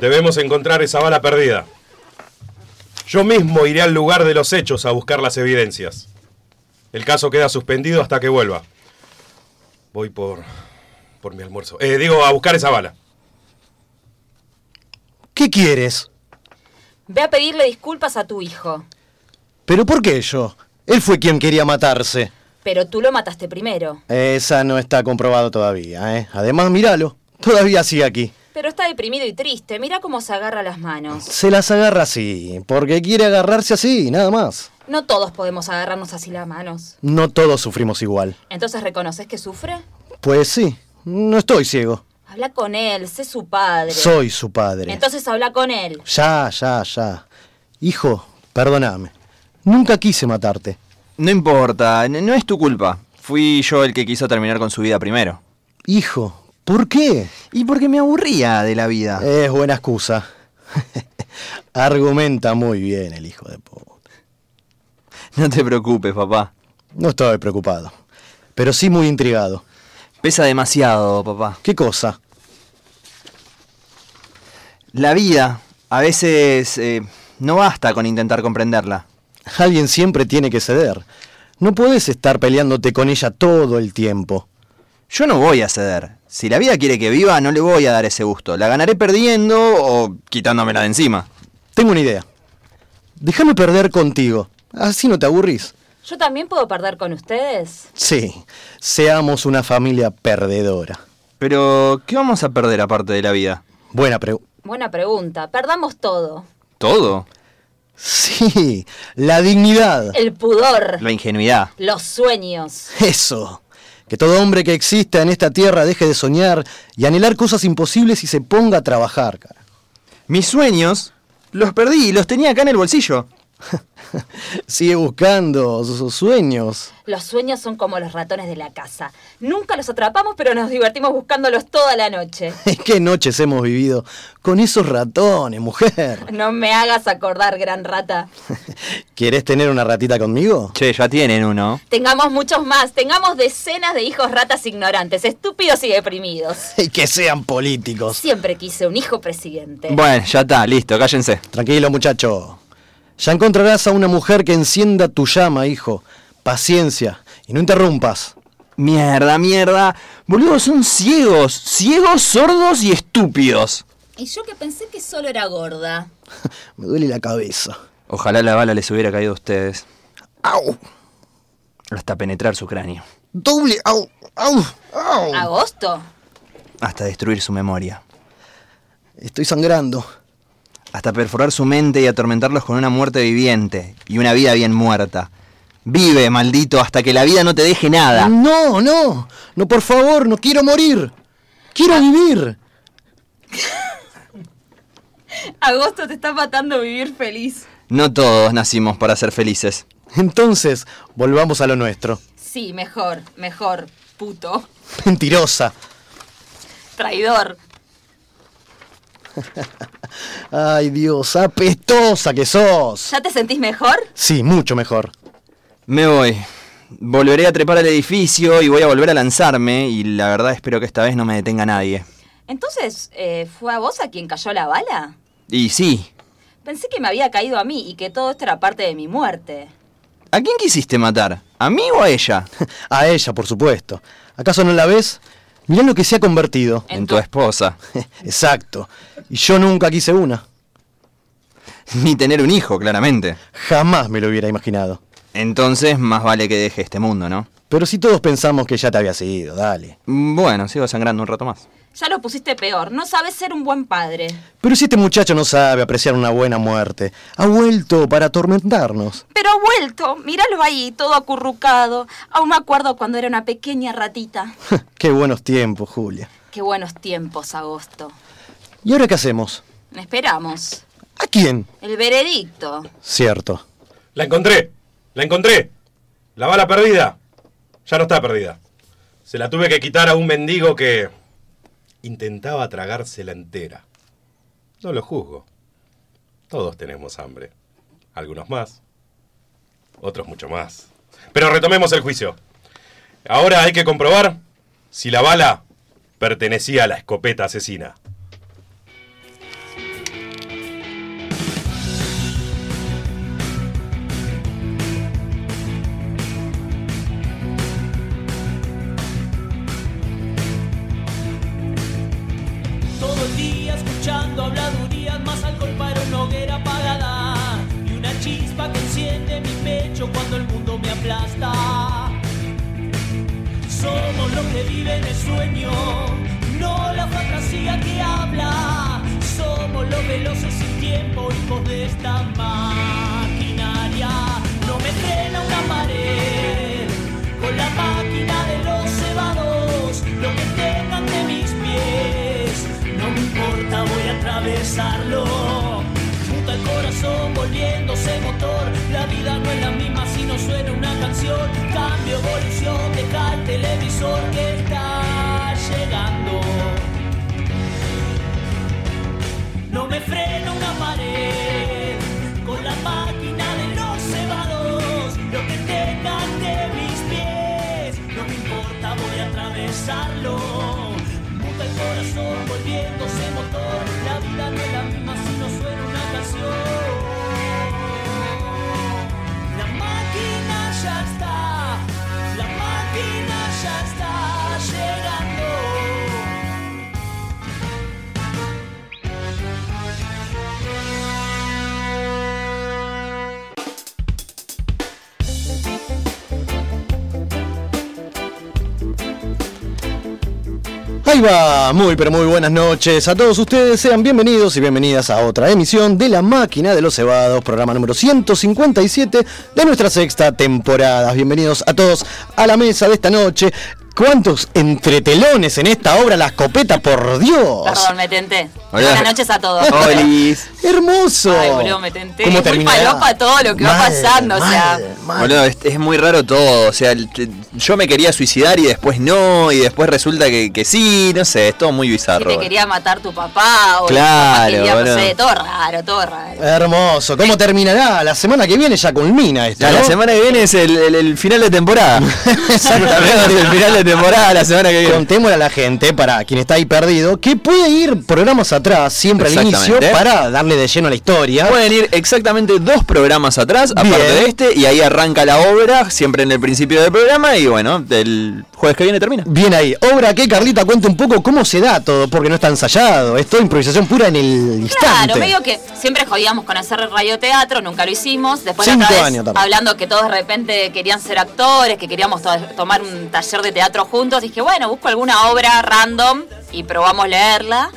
Debemos encontrar esa bala perdida. Yo mismo iré al lugar de los hechos a buscar las evidencias. El caso queda suspendido hasta que vuelva. Voy por. por mi almuerzo. Eh, digo, a buscar esa bala. ¿Qué quieres? Ve a pedirle disculpas a tu hijo. ¿Pero por qué yo? Él fue quien quería matarse. Pero tú lo mataste primero. Esa no está comprobado todavía, ¿eh? Además, míralo. Todavía sigue aquí. Pero está deprimido y triste. Mira cómo se agarra las manos. Se las agarra así, porque quiere agarrarse así, nada más. No todos podemos agarrarnos así las manos. No todos sufrimos igual. ¿Entonces reconoces que sufre? Pues sí, no estoy ciego. Habla con él, sé su padre. Soy su padre. Entonces habla con él. Ya, ya, ya. Hijo, perdóname. Nunca quise matarte. No importa, no es tu culpa. Fui yo el que quiso terminar con su vida primero. Hijo, ¿por qué? Y porque me aburría de la vida. Es buena excusa. Argumenta muy bien el hijo de puta. No te preocupes, papá. No estoy preocupado, pero sí muy intrigado. Pesa demasiado, papá. ¿Qué cosa? La vida, a veces, eh, no basta con intentar comprenderla. Alguien siempre tiene que ceder. No puedes estar peleándote con ella todo el tiempo. Yo no voy a ceder. Si la vida quiere que viva, no le voy a dar ese gusto. La ganaré perdiendo o quitándomela de encima. Tengo una idea. Déjame perder contigo. Así no te aburrís. ¿Yo también puedo perder con ustedes? Sí, seamos una familia perdedora. Pero, ¿qué vamos a perder aparte de la vida? Buena pregunta. Buena pregunta. Perdamos todo. ¿Todo? Sí, la dignidad. El pudor. La ingenuidad. Los sueños. Eso. Que todo hombre que exista en esta tierra deje de soñar y anhelar cosas imposibles y se ponga a trabajar, cara. Mis sueños los perdí y los tenía acá en el bolsillo. Sigue buscando sus sueños. Los sueños son como los ratones de la casa. Nunca los atrapamos, pero nos divertimos buscándolos toda la noche. ¿Qué noches hemos vivido con esos ratones, mujer? No me hagas acordar, gran rata. ¿Quieres tener una ratita conmigo? Che, ya tienen uno. Tengamos muchos más, tengamos decenas de hijos ratas ignorantes, estúpidos y deprimidos. Y que sean políticos. Siempre quise un hijo presidente. Bueno, ya está, listo, cállense. Tranquilo, muchacho. Ya encontrarás a una mujer que encienda tu llama, hijo. Paciencia y no interrumpas. Mierda, mierda. Boludo, son ciegos. Ciegos, sordos y estúpidos. Y yo que pensé que solo era gorda. Me duele la cabeza. Ojalá la bala les hubiera caído a ustedes. ¡Au! Hasta penetrar su cráneo. ¡Doble! ¡Au! ¡Au! ¡Au! ¿Agosto? Hasta destruir su memoria. Estoy sangrando. Hasta perforar su mente y atormentarlos con una muerte viviente. Y una vida bien muerta. Vive, maldito, hasta que la vida no te deje nada. No, no. No, por favor, no quiero morir. Quiero vivir. Agosto te está matando vivir feliz. No todos nacimos para ser felices. Entonces, volvamos a lo nuestro. Sí, mejor, mejor. Puto. Mentirosa. Traidor. Ay, Dios, apestosa que sos. ¿Ya te sentís mejor? Sí, mucho mejor. Me voy. Volveré a trepar al edificio y voy a volver a lanzarme. Y la verdad espero que esta vez no me detenga nadie. Entonces, eh, ¿fue a vos a quien cayó la bala? Y sí. Pensé que me había caído a mí y que todo esto era parte de mi muerte. ¿A quién quisiste matar? ¿A mí o a ella? A ella, por supuesto. ¿Acaso no la ves? Mirá lo que se ha convertido. En tu esposa. Exacto. Y yo nunca quise una. Ni tener un hijo, claramente. Jamás me lo hubiera imaginado. Entonces, más vale que deje este mundo, ¿no? Pero si todos pensamos que ya te había sido, dale. Bueno, sigo sangrando un rato más. Ya lo pusiste peor. No sabes ser un buen padre. Pero si este muchacho no sabe apreciar una buena muerte, ha vuelto para atormentarnos. Pero ha vuelto. Míralo ahí, todo acurrucado. Aún me acuerdo cuando era una pequeña ratita. Qué buenos tiempos, Julia. Qué buenos tiempos, Agosto. ¿Y ahora qué hacemos? Esperamos. ¿A quién? El veredicto. Cierto. La encontré. La encontré. La bala perdida. Ya no está perdida. Se la tuve que quitar a un mendigo que intentaba tragársela entera. No lo juzgo. Todos tenemos hambre. Algunos más. Otros mucho más. Pero retomemos el juicio. Ahora hay que comprobar si la bala pertenecía a la escopeta asesina. Vive en el sueño, no la fantasía que habla. Somos los veloces sin tiempo, hijos de esta maquinaria. No me frena una pared con la máquina de los cebados. Lo que tengan de mis pies, no me importa, voy a atravesarlo. Muta el corazón volviéndose motor. La vida no es la misma si no suena una canción. Cambio, evolución, deja el televisor que está llegando. No me frena una pared con la máquina de los cebados. Lo que tengan de mis pies, no me importa, voy a atravesarlo. Muta el corazón volviéndose Ahí va, muy pero muy buenas noches a todos ustedes, sean bienvenidos y bienvenidas a otra emisión de La Máquina de los Cebados, programa número 157 de nuestra sexta temporada. Bienvenidos a todos a la mesa de esta noche. ¿Cuántos entretelones en esta obra La Escopeta, por Dios? Perdón, me. Hola. Buenas noches a todos. Olis. Hermoso. Ay, boludo, me tenté. ¿Cómo todo lo que va Mal, pasando, o sea. mal, mal. Boludo, es, es muy raro todo. O sea, te- yo me quería suicidar y después no, y después resulta que, que sí, no sé, es todo muy Si bizarro. te quería matar tu papá o Claro, tu papá quería, no sé, todo raro, todo raro. Hermoso. ¿Cómo terminará? La semana que viene ya culmina esto. Ya, la semana que viene es el, el- el final de temporada. Exactamente, el final de temporada la semana que viene. Contémosle a la gente, para quien está ahí perdido, que puede ir programas atrás, siempre al inicio, para darle de lleno a la historia. Pueden ir exactamente dos programas atrás, aparte Bien. de este, y ahí arranca la obra, siempre en el principio del programa, y bueno, el jueves que viene termina. Bien ahí. Obra que Carlita cuente un poco cómo se da todo, porque no está ensayado. Es toda improvisación pura en el instante. Claro, medio que siempre jodíamos con hacer radioteatro, nunca lo hicimos. Después Cinco otra vez años tarde. hablando que todos de repente querían ser actores, que queríamos to- tomar un taller de teatro juntos. Dije, bueno, busco alguna obra random y probamos leerla.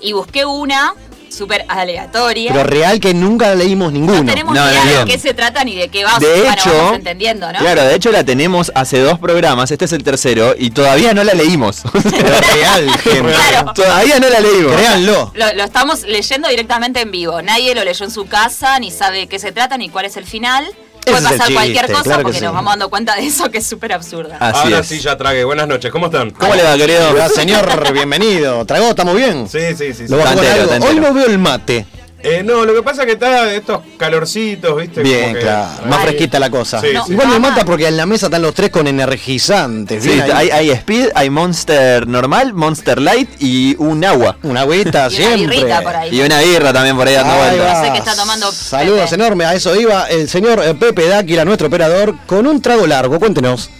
Y busqué una súper aleatoria. Pero real que nunca leímos ninguno. no tenemos No, ni idea no, de qué se trata ni de qué va. De bueno, hecho, vamos entendiendo, ¿no? claro, de hecho la tenemos hace dos programas, este es el tercero, y todavía no la leímos. Pero real, gente. Claro. todavía no la leímos. Créanlo. Lo, lo estamos leyendo directamente en vivo. Nadie lo leyó en su casa, ni sabe de qué se trata, ni cuál es el final. Puede pasar cualquier cosa claro que porque sí. nos vamos dando cuenta de eso que es súper absurda. Así Ahora es. sí ya tragué. Buenas noches, ¿cómo están? ¿Cómo le va, querido? Señor, bienvenido. ¿Tragó? ¿Estamos bien? Sí, sí, sí. Hoy no veo el mate. Eh, no, lo que pasa es que está estos calorcitos, ¿viste? Bien, que- claro. Más fresquita la cosa. Sí, No, sí. Igual me mata porque en la mesa están los tres con energizantes. Sí, hay, hay Speed, hay Monster normal, Monster Light y un agua. Una agüita Y siempre. birrita por ahí. Y una birra también por ahí dando Ahí vueltas. va. No sé qué está tomando Saludos enormes, a eso iba el señor eh, Pepe Dáquila, nuestro operador, con un trago largo. Cuéntenos.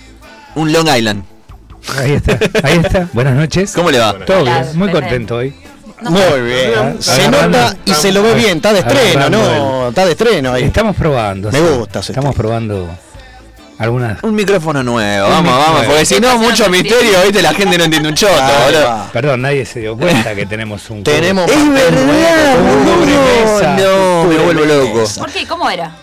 Un Long Island. Ahí está, ahí está. Buenas noches. ¿Cómo le va? Todo bien, muy contento hoy. No, Muy bien. Se nota y se lo ve bien. Está de estreno, ¿no? Está de estreno ahí. Estamos probando. Me gusta Estamos probando algunas. Un micrófono nuevo, vamos, vamos, porque si no, mucho misterio, viste, la gente no entiende un choto, boludo. Perdón, nadie se dio cuenta que tenemos un. Tenemos Es verdad, no, me vuelvo loco. ¿Por qué? ¿Cómo era?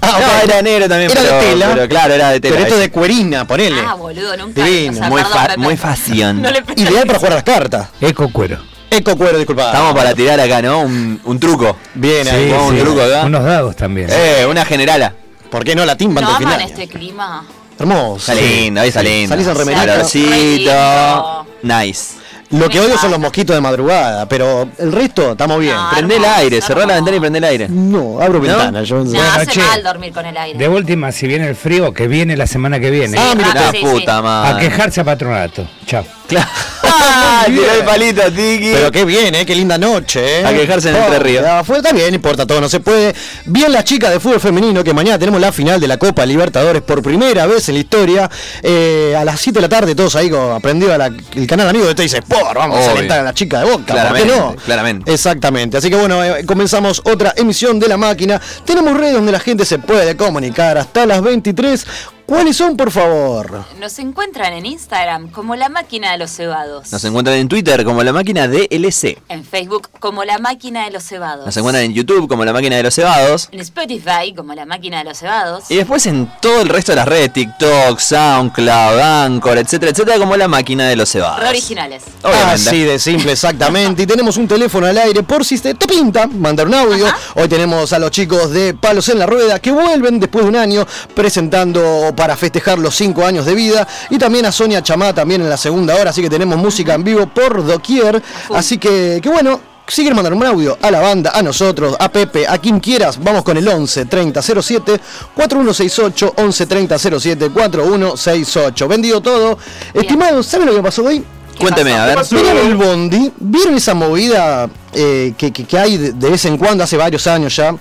Ah, No, era negro también, Era de pero, tela. pero claro, era de tela. Pero esto es de cuerina, ponele. Ah, boludo, nunca. Divino, o sea, muy, perdón, fa- muy fácil. No Ideal para jugar a las cartas. Eco cuero. Eco cuero, disculpa. Estamos para tirar acá, ¿no? Un, un truco. Bien Sí, ahí. sí. un truco acá. Unos dados también. Eh, una generala. ¿Por qué no la timba No final? este clima. Hermoso. Está lindo, ahí está lindo. Salís en remerita. Calorcito. Re lindo. Nice. Lo que odio son los mosquitos de madrugada, pero el resto estamos bien. No, Prende el aire, cerrá la ventana y prende el aire. No, abro ventana. Yo No, Bueno, hace che. mal dormir con el aire. De última, si viene el frío, que viene la semana que viene. Ah, mira, La sí. puta a quejarse a patronato. Chao. Claro. Ah, tiró el palito, Tiki. Pero qué bien, ¿eh? Qué linda noche, ¿eh? A quejarse en Entre Ríos. ya Fue también, importa, todo no se puede. Bien las chicas de fútbol femenino, que mañana tenemos la final de la Copa Libertadores por primera vez en la historia. Eh, a las 7 de la tarde, todos ahí aprendido a la- el canal amigo de Te dice Sport, vamos a Obvio. alentar a la chica de Boca, ¿por qué Claramente, no? claramente. Exactamente, así que bueno, eh, comenzamos otra emisión de La Máquina. Tenemos redes donde la gente se puede comunicar hasta las 23. ¿Cuáles son, por favor? Nos encuentran en Instagram como La Máquina de los Cebados. Nos encuentran en Twitter como la máquina DLC. En Facebook como La Máquina de los Cebados. Nos encuentran en YouTube como la máquina de los cebados. En Spotify como La Máquina de los Cebados. Y después en todo el resto de las redes, TikTok, SoundCloud, Anchor, etcétera, etcétera, como la máquina de los cebados. Re originales. Obviamente. Así de simple, exactamente. Y tenemos un teléfono al aire por si te, te pinta mandar un audio. Hoy tenemos a los chicos de Palos en la Rueda que vuelven después de un año presentando para festejar los cinco años de vida. Y también a Sonia Chamá también en la segunda hora. Así que tenemos música en vivo por doquier. Así que, que bueno. Si quieres mandar un audio a la banda, a nosotros, a Pepe, a quien quieras, vamos con el 11 30 07 4168 11 30 07 4168. Vendido todo. Estimados, ¿saben lo que pasó hoy? Cuénteme, a ver. ¿Vieron el Bondi? ¿Vieron esa movida eh, que, que- que hay de, de vez en cuando, hace varios años ya?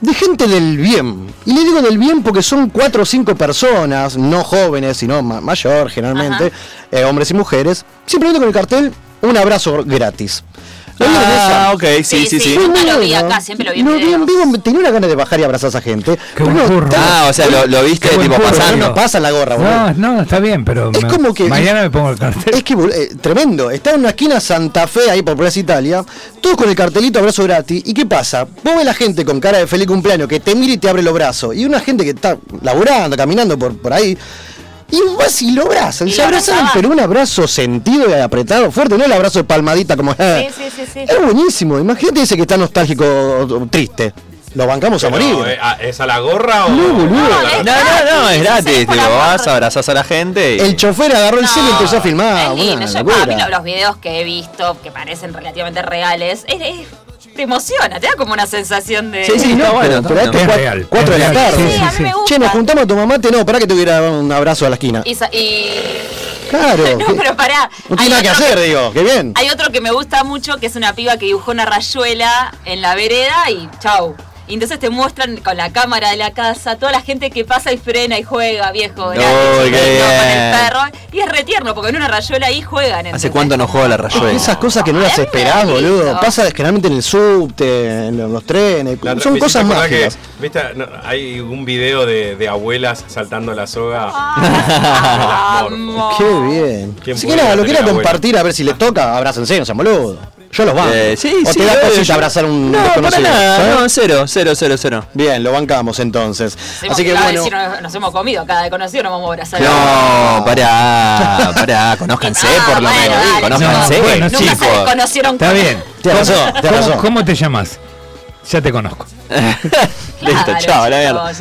De gente del bien. Y le digo del bien porque son cuatro o cinco personas, no jóvenes, sino ma- mayor generalmente, eh, hombres y mujeres, simplemente con el cartel, un abrazo gratis. Ah, ok, sí, sí, sí. Nunca Muy lo vi acá, siempre lo vi en Lo vi en videos. vivo, tenía una gana de bajar y abrazar a esa gente. Qué buen Pero no, curro. está- Ah, o sea, lo, lo viste Qué buen tipo curro, pasando. no pasa la gorra, boludo. No, no, está bien, pero Es me- como que- mañana me pongo el cartel. Es que bol- eh, tremendo. Está en una esquina Santa Fe, ahí por Plaza Italia, todos con el cartelito abrazo gratis. ¿Y qué pasa? Vos ves la gente con cara de feliz cumpleaños que te mira y te abre los brazos. Y una gente que está laburando, caminando por, por ahí. Y vas y lo abrazan. Y Se lo abrazan, pero un abrazo sentido y apretado, fuerte, no el abrazo de palmadita como. Sí, sí, sí, sí. Es buenísimo. Imagínate ese que está nostálgico o triste. Lo bancamos a morir. eh, ah, ¿Es a la gorra o.? No, boludo. Es No, no, no, es gratis. amor. vas, abrazás a la gente y. El chofer agarró el cel y No, empezó a filmar. es lindo. una Yo, los videos que he visto, que parecen relativamente reales, es- es- te emociona, te da como una sensación de... Sí, sí, No, bueno, pero, esto es real, cuatro es de la tarde. Sí, a mí me gusta. Che, nos juntamos a tu mamá, te no, para que te hubiera un abrazo a la esquina. Y, Claro. No, que- pero pará. No tiene nada que hacer, digo. Qué bien. Hay otro que me gusta mucho, que es una piba que dibujó una rayuela en la vereda y chau. Y entonces te muestran con la cámara de la casa toda la gente que pasa y frena y juega, viejo, con el perro. Y es retierno, porque en una rayuela ahí juegan. ¿Hace cuánto no juega la rayuela? Esas cosas que no las esperás, boludo. Pasa generalmente en el subte, en los trenes. La Son cosas acordar que, mágicas. ¿Viste? No, hay un video de, de abuelas saltando la soga. Ah. Qué bien. ¿Quién Si lo abuela? compartir a ver si le toca, abrácense, no sean boludo. Yo los banco. Eh, sí, o sí, te da obvio, cosita yo- abrazar un No, para desconocido. nada, ¿sabes? no, cero, cero, cero, cero. Bien, lo bancamos entonces. Sí, Así que bueno. si no- nos hemos comido cada desconocido, no vamos a abrazar. No, pará, pará, conózcanse por lo bueno, menos, dale, conózcanse, chicos. Bueno, Nunca se chicos. desconocieron. Está bien. Tienes ¿Cómo, razón. cómo te llamas? Ya te conozco. Listo, Claro, chao, la mierda.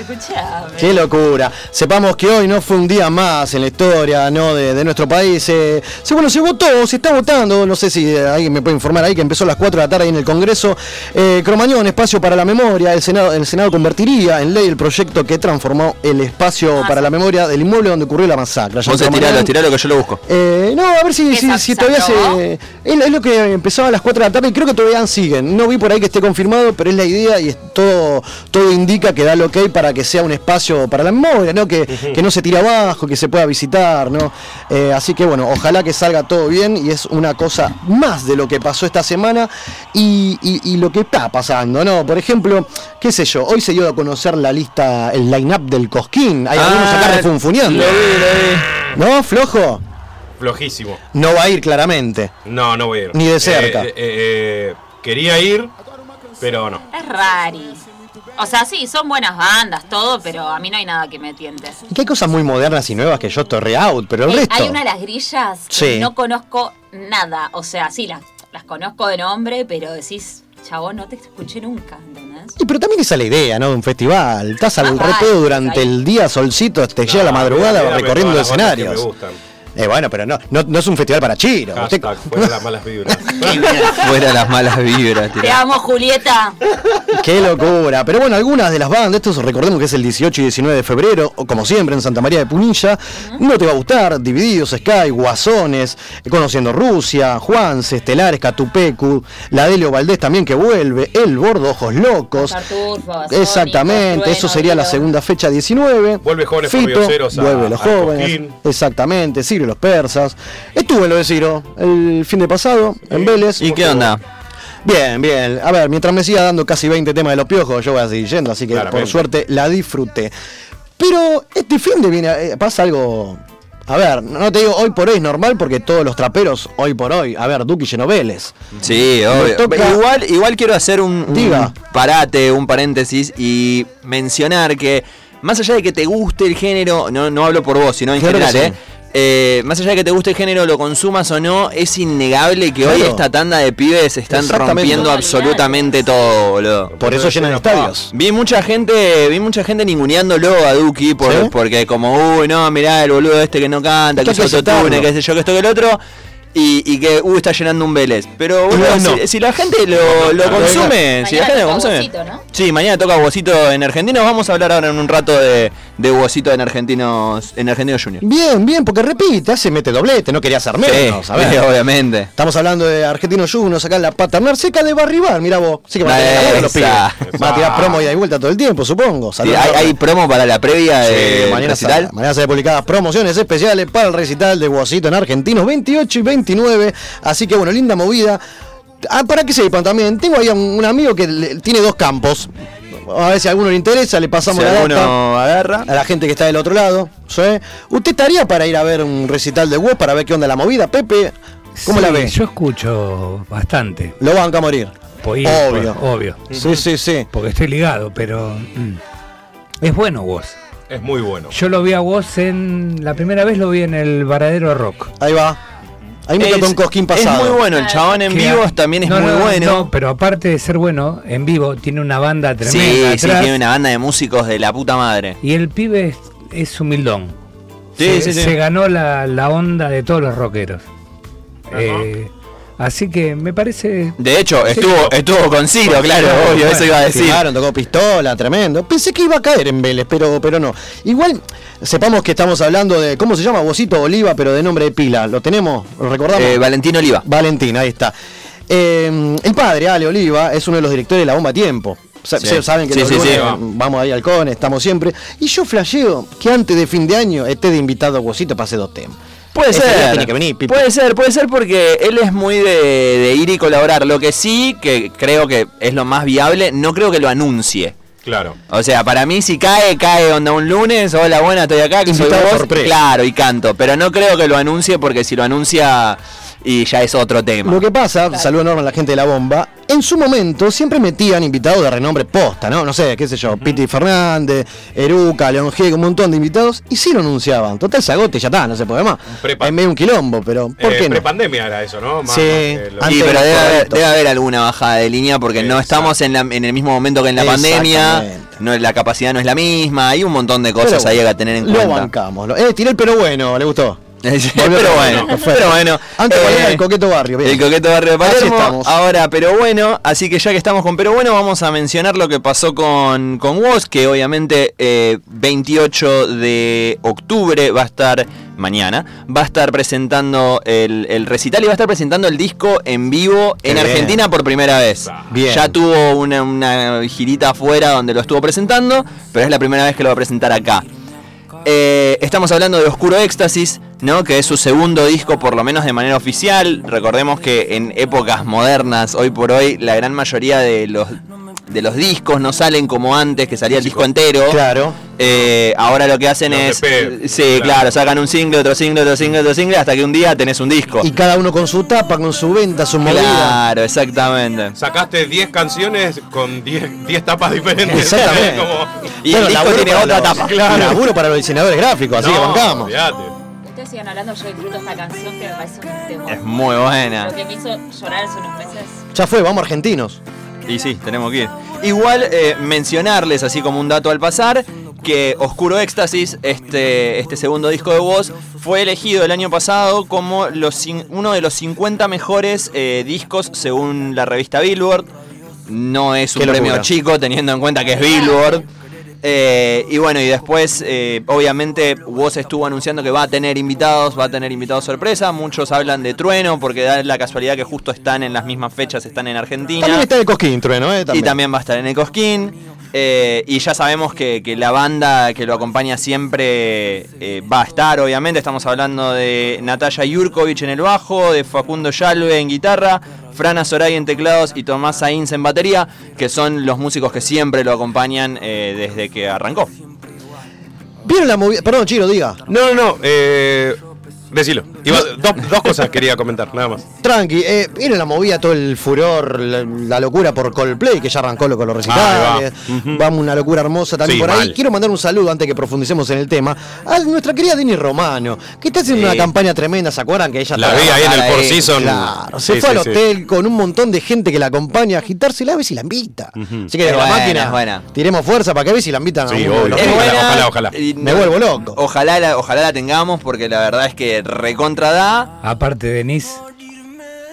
Qué locura. Sepamos que hoy no fue un día más en la historia ¿no? de, de nuestro país. Eh, se, bueno, se votó, se está votando. No sé si eh, alguien me puede informar ahí que empezó a las 4 de la tarde ahí en el Congreso. Eh, Cromañón, espacio para la memoria. El Senado, el Senado convertiría en ley el proyecto que transformó el espacio Ah, para sí. la memoria del inmueble donde ocurrió la masacre. Vos tiralo, tiralo que yo lo busco. Eh, no, a ver si, ¿Qué si, todavía se. Es, es lo que empezaba a las 4 de la tarde y creo que todavía siguen. No vi por ahí que esté confirmado, pero es la idea y es todo, todo indica que da el ok para que sea un espacio para la memoria, ¿no? Que, que no se tire abajo, que se pueda visitar, ¿no? Eh, así que bueno, ojalá que salga todo bien y es una cosa más de lo que pasó esta semana y, y- y lo que está pasando, ¿no? Por ejemplo, qué sé yo, hoy se dio a conocer la lista, el line-up del Cosquín. Hay algunos acá Ah, refunfuneando. Lo vi, lo vi. ¿No? ¿Flojo? Flojísimo. No va a ir claramente. No, no voy a ir. Ni de cerca. Eh, eh, eh, quería ir, pero no. Es rari. O sea, sí, son buenas bandas, todo, pero a mí no hay nada que me tiente. Y que hay cosas muy modernas y nuevas que yo torre out, pero el Eh, resto. hay una de las grillas que Sí. no conozco nada. O sea, sí, las, las conozco de nombre, pero decís, chabón, no te escuché nunca, ¿entendés? Y pero también esa es la idea, ¿no? De un festival. Estás al Ah, repedo durante ahí. el día, solcito, te llega la No, madrugada recorriendo escenarios. Me gustan. Eh, bueno, pero no, no, no es un festival para. Usted- Hashtag, fuera las malas vibras. Fuera las malas vibras, Te tirá. amo, Julieta. Qué locura. Pero bueno, algunas de las bandas, estos recordemos que es el 18 y 19 de febrero, o como siempre en Santa María de Punilla, no te va a gustar, Divididos, Sky, Guasones, eh, Conociendo Rusia, Juanse, Estelares, Catupecu, la Delio Valdés también que vuelve, El Bordo, Ojos Locos. Exactamente, eso sería la segunda fecha 19. Vuelve Jóvenes Fito, a- Vuelve los jóvenes. Exactamente, Sirio los persas. Estuve en lo de Ciro el fin de pasado, en Vélez. ¿Y qué onda? Bien, bien. A ver, mientras me siga dando casi 20 temas de los piojos, yo voy a seguir yendo, así que por suerte la disfruté. Pero este fin de viene, eh, pasa algo. A ver, no te digo hoy por hoy es normal porque todos los traperos hoy por hoy, a ver, Duki Genoveles. Sí, Me obvio. toca- Igual, igual quiero hacer un, un Diga. parate, un paréntesis y mencionar que más allá de que te guste el género, no, no hablo por vos, sino en Claro general, sí. ¿eh? Eh, más allá de que te guste el género, lo consumas o no, es innegable que hoy esta tanda de pibes están rompiendo absolutamente todo, boludo. Por eso llenan estadios. Vi mucha gente, vi mucha gente ninguneándolo a Duki por, ¿Sí? porque como, uy, no, mirá el boludo este que no canta, que es autotune, que sé yo, que esto, que el otro. Y, y que, uy, está llenando un Vélez. Pero, boludo, Igual no. si, si la gente lo, lo consume, si la Mañana gente lo toca consume. Huesito, ¿no? Sí, mañana toca Huesito en Argentinos. Vamos a hablar ahora en un rato de, de Huesito en Argentinos, en Argentinos Junior. Bien, bien, porque repite, hace mete doblete, no quería hacer menos. Sí, a ver. obviamente. Estamos hablando de Argentinos Juniors acá en la paternal seca de Barribar, mira vos. Sí que van a tener laburo los pibes. Esa. Van a tirar promo y hay vuelta todo el tiempo, supongo. Sí, hay, promo para la previa Sí, de mañana, recital. sale- mañana se publicadas promociones especiales para el recital de Guasito en Argentinos 28 y 29. Así que bueno, linda movida. Ah, para que sepan también, tengo ahí un, un amigo que le- tiene dos campos. A ver si a alguno le interesa, le pasamos Si la data agarra. a la gente que está del otro lado. ¿sí? ¿Usted estaría para ir a ver un recital de Woz para ver qué onda la movida? Pepe, ¿cómo Sí, la ve? Yo escucho bastante. Lo banca a morir. Pues, Obvio. pues, obvio. Sí, sí, sí. Porque estoy ligado, pero. mm, es bueno vos. Es muy bueno. Yo lo vi a vos en. La primera vez lo vi en el Varadero Rock. Ahí va. Ahí me Es- tocó un cosquín pasado. Es muy bueno, el chabón en Que vivo a- también es No, muy no, bueno. no, pero aparte de ser bueno, en vivo tiene una banda Sí, tremenda. sí, atrás, tiene una banda de músicos de la puta madre. Y el pibe es, es humildón. Sí, se, sí, sí. se ganó la, la onda de todos los rockeros. Eh, así que me parece. De hecho, estuvo, estuvo con Ciro, claro, obvio, eso iba a decir. Claro, tocó pistola, tremendo. Pensé que iba a caer en Vélez, pero, pero no. Igual, sepamos que estamos hablando de, ¿cómo se llama? Bocito Oliva, pero de nombre de pila. ¿Lo tenemos? ¿Lo recordamos? Eh, Valentín Oliva. Valentín, ahí está. Eh, el padre, Ale Oliva, es uno de los directores de La Bomba Tiempo. Sí. Saben que Sí, los sí, lunes sí. vamos ahí al Cone, estamos siempre. Y yo flasheo que antes de fin de año esté de invitado a Bocito para hacer dos temas. Puede Ese ser. tiene que venir, puede ser, puede ser porque él es muy de, de ir y colaborar. Lo que sí, que creo que es lo más viable, no creo que lo anuncie. Claro. O sea, para mí si cae, cae onda un lunes, hola buena, estoy acá, que soy vos, sorpresa. claro, y canto. Pero no creo que lo anuncie porque si lo anuncia y ya es otro tema. Lo que pasa, saludo enorme a la gente de la bomba, en su momento siempre metían invitados de renombre posta, ¿no? No sé, qué sé yo, Piti Fernández, Eruca, León G, un montón de invitados, y sí lo anunciaban. Total, se agote, ya está, no se puede más. Es medio un quilombo, pero ¿por Eh, qué no? Prepandemia era eso, ¿no? Más- Sí. Sí, pero debe haber, correcto. debe haber alguna bajada de línea porque no estamos en, la- en el mismo momento que en la pandemia, no, la capacidad no es la misma, hay un montón de cosas Pero ahí a tener en Lo cuenta. bancamos. lo- Eh, tiré el pero bueno, ¿le gustó? pero bueno, pero bueno. Antes eh, el coqueto barrio, bien. El coqueto barrio de Así Palermo. estamos. Ahora, pero bueno, así que ya que estamos con pero bueno, vamos a mencionar lo que pasó con, con Woz, que obviamente eh, 28 de octubre va a estar, mañana, va a estar presentando el, el recital y va a estar presentando el disco en vivo Qué en bien. Argentina por primera vez. Bien. Ya tuvo una, una girita afuera donde lo estuvo presentando, pero es la primera vez que lo va a presentar acá. Eh, estamos hablando de Oscuro Éxtasis, ¿no? Que es su segundo disco, por lo menos de manera oficial. Recordemos que en épocas modernas, hoy por hoy, la gran mayoría de los, de los discos no salen como antes, que salía el disco entero. Claro. Eh, ahora lo que hacen Los es. EP, sí, claro. claro. sacan un single, otro single, otro single, otro single, hasta que un día tenés un disco. Y cada uno con su tapa, con su venta, su movida. Claro, exactamente. Sacaste 10 canciones con 10 10 tapas diferentes. Exactamente. Como- Y el disco tiene otra los- tapa. Claro. Laburo para los diseñadores gráficos, así que bancamos. olvídate. Ustedes sigan hablando, yo disfruto esta canción que me parece un tema. Es muy buena. Lo que me hizo llorar hace unos meses. Ya fue, vamos argentinos. Y sí, tenemos que ir. Igual eh, mencionarles, así como un dato al pasar, que Oscuro Éxtasis, este, este segundo disco de voz, fue elegido el año pasado como los, uno de los 50 mejores eh, discos según la revista Billboard. No es un premio chico teniendo en cuenta que es Billboard. Eh, y bueno, y después, eh, obviamente, Woz estuvo anunciando que va a tener invitados, va a tener invitados sorpresa. Muchos hablan de Trueno, porque da la casualidad que justo están en las mismas fechas, están en Argentina. También está el Cosquín, Trueno, ¿eh? Y también va a estar en el Cosquín. eh, y ya sabemos que, que la banda que lo acompaña siempre eh, va a estar, obviamente. Estamos hablando de Natalia Jurkovic en el bajo, de Facundo Yalve en guitarra, Frana Soray en teclados y Tomás Sainz en batería, que son los músicos que siempre lo acompañan eh, desde que arrancó. ¿Vieron la movida? Perdón, Chiro, diga. No, no, no. Eh, decilo. Iba- dos, dos cosas quería comentar, nada más. Tranqui, eh, viene la movida, todo el furor, la, la locura por Coldplay, que ya arrancó lo- con los recitales. Ahí va. Vamos, una locura hermosa también Sí, por ahí. mal. Quiero mandar un saludo antes que profundicemos en el tema a nuestra querida Dini Romano, que está haciendo Sí. una campaña tremenda, ¿se acuerdan? Que ella La vi ahí en el Four Seasons. Claro, se Sí, fue sí, al sí. hotel con un montón de gente que la acompaña a agitarse la vez y la invita. Así que de la buena, máquina, buena. tiremos fuerza para que veas si la invitan a Es Ojalá, ojalá, ojalá. y Me vuelvo loco. Ojalá la, ojalá la tengamos porque la verdad es que recontra da. Aparte, Denise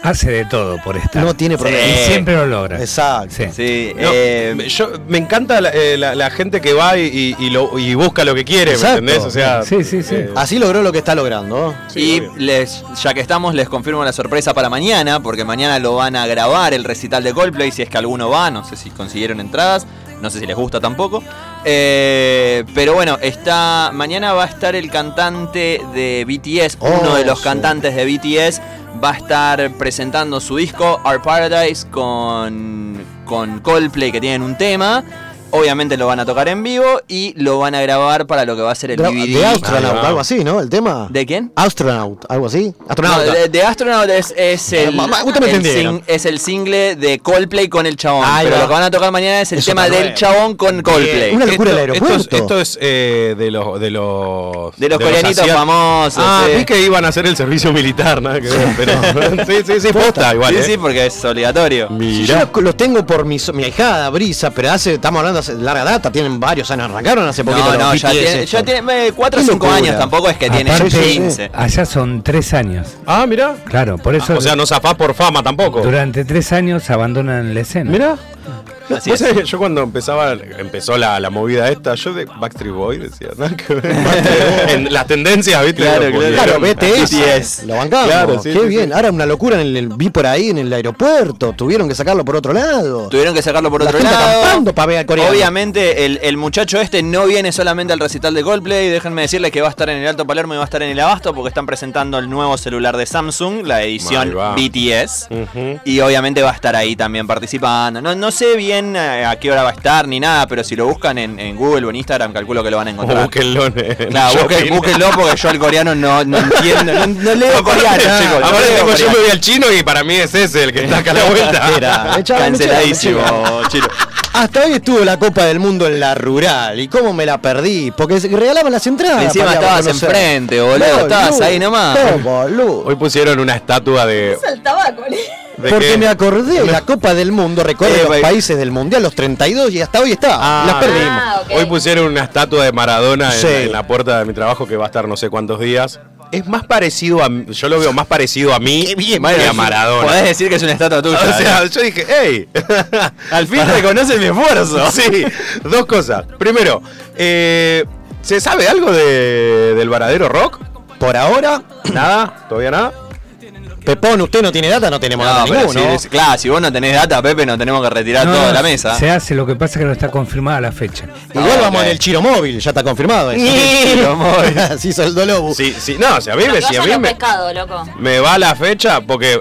hace de todo por estar. No tiene problema. Y siempre lo logra. Exacto. Sí. Sí, No, eh, me- yo, me encanta la, eh, la- la gente que va y, y- y lo- y busca lo que quiere, Exacto. ¿me entendés? O sea, Sí, sí, sí. eh, Así logró lo que está logrando. y les, ya que estamos, les confirmo la sorpresa para mañana, porque mañana lo van a grabar el recital de Coldplay, si es que alguno va, no sé si consiguieron entradas, no sé si les gusta tampoco. Eh, pero bueno, está mañana va a estar el cantante de BTS, Oh, uno de los sí. cantantes de BTS, va a estar presentando su disco Our Paradise con, con Coldplay, que tienen un tema. Obviamente lo van a tocar en vivo y lo van a grabar para lo que va a ser el Gra- DVD. De Astronaut, Ah, algo así, ¿no? El tema. ¿De quién? Astronaut, algo así. No, Astronauta. de, de Astronaut es, es el, sing- es el single de Coldplay con el chabón. Ahí pero va. lo que van a tocar mañana es el Eso tema del chabón con Coldplay. Una locura el esto, esto aeropuerto. es, esto es, eh, de los de los De los coreanitos asiáticos. famosos, Ah, sí. vi que iban a hacer el servicio militar, nada que ver, pero sí, sí, sí, posta igual. Sí, eh. sí, porque es obligatorio. Si yo los, tengo por mi, so- mi ahijada, Brisa, pero hace, estamos hablando hace larga data, tienen varios años, arrancaron hace poquito. No, no, ya tiene, ya tiene 4 o Qué 5 locura. años, tampoco es que tiene Aparte, 15. Allá son tres años. Ah, mira. Claro, por eso o sea, no zafás por fama tampoco. durante tres años abandonan la escena. Mira. Así Vos es. sabés que yo cuando empezaba, empezó la, la movida esta, yo de Backstreet Boy decía, ver. en las tendencias, ¿viste? Claro, BTS. BTS. Lo bancamos. Claro, sí, Qué sí, bien. sí. Ahora una locura en el, vi por ahí en el aeropuerto. Tuvieron que sacarlo por otro lado. Tuvieron que sacarlo por La otro gente lado. acampando para ver al coreano. Obviamente, el, el muchacho este no viene solamente al recital de Coldplay. Déjenme decirles que va a estar en el Alto Palermo y va a estar en el Abasto porque están presentando el nuevo celular de Samsung, la edición. BTS. Y obviamente va a estar ahí también participando. No, no sé bien eh, a qué hora va a estar ni nada, pero si lo buscan en, en Google o en Instagram, calculo que lo van a encontrar. búsquenlo en Claro, búsquenlo porque yo el coreano no, no entiendo, no, no leo coreano, chicos. no tipo, yo me voy al chino y para mí es ese el que está acá a la vuelta. Canceladísimo, chino. Hasta hoy estuvo la Copa del Mundo en la rural. ¿Y cómo me la perdí? Porque regalaban las entradas. Encima estabas conocer. enfrente, boludo, estabas ahí nomás. No, boludo. Hoy pusieron una estatua de. El tabaco, de Porque que- me acordé, la Copa del Mundo recorre Eh, los países del Mundial, los 32, y hasta hoy está. Ah, las perdimos. Ah. Hoy pusieron una estatua de Maradona en la puerta de mi trabajo que va a estar no sé cuántos días. Es más parecido a mí- yo lo veo más parecido a mí que a Maradona. Podés decir que es una estatua tuya. O sea, yo dije, hey, al fin reconoce mi esfuerzo. sí, dos cosas. Primero, eh, ¿se sabe algo de, del varadero rock? Por ahora, ¿Nada? ¿Todavía nada? Pepón, usted no tiene data, no tenemos No, data pero ninguno. si- claro, si vos no tenés data, Pepe, no tenemos que retirar No, toda no, la mesa. Se hace, lo que pasa es que no está confirmada la fecha. Igual Ah, vamos ok. en el Chiro Móvil, ya está confirmado eso. Chiro Móvil. Así soldó Lobo. Sí, sí, no, si a mí, me, si a mí loco. me va la fecha, porque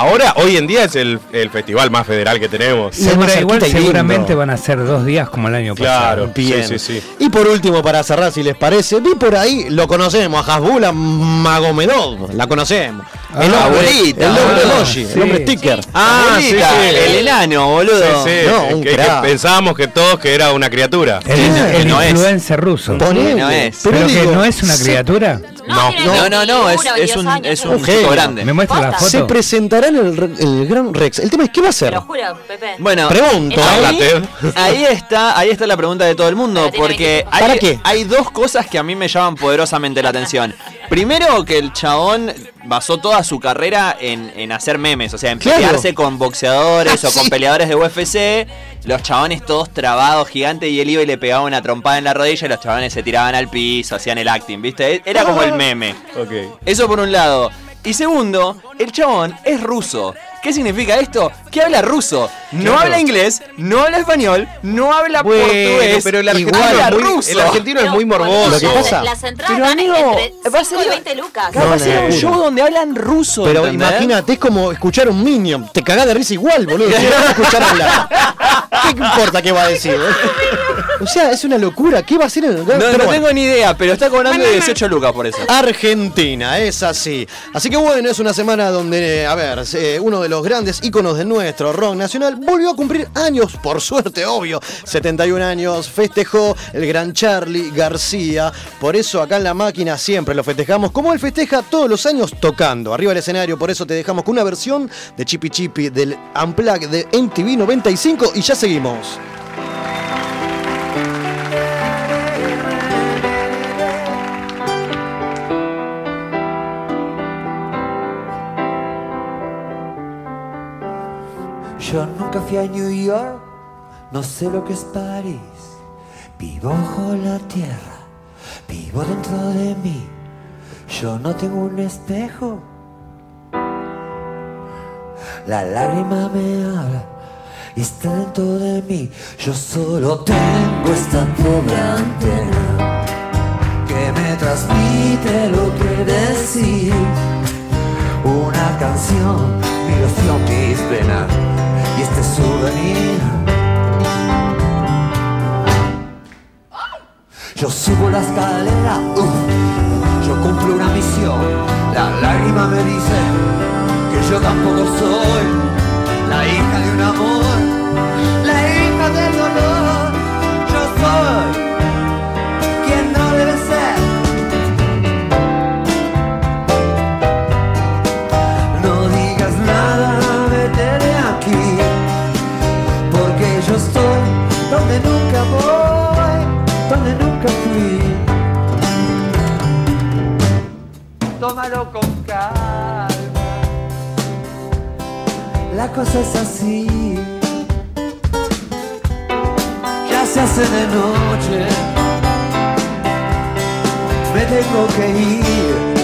ahora, hoy en día es el, el festival más federal que tenemos. Segura- igual seguramente lindo. van a ser dos días como el año Claro, pasado. Bien. sí, sí, sí. Y por último, para cerrar, si les parece, vi por ahí, lo conocemos, a Hasbula Magomedov, la conocemos. el Ah, hombre, abuelita. el hombre Ah, emoji, sí. el hombre sticker. Ah, Abuelita, sí, sí. el enano, boludo. Sí, sí, No, un que, pensábamos que todos que era una criatura. El, Sí, el no es. ruso. Ponele. no es. Pero, Pero que no es una criatura. No, tiene No, no, no, es, 21, es un, 22 años, es un Un chico grande. ¿Me muestra la Posta. Se presentará en el, re- el Gran Rex. El tema es, ¿qué va a Te hacer? lo juro, Pepe. Bueno, Pregunto, ahí, ¿eh? ahí está, ahí está la pregunta de todo el mundo, porque 25. hay, ¿Para qué? hay dos cosas que a mí me llaman poderosamente la atención. Primero, que el chabón basó toda su carrera en, en hacer memes, o sea, en Claro. pelearse con boxeadores o con Sí. peleadores de UFC, los chabones todos trabados, gigantes, y él iba y le pegaba una trompada en la rodilla y los chabones se tiraban al piso, hacían el acting, ¿viste? Era como el meme. Ok. Eso por un lado. Y segundo, el chabón es ruso. ¿Qué significa esto? Que habla ruso. No Claro. habla inglés, no habla español, no habla Bueno, portugués. pero el argentino, habla es muy, ruso. el argentino es Pero, muy morboso. Lo que pasa- Las entradas Pero, van amigo, entre va a 5 y ser- 20 lucas. No, va a ser un show donde hablan ruso. Pero ¿entendés? imagínate, es como escuchar un Minion. Te cagás de risa igual, boludo. Si no vas a escuchar hablar. ¿Qué importa qué va a decir? O sea, es una locura. ¿Qué va a hacer el No, Pero no bueno. tengo ni idea, pero está cobrando 18 lucas por eso. Argentina, es así. Así que bueno, es una semana donde, a ver, eh, uno de los grandes íconos de nuestro rock nacional volvió a cumplir años, por suerte, obvio. 71 años, festejó el gran Charlie García. Por eso acá en la máquina siempre lo festejamos, como él festeja todos los años tocando. Arriba del escenario, por eso te dejamos con una versión de Chippy Chippy del Unplugged de MTV 95 y ya seguimos. Yo nunca fui a New York, no sé lo que es París. Vivo bajo la tierra, vivo dentro de mí. Yo no tengo un espejo. La lágrima me habla y está dentro de mí. Yo solo tengo esta pobre antena que me transmite lo que decir. Una canción, mi ilusión, mis penas y este souvenir. Yo subo la escalera, uf, yo cumplo una misión. La lágrima me dice que yo tampoco soy la hija de un amor, la hija del dolor. Yo soy la cosa es así. Ya se hace de noche, me tengo que ir.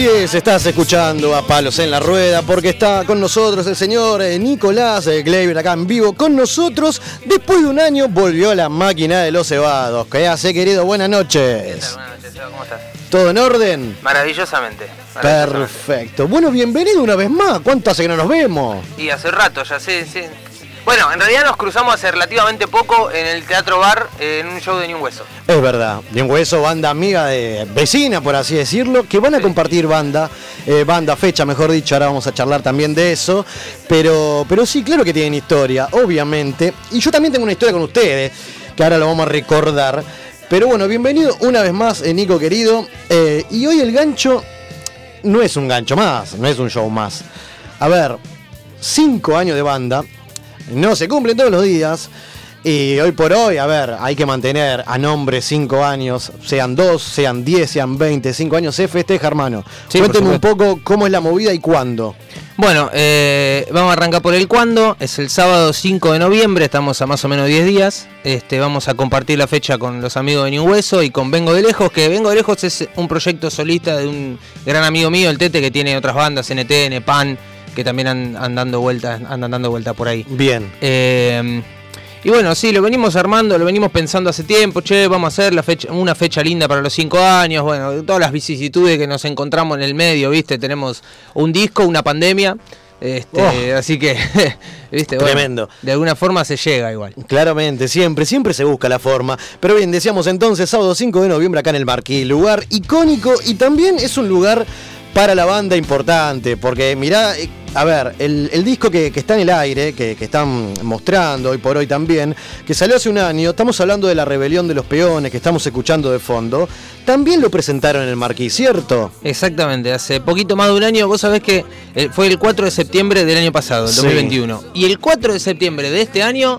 Así es, estás escuchando a Palos en la Rueda porque está con nosotros el señor eh, Nicolás eh, Gleiber acá en vivo con nosotros. Después de un año volvió la máquina de los cebados. ¿Qué hace, querido? Buenas noches. Buenas noches, ¿cómo estás? ¿Todo en orden? Maravillosamente. maravillosamente. Perfecto. Bueno, bienvenido una vez más. ¿Cuánto hace que no nos vemos? Y hace rato, ya sé, sí. Bueno, en realidad nos cruzamos hace relativamente poco en el Teatro Bar eh, en un show de Ni un Hueso. Es verdad, Bien Hueso, banda amiga de vecina, por así decirlo, que van a compartir banda, eh, banda, fecha, mejor dicho, ahora vamos a charlar también de eso, pero, pero sí, claro que tienen historia, obviamente, y yo también tengo una historia con ustedes, que ahora lo vamos a recordar, pero bueno, bienvenido una vez más, eh, Nico querido, eh, y hoy el gancho no es un gancho más, no es un show más. A ver, cinco años de banda, no se cumplen todos los días. Y hoy por hoy, a ver, hay que mantener a nombre cinco años, sean dos, sean diez, sean veinte, cinco años, se festeja, hermano. Sí, un poco cómo es la movida y cuándo. Bueno, eh, vamos a arrancar por el cuándo. Es el sábado 5 de noviembre, estamos a más o menos 10 días. Este, vamos a compartir la fecha con los amigos de un Hueso y con Vengo de Lejos, que Vengo de Lejos es un proyecto solista de un gran amigo mío, el Tete, que tiene otras bandas, NTN, PAN, que también han- andan dando vueltas, andan dando vuelta por ahí. Bien. Eh, y bueno, sí, lo venimos armando, lo venimos pensando hace tiempo, che, vamos a hacer la fecha, una fecha linda para los cinco años, bueno, todas las vicisitudes que nos encontramos en el medio, viste, tenemos un disco, una pandemia, este, así que, viste, bueno, Tremendo. de alguna forma se llega igual. Claramente, siempre, siempre se busca la forma. Pero bien, decíamos entonces, sábado 5 de noviembre acá en el Marquí, lugar icónico y también es un lugar para la banda importante, porque mirá, eh, a ver, el, el disco que, que está en el aire, que, que están mostrando hoy por hoy también, que salió hace un año, estamos hablando de la rebelión de los peones que estamos escuchando de fondo, también lo presentaron en el Marquí, ¿cierto? Exactamente, hace poquito más de un año, vos sabés que eh, fue el 4 de septiembre del año pasado, el Sí. 2021. Y el 4 de septiembre de este año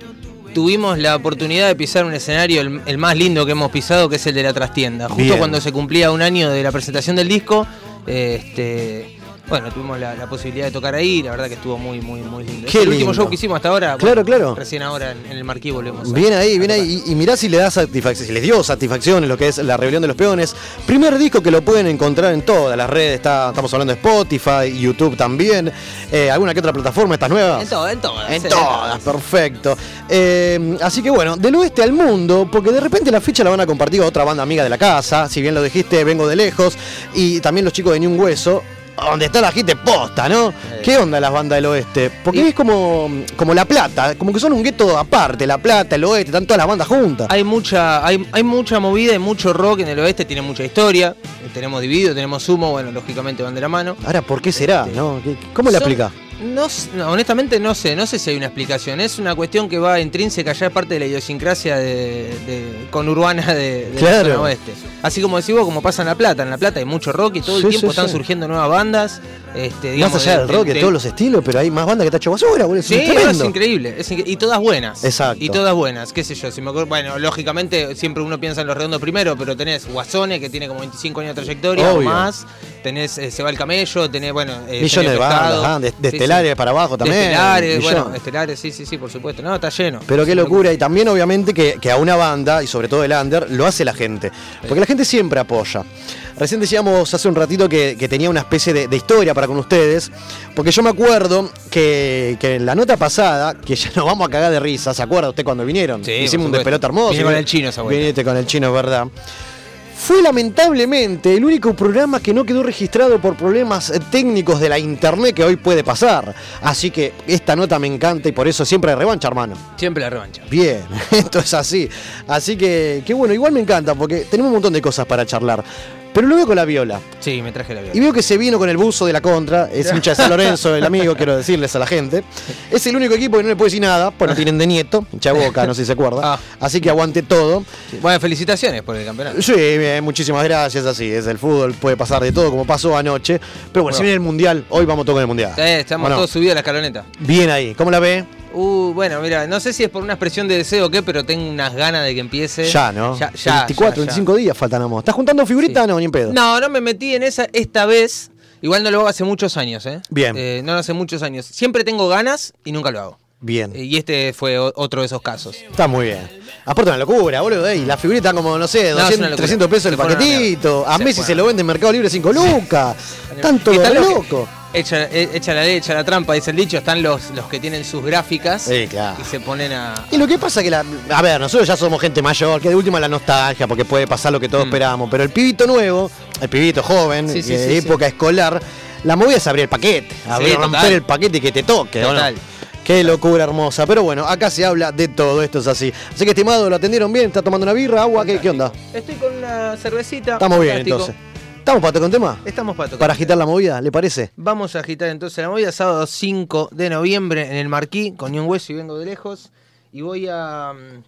tuvimos la oportunidad de pisar un escenario, el, el más lindo que hemos pisado, que es el de la trastienda. Justo Bien. cuando se cumplía un año de la presentación del disco, este, bueno, tuvimos la, la posibilidad de tocar ahí, la verdad que estuvo muy, muy, muy lindo. Qué es el último show que hicimos hasta ahora. Claro, claro. Recién ahora en, en el Marquí volvemos. a- Bien ahí, bien ahí. Y, y mirá si le da satisfacción, si les dio satisfacción en lo que es la rebelión de los peones. Primer disco que lo pueden encontrar en todas las redes. Está, estamos hablando de Spotify, YouTube también. Eh, ¿Alguna que otra plataforma? ¿Estas nuevas? En todo, en todas. En sí. todas, perfecto. Eh, así que bueno, del oeste al mundo, porque de repente la ficha la van a compartir a otra banda amiga de la casa. Si bien lo dijiste, vengo de lejos. Y también los chicos de Ni un Hueso. Donde está la gente posta, ¿no? ¿Qué onda las bandas del oeste? Porque es como, como La Plata, como que son un gueto aparte, La Plata, el oeste, están todas las bandas juntas. Hay mucha, hay, hay mucha movida y mucho rock en el oeste, tiene mucha historia. Tenemos Dividido, tenemos Sumo, bueno, lógicamente van de la mano. Ahora, ¿por qué será? ¿no? ¿Qué- ¿Cómo le Son- aplica? No, honestamente no sé, no sé si hay una explicación. Es una cuestión que va intrínseca, ya es parte de la idiosincrasia de, de- conurbana de, de Claro. la zona oeste. Así como decís vos, como pasa en La Plata. En La Plata hay mucho rock y todo el tiempo sí, están sí. surgiendo nuevas bandas. Este, digamos, Más allá de- del rock, de- de todos los estilos, pero hay más bandas que está hecho basura, boludo. Sí, es es increíble, es incre- y todas buenas. Exacto. Y todas buenas, qué sé yo, si me acuerdo, bueno, lógicamente siempre uno piensa en los redondos primero, pero tenés Guasone que tiene como 25 años de trayectoria o más, tenés eh, Se va el camello, tenés, bueno, eh, Millones de bandas, ah, de, de. Estelares para abajo también. Estelares, bueno, estelares, sí, sí, sí, por supuesto. No, está lleno. Pero qué locura, y también obviamente que, que a una banda, y sobre todo el under, lo hace la gente. Porque la gente siempre apoya. Recién decíamos hace un ratito que, que tenía una especie de, de historia para con ustedes, porque yo me acuerdo que, que en la nota pasada, que ya nos vamos a cagar de risa, ¿se acuerda usted cuando vinieron? Sí, Hicimos un despelote hermoso. Vine con el chino esa vuelta. Viniste con el chino, es verdad. Fue lamentablemente el único programa que no quedó registrado por problemas técnicos de la internet que hoy puede pasar. Así que esta nota me encanta y por eso siempre hay revancha, hermano. Siempre la revancha. Bien, esto es así. Así que, que bueno, igual me encanta porque tenemos un montón de cosas para charlar. Pero lo veo con la viola. Sí, me traje la vida. Y veo que se vino con el buzo de la contra. Es hincha de San Lorenzo, el amigo, quiero decirles a la gente. Es el único equipo que no le puede decir nada, pues no tienen de nieto, hincha boca, no sé si se acuerda. Ah. Así que aguante todo. Bueno, felicitaciones por el campeonato. Sí, bien, muchísimas gracias, así es. El fútbol puede pasar de todo como pasó anoche. Pero bueno, si Bueno. viene el mundial, hoy vamos a tocar el mundial. Eh, estamos ¿O no? todos subidos a la escaloneta. Bien ahí, ¿cómo la ve? Uh, bueno, mira, no sé si es por una expresión de deseo o qué, pero tengo unas ganas de que empiece. Ya, ¿no? Ya, ya. 24, ya, ya. 25 días faltan amor. ¿Estás juntando figuritas? No, ni en pedo. No, no me metí en esa esta vez. Igual no lo hago hace muchos años, ¿eh? Bien. Eh, no lo hace muchos años. Siempre tengo ganas y nunca lo hago. Bien. Eh, Y este fue otro de esos casos. Está muy bien. Aparte una locura, boludo. Y la figurita como, no sé, No, 200, es una locura. 300 pesos el Se a paquetito. A Se Messi se a lo vende en Mercado Libre 5 lucas. Tanto lo que- loco. Echa, eh, echa la ley, echa la trampa, dice el dicho. Están los, los que tienen sus gráficas Sí, claro. y se ponen a. Y lo que pasa que la. A ver, nosotros ya somos gente mayor, que de última la nostalgia, porque puede pasar lo que todos Mm. esperamos. Pero el pibito nuevo, el pibito joven, Sí, sí, que sí, de sí. época escolar, la movida es abrir el paquete. Abrir, total. romper el paquete y que te toque. Total. Qué locura hermosa. Pero bueno, acá se habla de todo, esto es así. Así que, estimado, ¿lo atendieron bien? ¿Está tomando una birra, agua? ¿Qué, qué onda? Estoy con una cervecita. Estamos bien, entonces. ¿Estamos para tocar un tema? Estamos para tocar. Para agitar la movida, ¿le parece? Vamos a agitar entonces la movida sábado 5 de noviembre en el Marquí con un hueso y vengo de lejos. Y voy a. mm,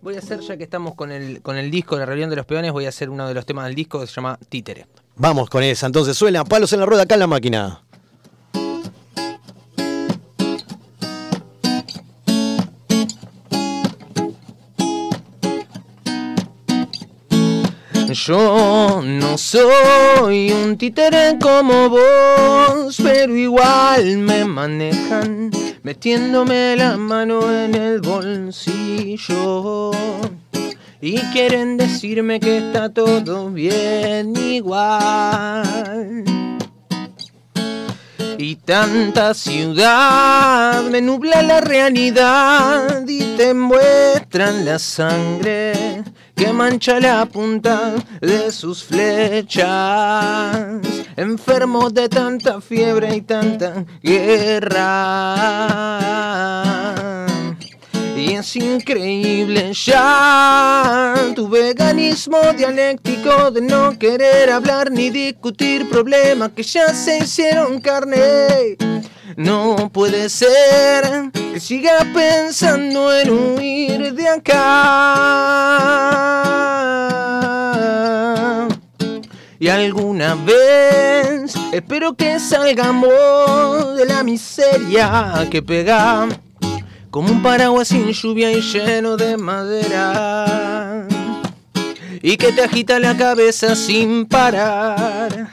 Voy a hacer, ya que estamos con el, con el disco de la rebelión de los peones, voy a hacer uno de los temas del disco que se llama Títere. Vamos con esa. Entonces suenan palos en la rueda acá en la máquina. Yo no soy un títere como vos, pero igual me manejan metiéndome la mano en el bolsillo. Y quieren decirme que está todo bien igual. Y tanta ciudad me nubla la realidad y te muestran la sangre que mancha la punta de sus flechas. Enfermo de tanta fiebre y tanta guerra. Y es increíble ya tu veganismo dialéctico de no querer hablar ni discutir problemas que ya se hicieron carne. No puede ser que siga pensando en huir de acá. Y alguna vez espero que salgamos de la miseria que pega como un paraguas sin lluvia y lleno de madera, y que te agita la cabeza sin parar.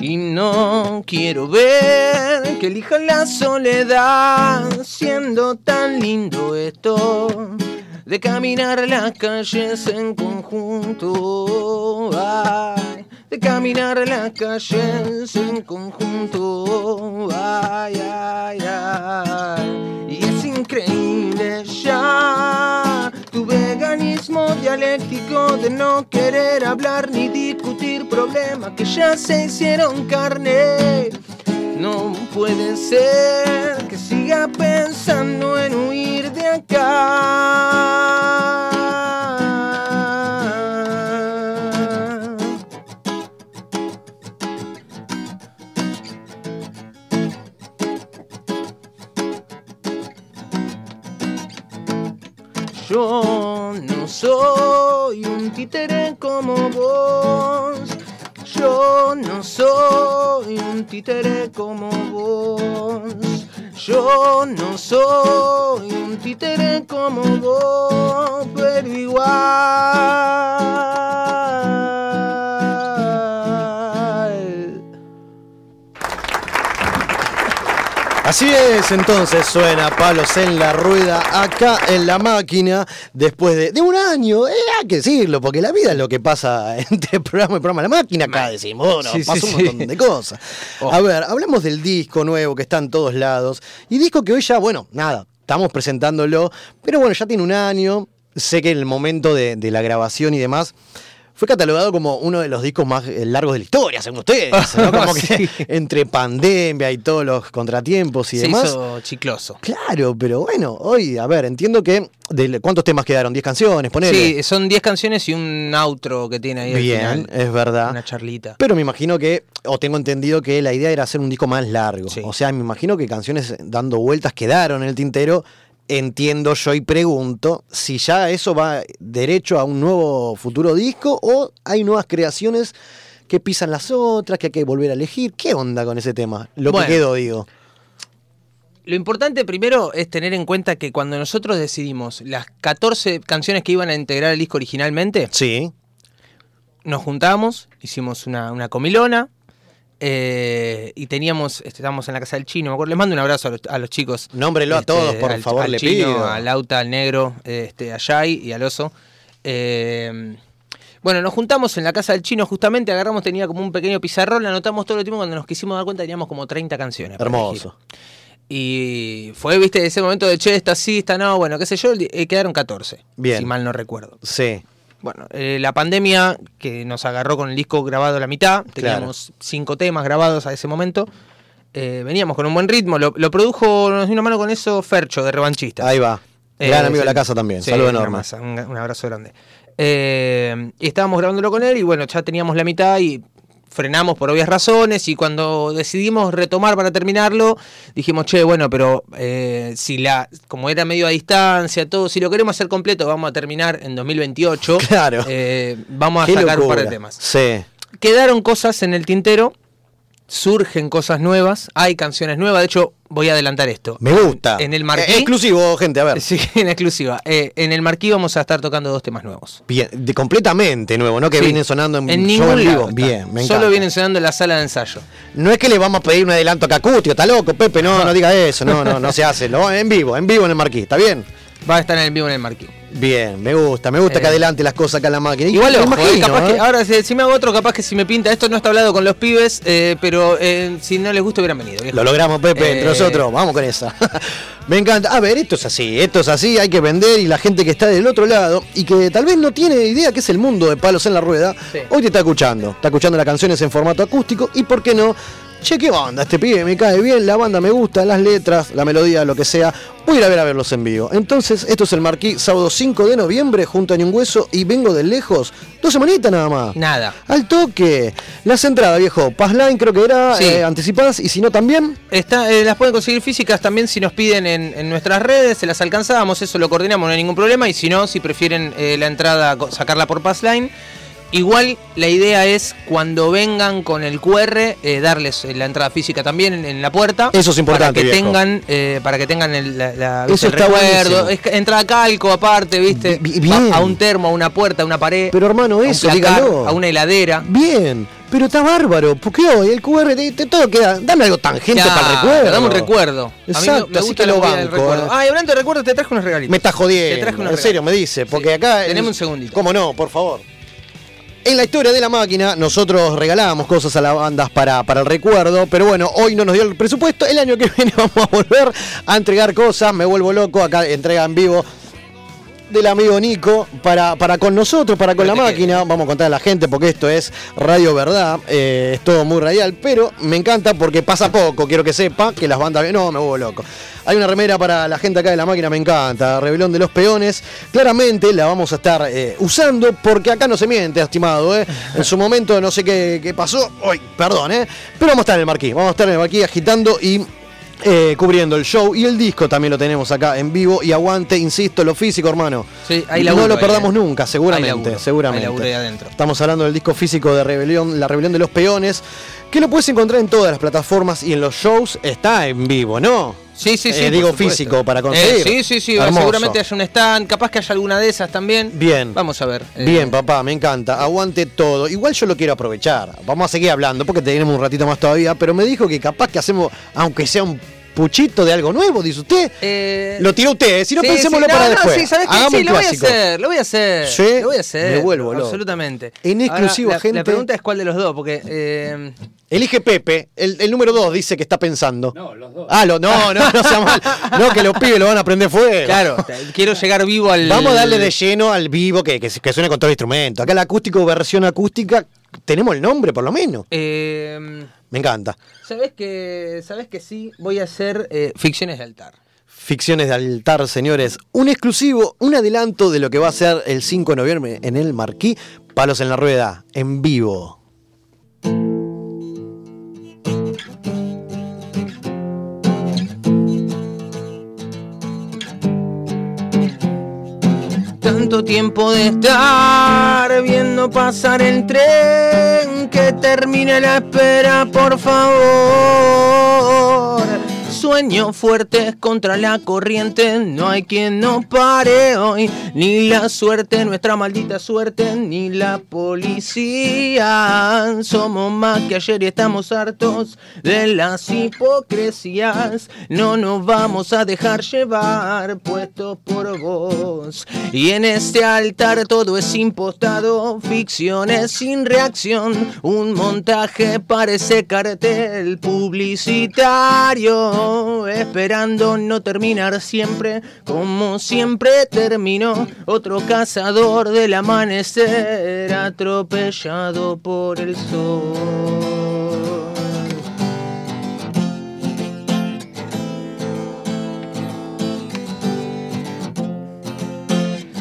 Y no quiero ver que elija la soledad, siendo tan lindo esto de caminar las calles en conjunto. Ay, de caminar en conjunto. Ay, ay, ay. Y es increíble ya tu veganismo dialéctico de no querer hablar ni discutir problemas que ya se hicieron carne. No puede ser que siga pensando en huir de acá. Yo no soy un títere como vos. Yo no soy un títere como vos. Yo no soy un títere como vos, pero igual. Así es, entonces suena palos en la rueda acá en la máquina después de, de un año, eh, hay que decirlo, porque la vida es lo que pasa entre programa y programa. La máquina acá decimos, bueno, Sí, sí, pasa un sí. montón de cosas. A ver, hablemos del disco nuevo que está en todos lados. Y disco que hoy ya, bueno, nada, estamos presentándolo, pero bueno, ya tiene un año. Sé que en el momento de, de la grabación y demás. Fue catalogado como uno de los discos más eh, largos de la historia, según ustedes. ¿no? Como que entre pandemia y todos los contratiempos y Se demás. hizo chicloso. Claro, pero bueno, hoy, a ver, entiendo que. de- ¿Cuántos temas quedaron? ¿10 canciones? Ponele. Sí, son 10 canciones y un outro que tiene ahí al Bien, final. es verdad. Una charlita. Pero me imagino que, o tengo entendido que la idea era hacer un disco más largo. O sea, me imagino que canciones dando vueltas quedaron en el tintero. Entiendo yo y pregunto si ya eso va derecho a un nuevo futuro disco o hay nuevas creaciones que pisan las otras, que hay que volver a elegir. ¿Qué onda con ese tema? Lo Bueno. que quedó, digo. Lo importante primero es tener en cuenta que cuando nosotros decidimos las 14 canciones que iban a integrar el disco originalmente, sí. nos juntamos, hicimos una, una comilona eh, y teníamos, este, estábamos en la casa del chino, me acuerdo, les mando un abrazo a los, a los chicos. Nómbrelo a todos, por al- favor, al le chino, pido. Al Lauta, al negro, este, a Yai y al oso. Eh, bueno, nos juntamos en la casa del chino, justamente agarramos, tenía como un pequeño pizarrón, anotamos todo el tiempo, cuando nos quisimos dar cuenta teníamos como 30 canciones. Hermoso. Y fue, viste, ese momento de che, esta sí, esta no, bueno, qué sé yo, eh, quedaron 14. Bien. Si mal no recuerdo. Sí. Bueno, eh, la pandemia que nos agarró con el disco grabado a la mitad, teníamos cinco temas grabados a ese momento. eh, veníamos con un buen ritmo, lo, lo produjo, nos dio una mano con eso Fercho de Revanchista. Ahí va. Gran amigo de la casa también. Saludo enorme. Un, un abrazo grande. Eh, y estábamos grabándolo con él y bueno, ya teníamos la mitad y frenamos por obvias razones y cuando decidimos retomar para terminarlo, dijimos, che, bueno, pero eh, si la, como era medio a distancia, todo, si lo queremos hacer completo, vamos a terminar en 2028. Claro. Eh, vamos a Qué sacar un par de temas. Sí. Quedaron cosas en el tintero, surgen cosas nuevas, hay canciones nuevas, de hecho voy a adelantar esto. Me gusta. En el marquí. Eh, exclusivo, gente, a ver. Sí, en exclusiva. Eh, en el marquí vamos a estar tocando dos temas nuevos. Bien, de completamente nuevo, ¿no? Que Sí. vienen sonando en, En ningún vivo. Bien, me encanta. Solo vienen sonando en la sala de ensayo. No es que le vamos a pedir un adelanto acá acústico, está loco, Pepe, no, no diga eso, no, no, no se hace. Lo, en vivo, en vivo en el marquí, ¿está bien? Va a estar en vivo en el marquí. Bien, me gusta, me gusta Eh, que adelante las cosas acá en la máquina. Igual, ojo, eh, imagino, capaz ¿eh? que, ahora si, si me hago otro, capaz que si me pinta, esto no está hablado con los pibes, eh, pero eh, si no les gusta hubieran venido. viejo. Lo logramos, Pepe, entre Eh, nosotros. Vamos con esa. Me encanta. A ver, esto es así, esto es así, hay que vender y la gente que está del otro lado y que tal vez no tiene idea qué es el mundo de palos en la rueda, Sí. hoy te está escuchando. Está escuchando las canciones en formato acústico y por qué no. Che, qué onda, este pibe me cae bien, la banda me gusta, las letras, la melodía, lo que sea. Voy a ir a ver a verlos en vivo. Entonces, esto es el Marquí, sábado 5 de noviembre, junto a Ni un Hueso y vengo de lejos. Dos semanitas nada más. Nada. Al toque. Las entradas, viejo. Passline creo que era Sí. eh, anticipadas y si no también. Está, eh, las pueden conseguir físicas también si nos piden en, en nuestras redes, se las alcanzamos, eso lo coordinamos, no hay ningún problema. Y si no, si prefieren eh, la entrada, sacarla por Passline. Igual la idea es cuando vengan con el QR eh, darles eh, la entrada física también en, en la puerta. Eso es importante, Para que viejo. tengan, eh, para que tengan el, la, la- Eso el está recuerdo. Es entrada calco aparte, ¿viste? Bi- bien. A, un termo, a una puerta, a una pared. Pero hermano, a un eso, placar, dígalo. A una heladera. Bien, pero está bárbaro, porque hoy el QR te, te- todo queda. Dame algo tangente para el recuerdo. Dame un recuerdo. a mí Exacto, me, gusta lo banco, recuerdo. eh. Ah, y hablando de recuerdos, te traje unos regalitos. Me está Te jodiendo. traje unos En serio, me dice, porque Sí. acá. Tenemos un segundito. ¿Cómo no? Por favor. En la historia de la máquina, nosotros regalábamos cosas a las bandas para, para el recuerdo, pero bueno, hoy no nos dio el presupuesto. El año que viene vamos a volver a entregar cosas. Me vuelvo loco. Acá entrega en vivo del amigo Nico para, para con nosotros, para con la máquina. Vamos a contar a la gente porque esto es Radio Verdad. eh, es todo muy radial, pero me encanta porque pasa poco. Quiero que sepa que las bandas. No, me vuelvo loco. Hay una remera para la gente acá de la máquina, me encanta. Rebelión de los Peones. Claramente la vamos a estar eh, usando porque acá no se miente, estimado. eh. En su momento no sé qué, qué pasó. Uy, perdón, ¿eh? Pero vamos a estar en el marquí. Vamos a estar en el marquí agitando y eh, cubriendo el show y el disco también lo tenemos acá en vivo y aguante, insisto, lo físico, hermano. Sí, hay no lo perdamos eh. nunca, Hay seguramente, laburo, seguramente. adentro. Estamos hablando del disco físico de Rebelión, La Rebelión de los Peones, que lo puedes encontrar en todas las plataformas y en los shows está en vivo, ¿no? Sí, sí, sí. Eh, digo supuesto. físico para conseguir. Eh, sí, sí, sí. Hermoso. Seguramente haya un stand. Capaz que haya alguna de esas también. Bien. Vamos a ver. eh, Bien, papá, me encanta. Aguante todo. Igual yo lo quiero aprovechar. Vamos a seguir hablando porque tenemos un ratito más todavía, pero me dijo que capaz que hacemos, aunque sea un puchito de algo nuevo, dice usted. eh, Lo tiró usted, si no sí, pensémoslo sí, para no, después. Sí, ¿sabes qué? Hagamos Sí, lo voy a hacer, lo voy a hacer. Sí, lo voy a hacer. me vuelvo. Absolutamente. En exclusivo, Ahora, la- gente. La pregunta es cuál de los dos, porque. eh, Elige Pepe, el, el número 2 dice que está pensando. No, los dos. Ah, lo, no, no, no sea mal. No, que los pibes lo van a aprender fuego. claro, quiero llegar vivo al. Vamos a darle de lleno al vivo que, que, que suene con todo el instrumento. Acá el acústico, versión acústica, tenemos el nombre por lo menos. Eh, Me encanta. ¿Sabes que, ¿Sabes que sí? Voy a hacer eh, ficciones de altar. Ficciones de altar, señores. Un exclusivo, un adelanto de lo que va a ser el 5 de noviembre en el Marquí. Palos en la rueda, en vivo. Tanto tiempo de estar viendo pasar el tren que termine la espera, por favor. Sueños fuertes contra la corriente, no hay quien nos pare hoy, ni la suerte, nuestra maldita suerte, ni la policía. Somos más que ayer y estamos hartos de las hipocresías. No nos vamos a dejar llevar, puestos por vos. Y en este altar todo es impostado, ficciones sin reacción. Un montaje parece cartel publicitario. Esperando no terminar siempre, como siempre terminó. Otro cazador del amanecer atropellado por el sol.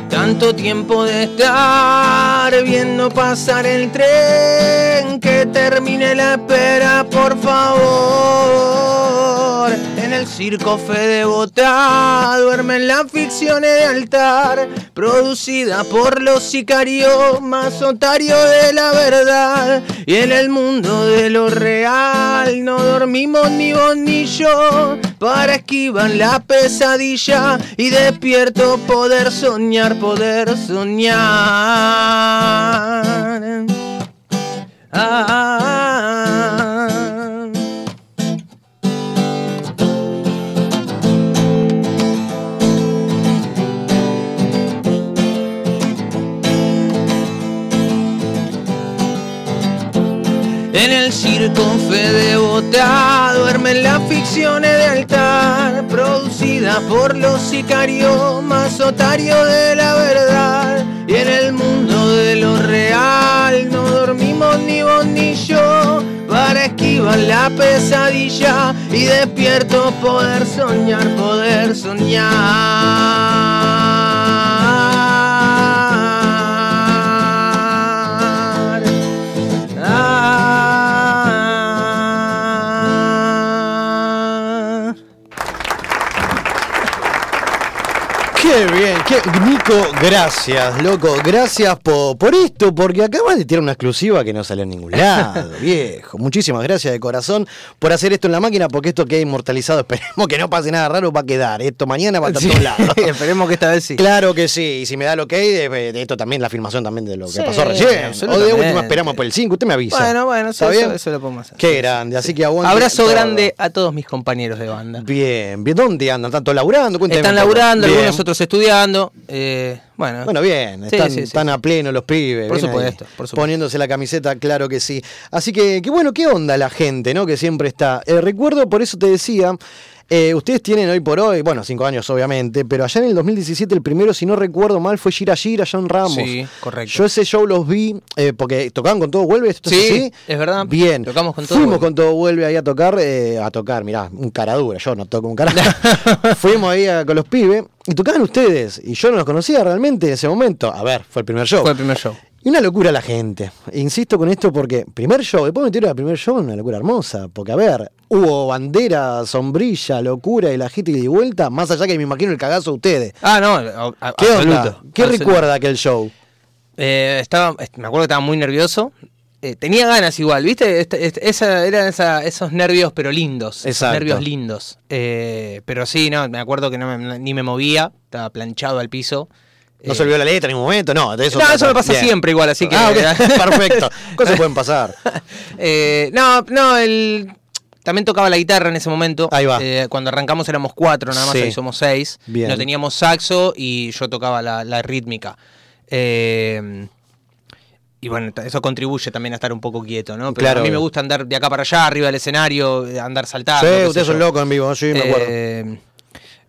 Tanto tiempo de estar viendo pasar el tren que termine la espera, por favor. En el circo Fede Botá duermen las ficciones de altar, producida por los sicarios más otarios de la verdad. Y en el mundo de lo real no dormimos ni vos ni yo para esquivar la pesadilla y despierto poder soñar, poder soñar. Ah. En el circo Fede Botá duermen las ficciones de altar, producida por los sicarios más otarios de la verdad. Y en el mundo de lo real no dormimos ni vos ni yo para esquivar la pesadilla y despierto poder soñar, poder soñar. Nico, gracias, loco, gracias por, por esto, porque acabas de tirar una exclusiva que no salió en ningún lado, viejo. Muchísimas gracias de corazón por hacer esto en la máquina, porque esto que ha inmortalizado, esperemos que no pase nada raro, va a quedar. Esto mañana va a estar Sí, todos lados. Esperemos que esta vez sí. Claro que sí, y si me da el ok, de, de esto también, la filmación también de lo que Sí, pasó recién. O de última esperamos por el 5, usted me avisa. Bueno, bueno, ¿Está eso, bien? eso lo podemos hacer. Qué grande, así que aguante. Abrazo todo. grande a todos mis compañeros de banda. Bien, bien, ¿dónde andan? ¿Tanto laburando? Cuénteme Están laburando, algunos otros estudiando. Eh, bueno, Bueno, bien, están, sí, sí, están sí. a pleno los pibes. Supuesto, por supuesto. Poniéndose la camiseta, claro que sí. Así que, qué bueno, qué onda la gente, ¿no? Que siempre está. Eh, recuerdo, por eso te decía, eh, ustedes tienen hoy por hoy, bueno, cinco años obviamente, pero allá en el 2017 el primero, si no recuerdo mal, fue Gira Gira, John Ramos. Sí, correcto. Yo ese show los vi, eh, porque tocaban con todo vuelve, ¿esto es Sí, así? es verdad. Bien. Tocamos con Todo Fuimos Vuelve. con todo vuelve ahí a tocar, eh, a tocar, mirá, un cara dura, yo no toco un cara. Fuimos ahí a- con los pibes y tocaban ustedes, y yo no los conocía realmente en ese momento. A ver, fue el primer show. fue el primer show. Y una locura la gente. Insisto con esto porque primer show, después me metieron al primer show, una locura hermosa. Porque, a ver, hubo bandera, sombrilla, locura y la gente y vuelta, más allá que me imagino el cagazo de ustedes. Ah, no, a- ¿Qué onda? ¿Qué absoluto. recuerda aquel show? Eh, estaba, est- me acuerdo que estaba muy nervioso. Eh, tenía ganas igual, ¿viste? Este- este- esa, eran esa- esos nervios, pero lindos. esos Exacto. Nervios lindos. Eh, pero sí, no, me acuerdo que no me- ni me movía, estaba planchado al piso. ¿No Eh, se olvidó la letra en ningún momento? No, de eso. No, eso me pasa Bien. siempre igual, así que. Ah, ok, perfecto. Cosas pueden pasar. Eh, no, no, el. También tocaba la guitarra en ese momento. Ahí va. Eh, cuando arrancamos éramos cuatro, nada más, Sí. ahí somos seis. Bien. No teníamos saxo y yo tocaba la, la rítmica. Eh, y bueno, eso contribuye también a estar un poco quieto, ¿no? Pero Claro. a mí me gusta andar de acá para allá, arriba del escenario, andar saltando. Sí, ustedes son locos en vivo, sí, me acuerdo. Eh,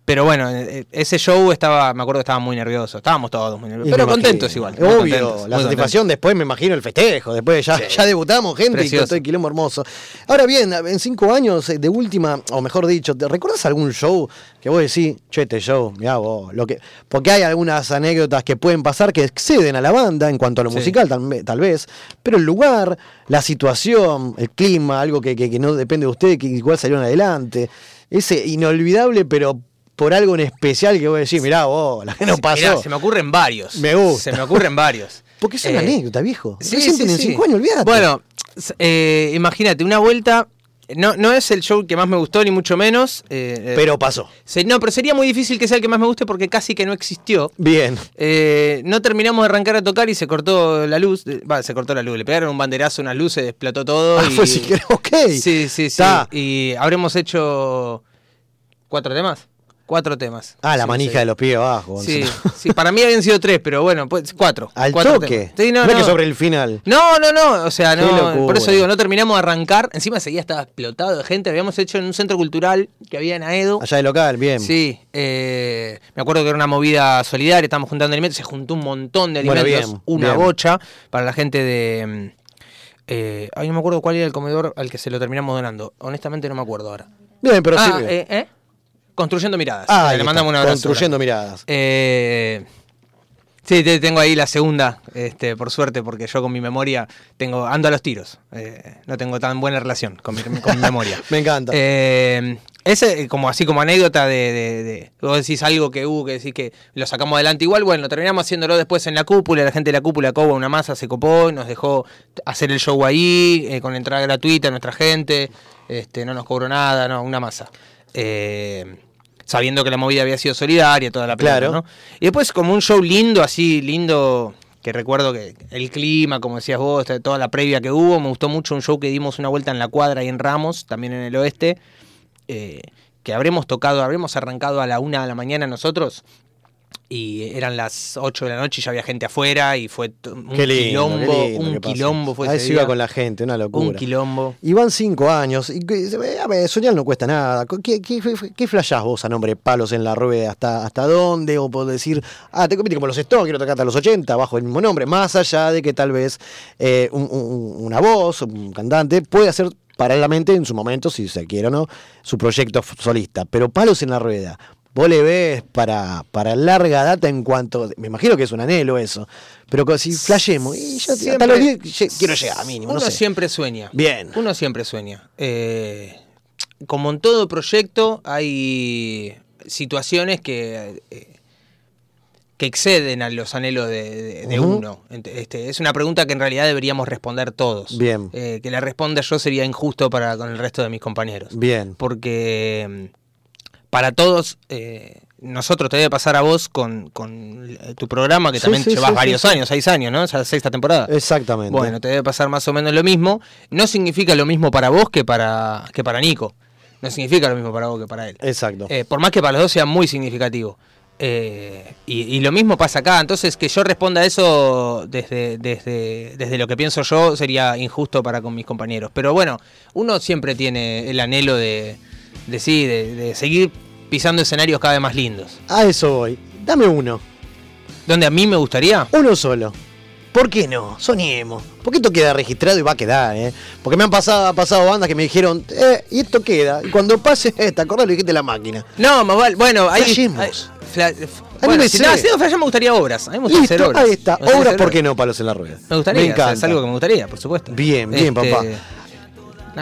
pero bueno, eh, ese show estaba, me acuerdo que estaba muy nervioso. Estábamos todos muy nerviosos. Y Pero contentos igual. Obvio, contentos, la satisfacción después me imagino el festejo, después ya, ya debutamos gente y Precioso. con todo el quilombo hermoso. Ahora bien, en cinco años eh, de última, o mejor dicho, ¿te recuerdas algún show que vos decís, che, este show, mirá vos, lo que. Porque hay algunas anécdotas que pueden pasar que exceden a la banda en cuanto a lo Sí. musical, tal, tal vez, pero el lugar, la situación, el clima, algo que, que- que no depende de ustedes, que igual salieron adelante. Ese inolvidable, pero por algo en especial que vos decís, mirá vos, la que no pasó. mirá, se me ocurren varios. Me gusta. Se me ocurren varios. Porque es una Eh, anécdota, viejo. Sí, sí, tienen sí. cinco años, olvídate. Bueno, eh, imagínate, una vuelta. No, no es el show que más me gustó, ni mucho menos. eh, pero pasó. se- no, pero sería muy difícil que sea el que más me guste porque casi que no existió. Bien. No terminamos de arrancar a tocar y se cortó la luz. Va, se cortó la luz. Le pegaron un banderazo, unas luces, explotó todo. Ah, y, fue si querés, ok. Sí, sí, sí. Ta. Y habremos hecho. ¿Cuatro temas? Cuatro temas. Ah, la Sí, manija sí. de los pies abajo. Sí, sí, para mí habían sido tres, pero bueno, pues cuatro. Al cuatro toque. Sí, no, es no. que sobre el final. No, no, no, o sea, no, por eso digo, no terminamos de arrancar. Encima seguía estaba explotado de gente. Habíamos hecho en un centro cultural que había en Aedo. Allá de local, bien. Sí, eh, me acuerdo que era una movida solidaria, estábamos juntando alimentos, se juntó un montón de Bueno, alimentos, bien, una bien. bocha para la gente de... mm, Eh, ay, no me acuerdo cuál era el comedor al que se lo terminamos donando. Honestamente no me acuerdo ahora. Bien, pero ah, sí. eh, ¿eh? Construyendo miradas. Ah, le mandamos un abrazo. Construyendo miradas. Eh, sí, te- tengo ahí la segunda, este, por suerte, porque yo con mi memoria tengo ando a los tiros. Eh, no tengo tan buena relación con mi, con mi memoria. Me encanta. Eh, ese, como así como anécdota de, de, de- vos decís algo que hubo, que decís que lo sacamos adelante igual, bueno, terminamos haciéndolo después en la cúpula, la gente de la cúpula Coba una masa se copó, y nos dejó hacer el show ahí, eh, con entrada gratuita a nuestra gente, este, no nos cobró nada, no, una masa. Eh, sabiendo que la movida había sido solidaria, toda la pelota, Claro. ¿no? Y después como un show lindo, así, lindo, que recuerdo que el clima, como decías vos, toda la previa que hubo, me gustó mucho un show que dimos una vuelta en la cuadra y en Ramos, también en el oeste, eh, que habremos tocado, habremos arrancado a la una de la mañana nosotros. Y eran las 8 de la noche y ya había gente afuera y fue un Qué lindo, quilombo, qué lindo un quilombo fue A ese eso iba con la gente, una locura. Un quilombo. Y van cinco años. Y, que- a ver, soñar no cuesta nada. ¿Qué, qué, qué flashás vos a nombre de palos en la rueda? ¿Hasta, ¿Hasta dónde? O por decir, ah, te compite como los Stones, quiero tocar hasta los 80, bajo el mismo nombre. Más allá de que tal vez eh, un- un- una voz, un cantante, puede hacer paralelamente en su momento, si se quiere o no, su proyecto solista. Pero palos en la rueda. Vos le ves para, para larga data en cuanto. Me imagino que es un anhelo eso. Pero si flashemos, y yo hasta Siempre- los 10 lle- quiero llegar mínimo. Uno no sé. siempre sueña. Bien. Uno siempre sueña. Eh, como en todo proyecto, hay situaciones que eh, que exceden a los anhelos de, de- de Ujú. uno. Este, es una pregunta que en realidad deberíamos responder todos. Bien. Eh, que la responda yo sería injusto para con el resto de mis compañeros. Bien. Porque mm, para todos, eh, nosotros te debe pasar a vos con, con eh, tu programa, que Sí, también sí, llevas sí, varios años, seis años, ¿no? Esa sexta temporada. Exactamente. Bueno, te debe pasar más o menos lo mismo. No significa lo mismo para vos que para, que para Nico. No significa lo mismo para vos que para él. Exacto. Eh, por más que para los dos sea muy significativo. Eh, y, y lo mismo pasa acá. Entonces, que yo responda a eso desde, desde, desde lo que pienso yo sería injusto para con mis compañeros. Pero bueno, uno siempre tiene el anhelo de, de sí, de, de seguir pisando escenarios cada vez más lindos. A eso voy. Dame uno. Donde a mí me gustaría. Uno solo. ¿Por qué no? Soñemos. Porque esto queda registrado y va a quedar, ¿eh? Porque me han pasado, ha pasado bandas que me dijeron, eh, y esto queda. Y cuando pase, eh, ¿te acordás? Lo dijiste la máquina. No, más vale. Bueno, ahí. Flashemos. bueno, si flash, me gustaría obras. A mí me gustaría hacer obras. ahí está. ¿por qué no? Palos en la rueda. Me gustaría, Me encanta. es algo que me gustaría, por supuesto. Bien, bien, Este, papá.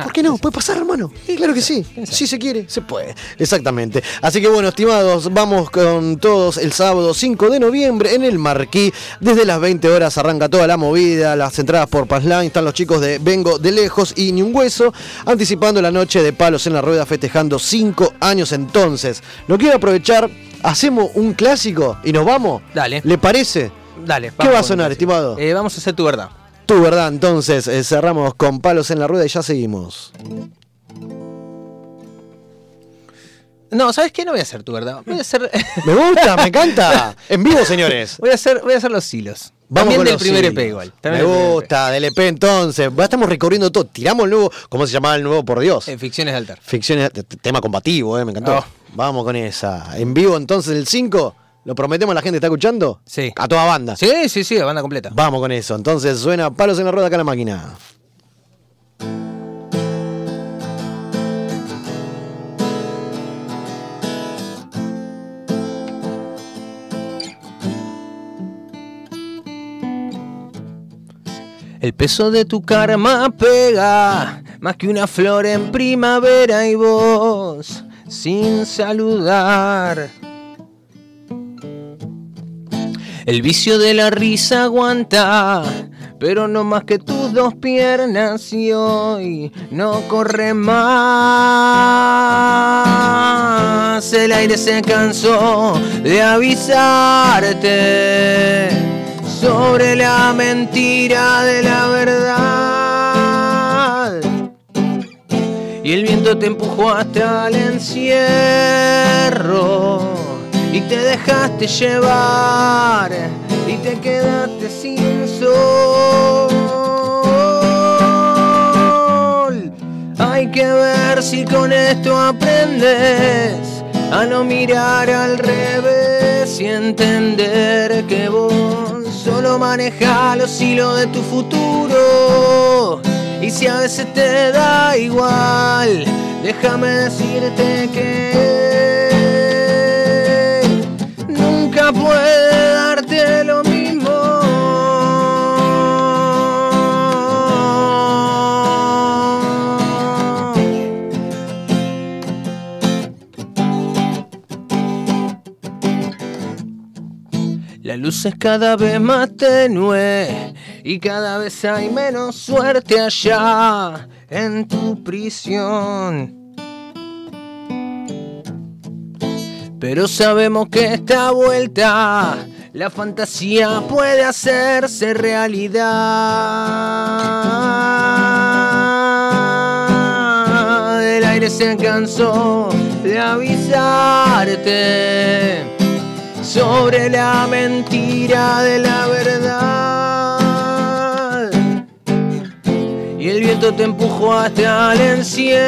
¿Por qué no? Puede pasar, hermano. claro que sí. Si se quiere, se puede. Exactamente. Así que bueno, estimados, vamos con todos el sábado 5 de noviembre en el Marquí. Desde las 20 horas arranca toda la movida. Las entradas por Passline. Están los chicos de Vengo de Lejos y Ni un Hueso. Anticipando la noche de palos en la rueda, festejando 5 años entonces. Lo quiero aprovechar. Hacemos un clásico y nos vamos. Dale. ¿Le parece? Dale. ¿Qué va a sonar, estimado? Eh, vamos a hacer tu verdad. Tu verdad, entonces eh, cerramos con palos en la rueda y ya seguimos. No, ¿sabes qué? No voy a hacer tu verdad. Voy a hacer. Me gusta, me encanta. En vivo, señores. voy a hacer, voy a hacer los hilos. Vamos También con del los primer hilos. EP igual. Me del gusta, del EP entonces. Va, Estamos recorriendo todo. Tiramos el nuevo, ¿cómo se llamaba el nuevo? Por Dios. Eh, ficciones de altar. Ficciones, tema combativo, eh, me encantó. Oh. Vamos con esa. En vivo entonces el 5. ¿Lo prometemos a la gente está escuchando? Sí. A toda banda. Sí, sí, sí, banda completa. Vamos con eso. Entonces suena palos en la rueda acá en la máquina. El peso de tu karma pega más que una flor en primavera y vos sin saludar. El vicio de la risa aguanta, pero no más que tus dos piernas y hoy no corre más. El aire se cansó de avisarte sobre la mentira de la verdad. Y el viento te empujó hasta el encierro te dejaste llevar y te quedaste sin sol. Hay que ver si con esto aprendes a no mirar al revés y entender que vos solo manejas los hilos de tu futuro. Y si a veces te da igual, déjame decirte que puede darte lo mismo. La luz es cada vez más tenue y cada vez hay menos suerte allá en tu prisión. Pero sabemos que esta vuelta la fantasía puede hacerse realidad. El aire se cansó de avisarte sobre la mentira de la verdad. Y el viento te empujó hasta el encierro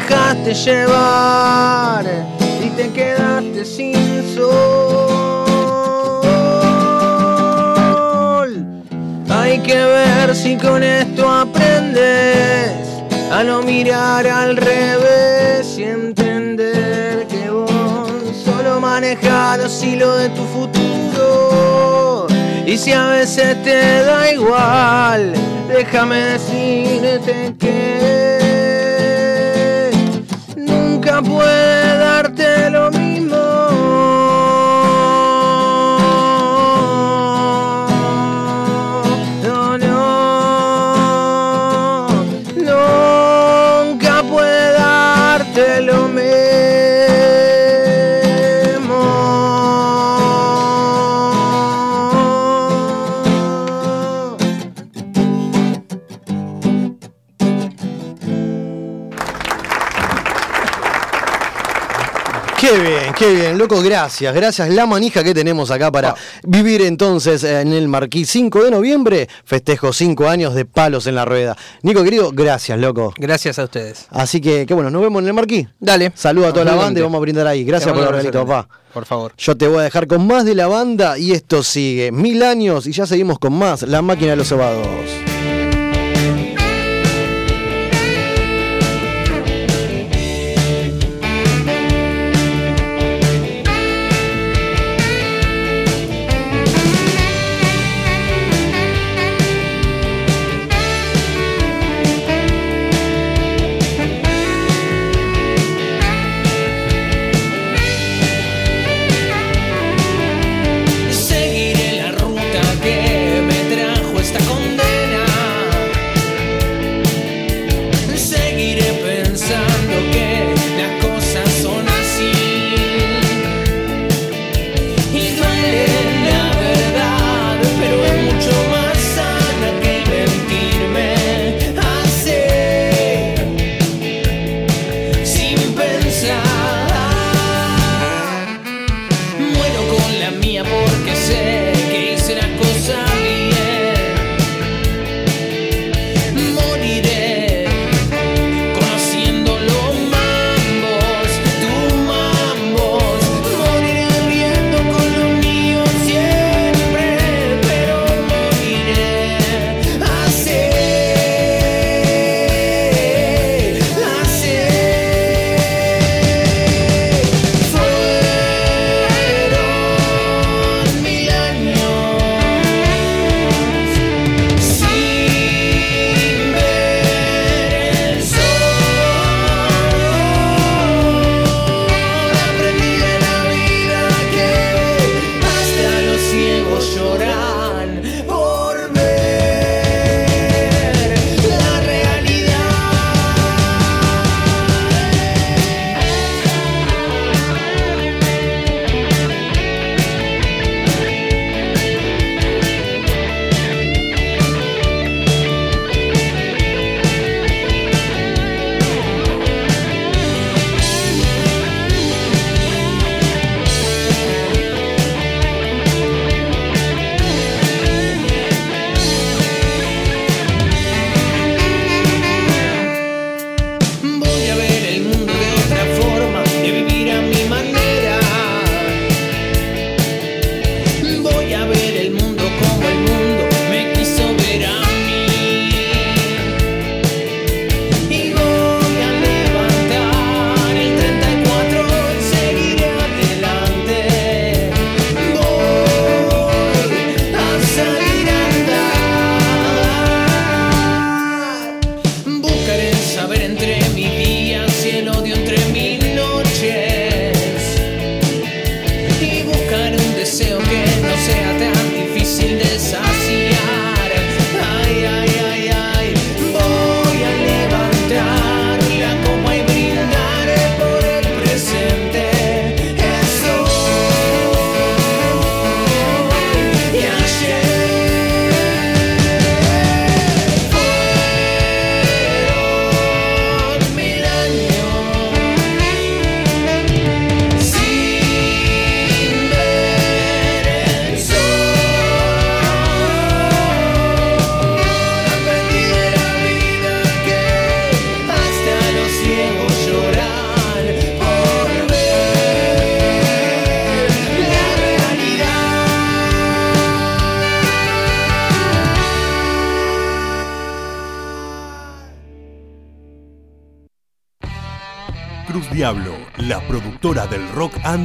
dejaste llevar y te quedaste sin sol. Hay que ver si con esto aprendes a no mirar al revés y entender que vos solo manejas los hilos de tu futuro. Y si a veces te da igual, déjame decirte que puede darte lo mismo. Qué bien, loco, gracias, gracias. La manija que tenemos acá para vivir entonces en el Marquís 5 de noviembre, festejo 5 años de palos en la rueda. Nico, querido, gracias, loco. Gracias a ustedes. Así que, que bueno, nos vemos en el Marquís. Dale. Saludos a toda la banda y vamos a brindar ahí. Gracias por regalito, abrazo papá. Por favor. Yo te voy a dejar con más de la banda y esto sigue. Mil años y ya seguimos con más. La máquina de los cebados.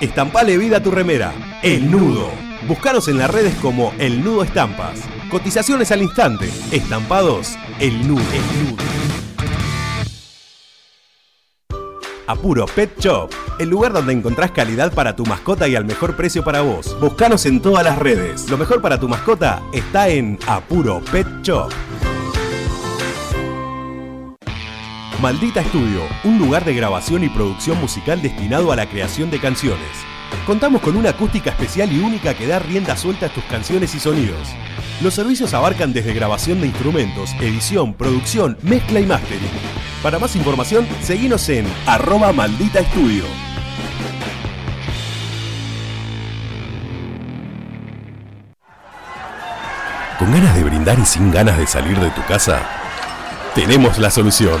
Estampale vida a tu remera. El Nudo. Búscanos en las redes como El Nudo Estampas. Cotizaciones al instante. Estampados El Nudo. El Nudo. Apuro Pet Shop, el lugar donde encontrás calidad para tu mascota y al mejor precio para vos. Buscanos en todas las redes. Lo mejor para tu mascota está en Apuro Pet Shop. Maldita Estudio, un lugar de grabación y producción musical destinado a la creación de canciones. Contamos con una acústica especial y única que da rienda suelta a tus canciones y sonidos. Los servicios abarcan desde grabación de instrumentos, edición, producción, mezcla y mastering. Para más información, seguinos en arroba maldita estudio. ¿Con ganas de brindar y sin ganas de salir de tu casa? Tenemos la solución.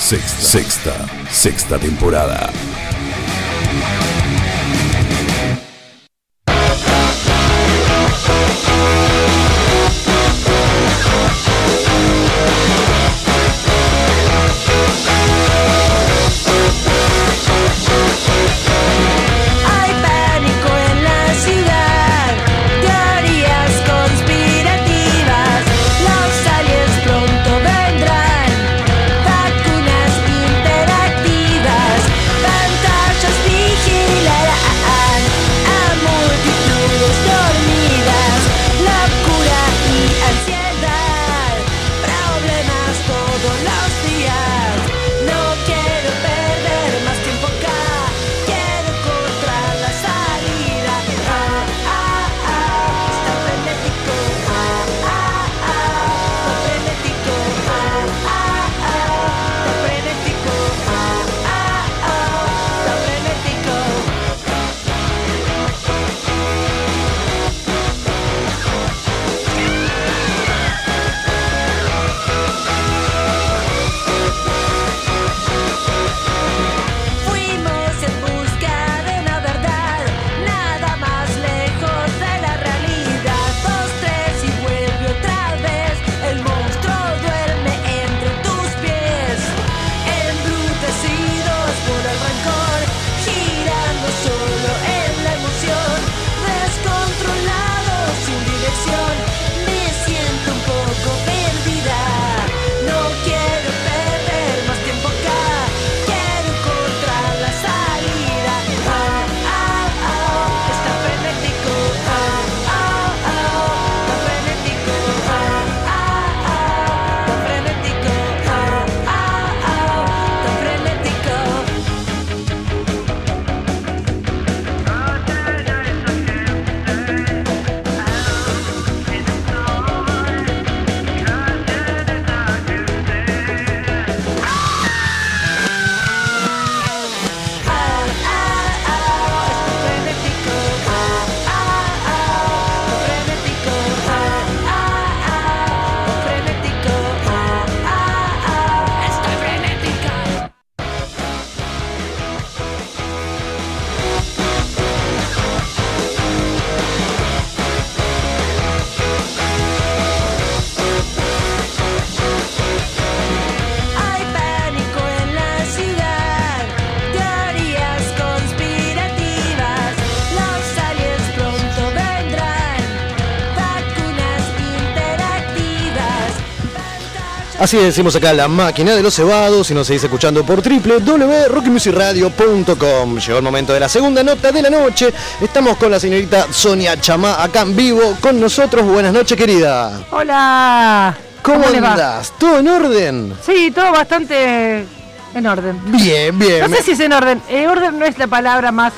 Sexta. Sexta. Sexta temporada. Así decimos acá la máquina de los cebados y nos seguís escuchando por www.rockymusicradio.com. Llegó el momento de la segunda nota de la noche. Estamos con la señorita Sonia Chamá acá en vivo con nosotros. Buenas noches, querida. Hola. ¿Cómo, va? andás? ¿Todo en orden? Sí, todo bastante en orden. Bien, bien. No sé si es en orden. Eh, orden no es la palabra más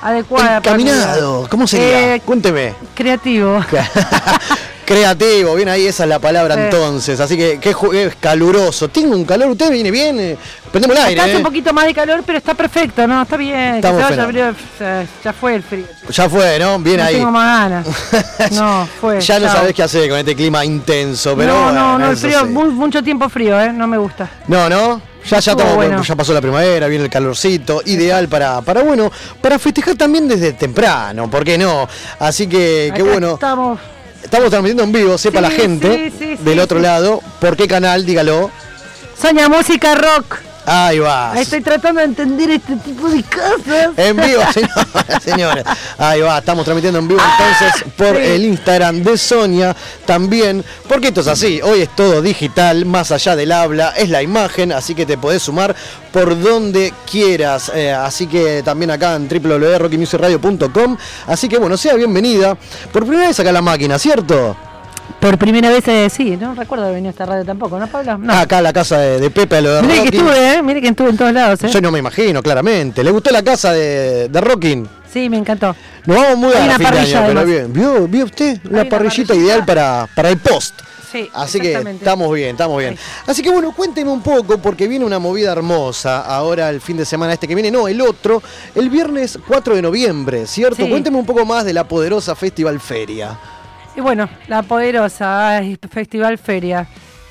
adecuada. para Caminado. mí. ¿Cómo sería? Eh, Cuénteme. creativo. Creativo, bien ahí, esa es la palabra Sí. entonces. Así que, que es caluroso. Tengo un calor, usted viene bien. eh, Prendemos el aire. hace eh. un poquito más de calor, pero está perfecto, ¿no? Está bien. Estamos que vaya ya, ya fue el frío. Ya fue, ¿no? Bien no ahí. tengo más ganas. No, fue. ya no sabés qué hacer con este clima intenso, pero no, bueno, no, no, el frío, sí. mu- mucho tiempo frío, ¿eh? No me gusta. No, no. Ya, ya, Estuvo estamos, bueno. ya pasó la primavera, viene el calorcito, ideal para, para, bueno, para festejar también desde temprano, ¿por qué no? Así que, qué bueno. Estamos. Estamos transmitiendo en vivo, sepa Sí, la gente sí, sí, del otro lado, ¿por qué canal? Dígalo. Soña Música Rock. Ahí va. Estoy tratando de entender este tipo de cosas. En vivo, señores. Ahí va, estamos transmitiendo en vivo entonces por sí. el Instagram de Sonia también. Porque esto es así, hoy es todo digital, más allá del habla, es la imagen, así que te podés sumar por donde quieras. Eh, así que también acá en www.rockymusicradio.com. Así que bueno, sea bienvenida. Por primera vez acá la máquina, ¿cierto? Por primera vez, eh, sí, no recuerdo haber venido a esta radio tampoco, ¿no, Pablo? No. Acá la casa de, de Pepe, lo de Mire que estuve, ¿eh? Mire que estuve en todos lados, ¿eh? Yo no me imagino, claramente. ¿Le gustó la casa de, de Rocking? Sí, me encantó. Nos vamos muy a una fin de año, pero bien. ¿Vio, vio usted? Una parrillita parrillita. ideal para, para el post. Sí, Así que estamos bien, estamos bien. Así que bueno, cuénteme un poco, porque viene una movida hermosa ahora el fin de semana este que viene, no, el otro, el viernes 4 de noviembre, ¿cierto? Sí. Cuénteme un poco más de la poderosa Festival Feria. Y bueno, la poderosa ay, Festival Feria.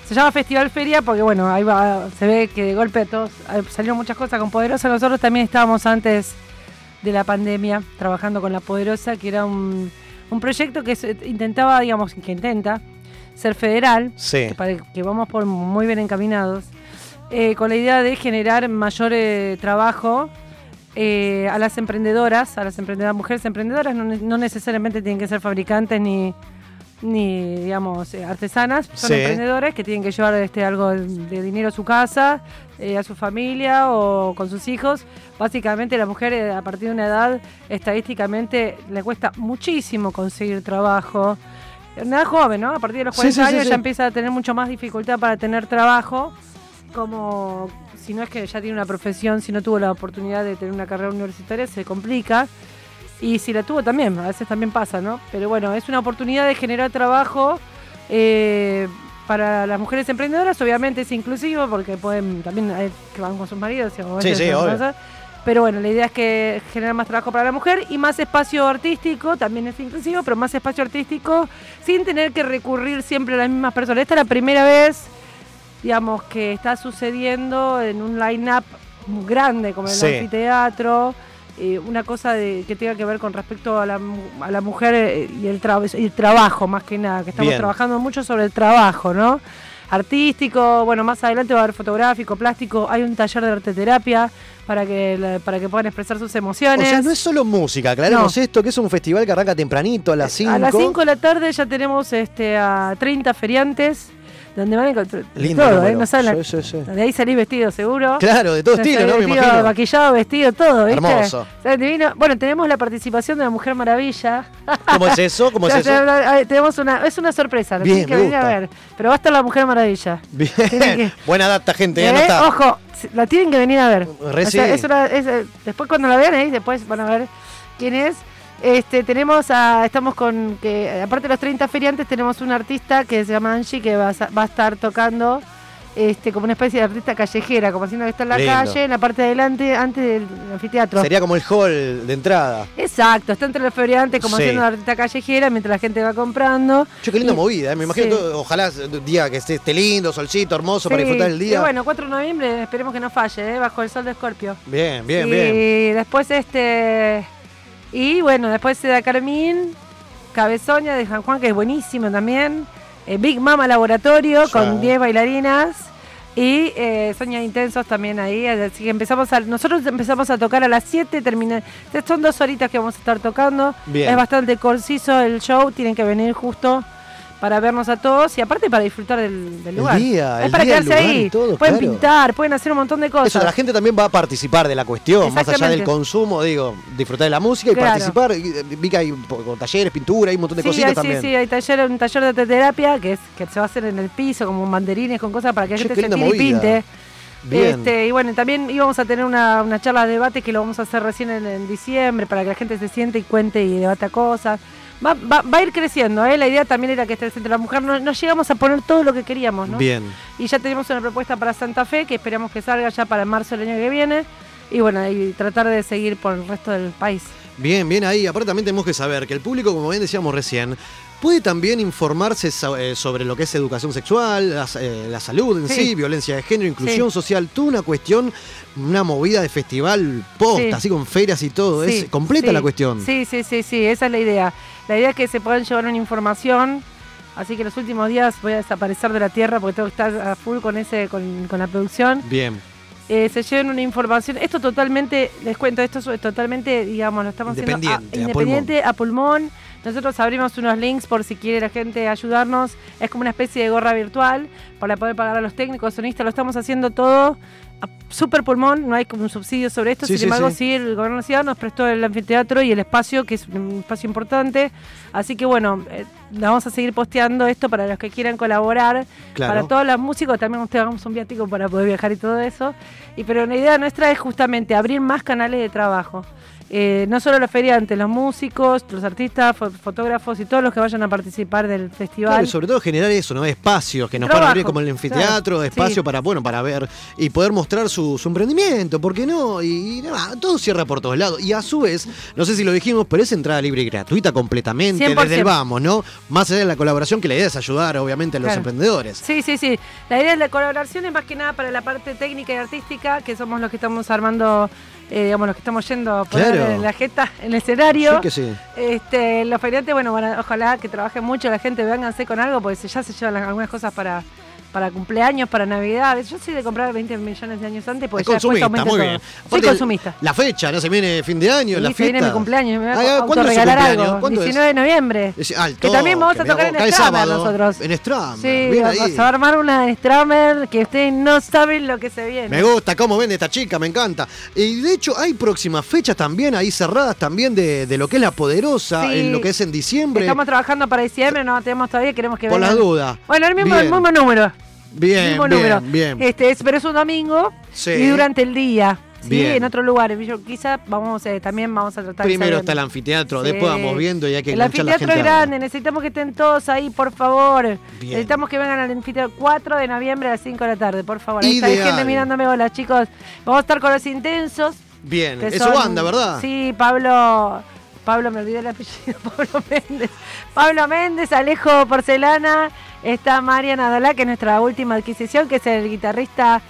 Se llama Festival Feria porque bueno, ahí va, se ve que de golpe todos eh, salieron muchas cosas con Poderosa. Nosotros también estábamos antes de la pandemia trabajando con la Poderosa, que era un, un proyecto que intentaba, digamos, que intenta ser federal, Sí. que, para- que vamos por muy bien encaminados, eh, con la idea de generar mayor eh, trabajo eh, a las emprendedoras, a las emprendedoras, mujeres emprendedoras, no, no necesariamente tienen que ser fabricantes ni, ni digamos, eh, artesanas, son Sí. emprendedoras que tienen que llevar este, algo de, dinero a su casa, eh, a su familia o con sus hijos. Básicamente la mujer eh, a partir de una edad estadísticamente le cuesta muchísimo conseguir trabajo. Una edad joven, ¿no? A partir de los Sí, 40 sí, sí, años ya empieza a tener mucho más dificultad para tener trabajo como si no es que ya tiene una profesión, si no tuvo la oportunidad de tener una carrera universitaria, se complica. Y si la tuvo también, a veces también pasa, ¿no? Pero bueno, es una oportunidad de generar trabajo eh, para las mujeres emprendedoras, obviamente es inclusivo porque pueden también hay que van con sus maridos. a Sí, sí, obvio. cosas. Pero bueno, la idea es que generar más trabajo para la mujer y más espacio artístico, también es inclusivo, pero más espacio artístico sin tener que recurrir siempre a las mismas personas. Esta es la primera vez digamos, que está sucediendo en un line-up grande como el Sí. anfiteatro, eh, una cosa de, que tenga que ver con respecto a la, a la mujer eh, y el, tra- y el trabajo, más que nada, que estamos Bien. trabajando mucho sobre el trabajo, ¿no? Artístico, bueno, más adelante va a haber fotográfico, plástico, hay un taller de arte terapia para que, para que puedan expresar sus O emociones. sea, no es solo música, aclaremos No. esto, que es un festival que arranca tempranito a las 5. A las 5 de la tarde ya tenemos este, a 30 feriantes, donde van a encontrar Lindo todo, ¿eh? No saben la- Sí, sí, sí. De ahí salís vestido seguro. Claro, de todo Ya estilo, ¿no? Me vestido, imagino. Maquillado, vestido, todo, ¿viste? Hermoso. Divino. Bueno, tenemos la participación de la Mujer Maravilla. ¿Cómo es eso? ¿Cómo es Ya eso? ah, Tenemos una, es una sorpresa, la Bien, tienen que me venir a ver. Pero va a estar la Mujer Maravilla. Bien. Que- Buena data, gente, ¿Eh? ¿eh? Anotá. Ojo, la tienen que venir a ver. O sea, es una- es, eh, después cuando la vean ahí, después van a ver quién es. Este, tenemos a, estamos con, que aparte de los 30 feriantes, tenemos un artista que se llama Angie que va va a estar tocando este, como una especie de artista callejera, como haciendo que está en la Lindo. calle, en la parte de adelante, antes del anfiteatro. Sería como el hall de entrada. Exacto, está entre los feriantes como Sí. haciendo una artista callejera mientras la gente va comprando. Che, qué linda Y- movida, ¿eh? Me imagino, sí. todo- ojalá día que esté, esté lindo, solcito, hermoso, para disfrutar el Y día. bueno, 4 de noviembre, esperemos que no falle, ¿eh? bajo el sol de Escorpio. Bien, bien, y bien. después este. Y bueno, después se da Carmín, Cabezoña de San Juan, que es buenísimo también. eh, Big Mama Laboratorio con 10 bailarinas. Y eh, Soña Intensos también ahí. Así que empezamos a. Nosotros empezamos a tocar a las 7, termina. Son dos horitas que vamos a estar tocando. Bien. Es bastante conciso el show, tienen que venir justo para vernos a todos y aparte para disfrutar del, del El lugar. día, es el para día, el quedarse ahí. todo, pueden claro. pintar, pueden hacer un montón de cosas. Eso, la gente también va a participar de la cuestión, más allá del consumo, digo, disfrutar de la música y Claro. participar. Eh, Vi que hay poco talleres, pintura, hay un montón de Sí, cositas hay, también. sí, sí, hay taller, un taller de arteterapia que es que se va a hacer en el piso, como banderines con cosas para que la gente se tire y pinte. Bien. Este, y bueno, también íbamos a tener una, una charla de debate que lo vamos a hacer recién en, en diciembre para que la gente se siente y cuente y debata cosas. Va, va- va a ir creciendo, ¿eh? La idea también era que esté el Centro de la Mujer. No, no llegamos a poner todo lo que queríamos, ¿no? Bien. Y ya tenemos una propuesta para Santa Fe que esperamos que salga ya para marzo del año que viene. Y bueno, y tratar de seguir por el resto del país. Bien, bien ahí. Aparte también tenemos que saber que el público, como bien decíamos recién, puede también informarse eh, sobre lo que es educación sexual, la, eh, la salud en sí. Sí. violencia de género, inclusión Sí. social, toda una cuestión, una movida de festival posta, Sí. así con ferias y todo. Es completa la cuestión. Sí, sí, sí, sí, esa es la idea. La idea es que se puedan llevar una información. Así que los últimos días voy a desaparecer de la tierra porque tengo que estar a full con ese, con, con la producción. Bien. Eh, se lleven una información. Esto totalmente, les cuento, esto es totalmente, digamos, lo estamos haciendo a- Independiente, a independiente a pulmón. Nosotros abrimos unos links por si quiere la gente ayudarnos. Es como una especie de gorra virtual para poder pagar a los técnicos, sonistas. Lo estamos haciendo todo a super pulmón. No hay como un subsidio sobre esto. Sí, Sin sí, embargo, sí. sí, el gobierno de la ciudad nos prestó el anfiteatro y el espacio, que es un espacio importante. Así que bueno, eh, vamos a seguir posteando esto para los que quieran colaborar. Claro. Para todos los músicos también ustedes hagamos un viático para poder viajar y todo eso. Y pero la idea nuestra es justamente abrir más canales de trabajo. Eh, no solo los feriantes, los músicos, los artistas, fo- fotógrafos y todos los que vayan a participar del festival. Claro, y sobre todo generar eso, ¿no? Espacios que nos Trabajo, van a abrir como el anfiteatro, claro, espacio sí. para, bueno, para ver y poder mostrar su, su emprendimiento, ¿por qué no? Y, nada, todo cierra por todos lados. Y a su vez, no sé si lo dijimos, pero es entrada libre y gratuita completamente, 100%. desde el vamos, ¿no? Más allá de la colaboración, que la idea es ayudar, obviamente, a los Claro. emprendedores. Sí, sí, sí. La idea de la colaboración es más que nada para la parte técnica y artística, que somos los que estamos armando, eh, digamos, los que estamos yendo a poner Claro. en la jeta, en el escenario. Sí que sí. Este, los feriantes, bueno, a- ojalá que trabajen mucho, la gente vénganse con algo, porque ya se llevan las- algunas cosas para, para cumpleaños, para Navidad. Yo soy de comprar 20 millones de años antes, porque Es ya consumista, muy todo. bien. Soy Aparte, consumista. La fecha, ¿no? Se viene fin de año, Sí, la se fiesta. viene mi cumpleaños, me voy Ah, algo. ¿Cuándo es? 19 de noviembre. Es- ah, que también vamos a tocar en Stramer sábado, nosotros. En Stramer, Sí, bien vamos ahí. a armar una Stramer que ustedes no saben lo que se viene. Me gusta cómo vende esta chica, me encanta. Y de hecho hay próximas fechas también, ahí cerradas también de, de lo que es la poderosa, Sí. en lo que es en diciembre. Estamos trabajando para diciembre, no tenemos todavía, queremos que Por las vengan. dudas. Bueno, el mismo, el mismo número. Bien, mismo bien, número. bien. Este, es, pero es un domingo Sí. y durante el día. Sí, Bien. en otro lugar. Yo, quizá vamos, eh, también vamos a tratar de Primero saber- está el anfiteatro, Sí. después vamos viendo y hay que El enganchar la anfiteatro gente. es a- grande, necesitamos que estén todos ahí, por favor. Necesitamos que vengan al anfiteatro 4 de noviembre a las 5 de la tarde, por favor. Ahí está Ideal. hay gente mirándome, hola chicos. Vamos a estar con los intensos. Bien, que es son- su banda, ¿verdad? Sí, Pablo. Pablo, me olvidé el apellido, Pablo Méndez. Pablo Méndez, Alejo Porcelana, está Mariana Dalá, que es nuestra última adquisición, que es el guitarrista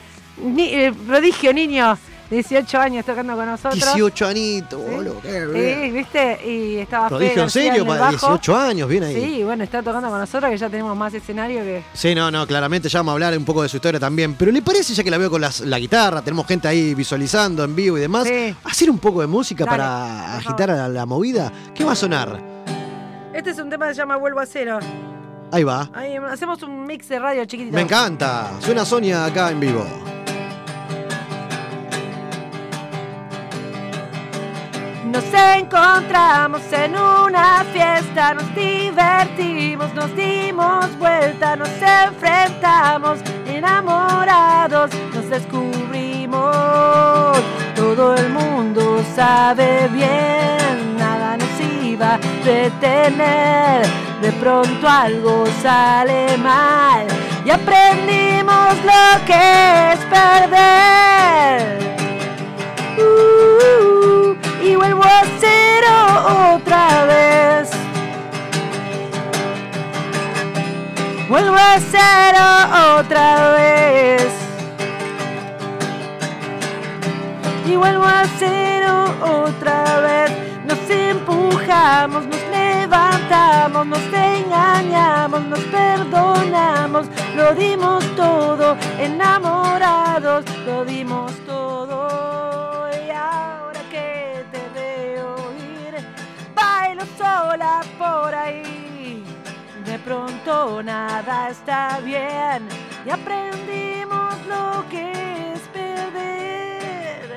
ni- eh, prodigio niño, 18 años tocando con nosotros. 18 anitos, boludo, qué bien. Sí, ¿viste? Y estaba Fede Prodigio en serio, para bajo. 18 años, bien ahí. Sí, bueno, está tocando con nosotros, que ya tenemos más escenario que... Sí, no, no, claramente ya vamos a hablar un poco de su historia también. Pero ¿le parece, ya que la veo con las- la guitarra, tenemos gente ahí visualizando en vivo y demás, Sí. hacer un poco de música Dale, para agitar a la, la movida? ¿Qué va a sonar? Este es un tema que se llama Vuelvo a Cero. Ahí va. Ahí hacemos un mix de radio chiquitito. Me encanta. Suena Sonia acá en vivo. Nos encontramos en una fiesta, nos divertimos, nos dimos vuelta, nos enfrentamos, enamorados, nos descubrimos. Todo el mundo sabe bien, nada nos iba a detener. De pronto algo sale mal y aprendimos lo que es perder. Uh, y vuelvo a cero otra vez. Vuelvo a cero otra vez. Y vuelvo a cero otra vez. Nos empujamos, nos levantamos, nos engañamos, nos perdonamos. Lo dimos todo, enamorados, lo dimos todo. Y ahora que te veo ir, bailo sola por ahí. De pronto nada está bien y aprendimos lo que es perder.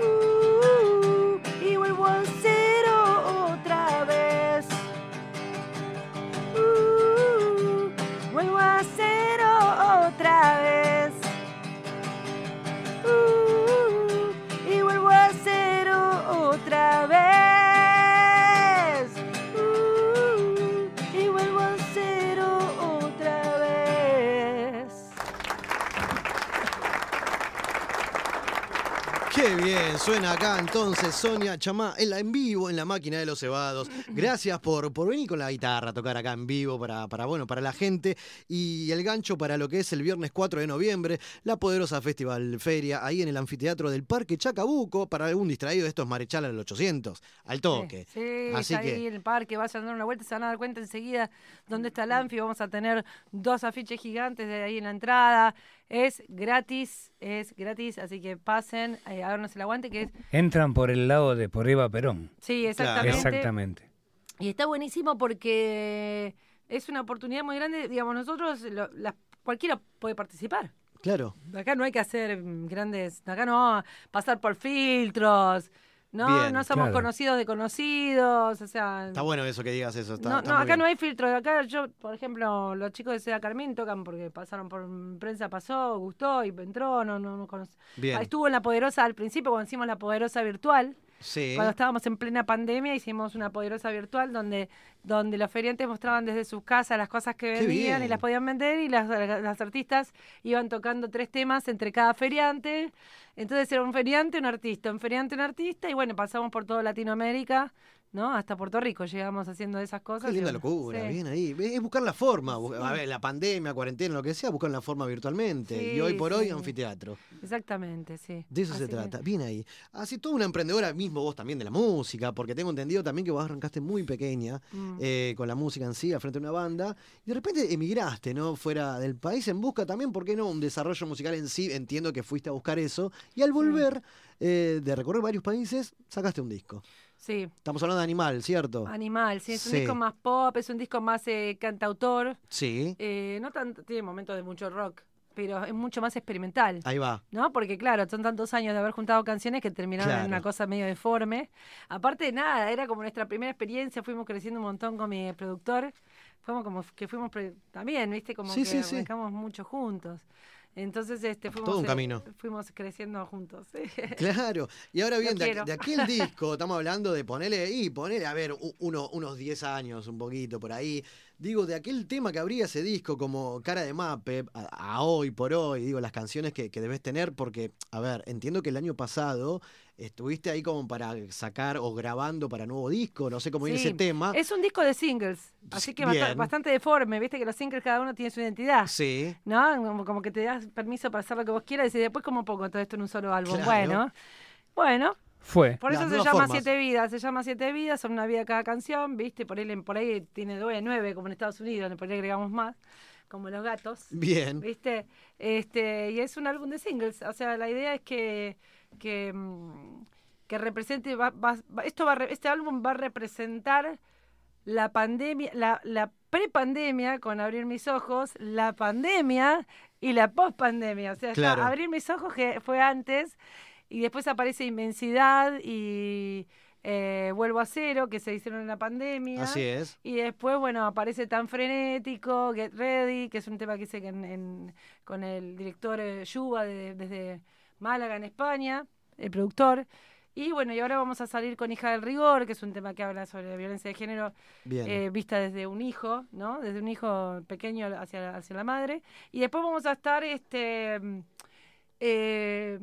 Uh, vuelvo a cero otra vez. Uh, y vuelvo a cero otra vez. Bien, suena acá entonces Sonia Chamá en, la, en vivo en la máquina de los cebados. Gracias por, por venir con la guitarra a tocar acá en vivo para, para, bueno, para la gente y el gancho para lo que es el viernes 4 de noviembre, la poderosa Festival Feria ahí en el anfiteatro del Parque Chacabuco para algún distraído de estos Marechal al 800, al toque. Sí, Así está ahí en el parque, vayan a dar una vuelta, se van a dar cuenta enseguida dónde está el Anfi. Vamos a tener dos afiches gigantes de ahí en la entrada. Es gratis, es gratis, así que pasen, eh, háganos el aguante, que es Entran por el lado de por Eva Perón. Sí, exactamente. Exactamente. Y está buenísimo porque es una oportunidad muy grande. Digamos, nosotros, lo- la- cualquiera puede participar. claro. Acá no hay que hacer grandes, acá no pasar por filtros, no, Bien, no somos claro. conocidos de conocidos, o sea, Está bueno eso que digas eso. Está, no, está no, acá bien. no hay filtros. Acá yo, por ejemplo, los chicos de Seda Carmín tocan porque pasaron por prensa, pasó, gustó y entró, no, no, no conoce. Estuvo en la Poderosa al principio, cuando hicimos la Poderosa virtual. Sí. Cuando estábamos en plena pandemia hicimos una poderosa virtual donde, donde los feriantes mostraban desde sus casas las cosas que vendían y las podían vender y las, las artistas iban tocando tres temas entre cada feriante. Entonces era un feriante, un artista, un feriante, un artista y bueno, pasamos por toda Latinoamérica, ¿no? Hasta Puerto Rico llegamos haciendo esas cosas. Qué linda locura, sí. bien ahí. Es buscar la forma. A ver, la pandemia, cuarentena, lo que sea, buscar la forma virtualmente. Sí, y hoy por hoy, anfiteatro. Exactamente, sí. De eso Así se que- trata. Bien ahí. Así, toda una emprendedora, mismo vos también de la música, porque tengo entendido también que vos arrancaste muy pequeña Mm. eh, con la música en sí, al frente de una banda, y de repente emigraste, ¿no? Fuera del país en busca también, ¿por qué no? Un desarrollo musical en sí, entiendo que fuiste a buscar eso, y al volver eh, de recorrer varios países, sacaste un disco. Sí. Estamos hablando de Animal, ¿cierto? Animal, sí, es un disco más pop, es un disco más eh, cantautor. Sí. Eh, no tanto, tiene momentos de mucho rock, pero es mucho más experimental. Ahí va. ¿No? Porque claro, son tantos años de haber juntado canciones que terminaron Claro. en una cosa medio deforme. Aparte de nada, era como nuestra primera experiencia, fuimos creciendo un montón con mi productor. Fuimos como que fuimos pre- también, ¿viste? Como Sí, que sí, mucho juntos. Entonces, este, fuimos, Todo un eh, camino. fuimos creciendo juntos. sí. Claro, y ahora bien, de, aquel disco, estamos hablando de ponerle, y ponerle, a ver, uno- unos 10 años, un poquito por ahí. Digo, de aquel tema que habría ese disco como cara de mape, a, a hoy por hoy, digo, las canciones que, que debes tener, porque, a ver, entiendo que el año pasado estuviste ahí como para sacar o grabando para nuevo disco, no sé cómo viene Sí, ese tema. Es un disco de singles, así que Bien. bastante deforme, viste que los singles cada uno tiene su identidad. Sí. ¿No? Como, como que te das permiso para hacer lo que vos quieras y después como poco todo esto en un solo álbum. Claro. Bueno, bueno. Fue. Por eso Las se llama formas. Siete Vidas, se llama Siete Vidas, son una vida cada canción, viste, por ahí, por ahí tiene nueve, nueve como en Estados Unidos, por ahí agregamos más, como los gatos. Bien. ¿Viste? Este, y es un álbum de singles. O sea, la idea es que, que, mm, que represente, va- va- esto va, este álbum va a representar la pandemia, la, la prepandemia con Abrir Mis Ojos, la pandemia y la pospandemia. O sea, Claro. Abrir Mis Ojos que fue antes y después aparece Inmensidad y eh, Vuelvo a Cero, que se hicieron en la pandemia. Así es. Y después, bueno, aparece Tan Frenético, Get Ready, que es un tema que hice en- en- con el director eh, Yuba de- desde Málaga, en España, el productor. Y bueno, y ahora vamos a salir con Hija del Rigor, que es un tema que habla sobre la violencia de género eh, vista desde un hijo, ¿no? Desde un hijo pequeño hacia, hacia la madre. Y después vamos a estar, este... eh,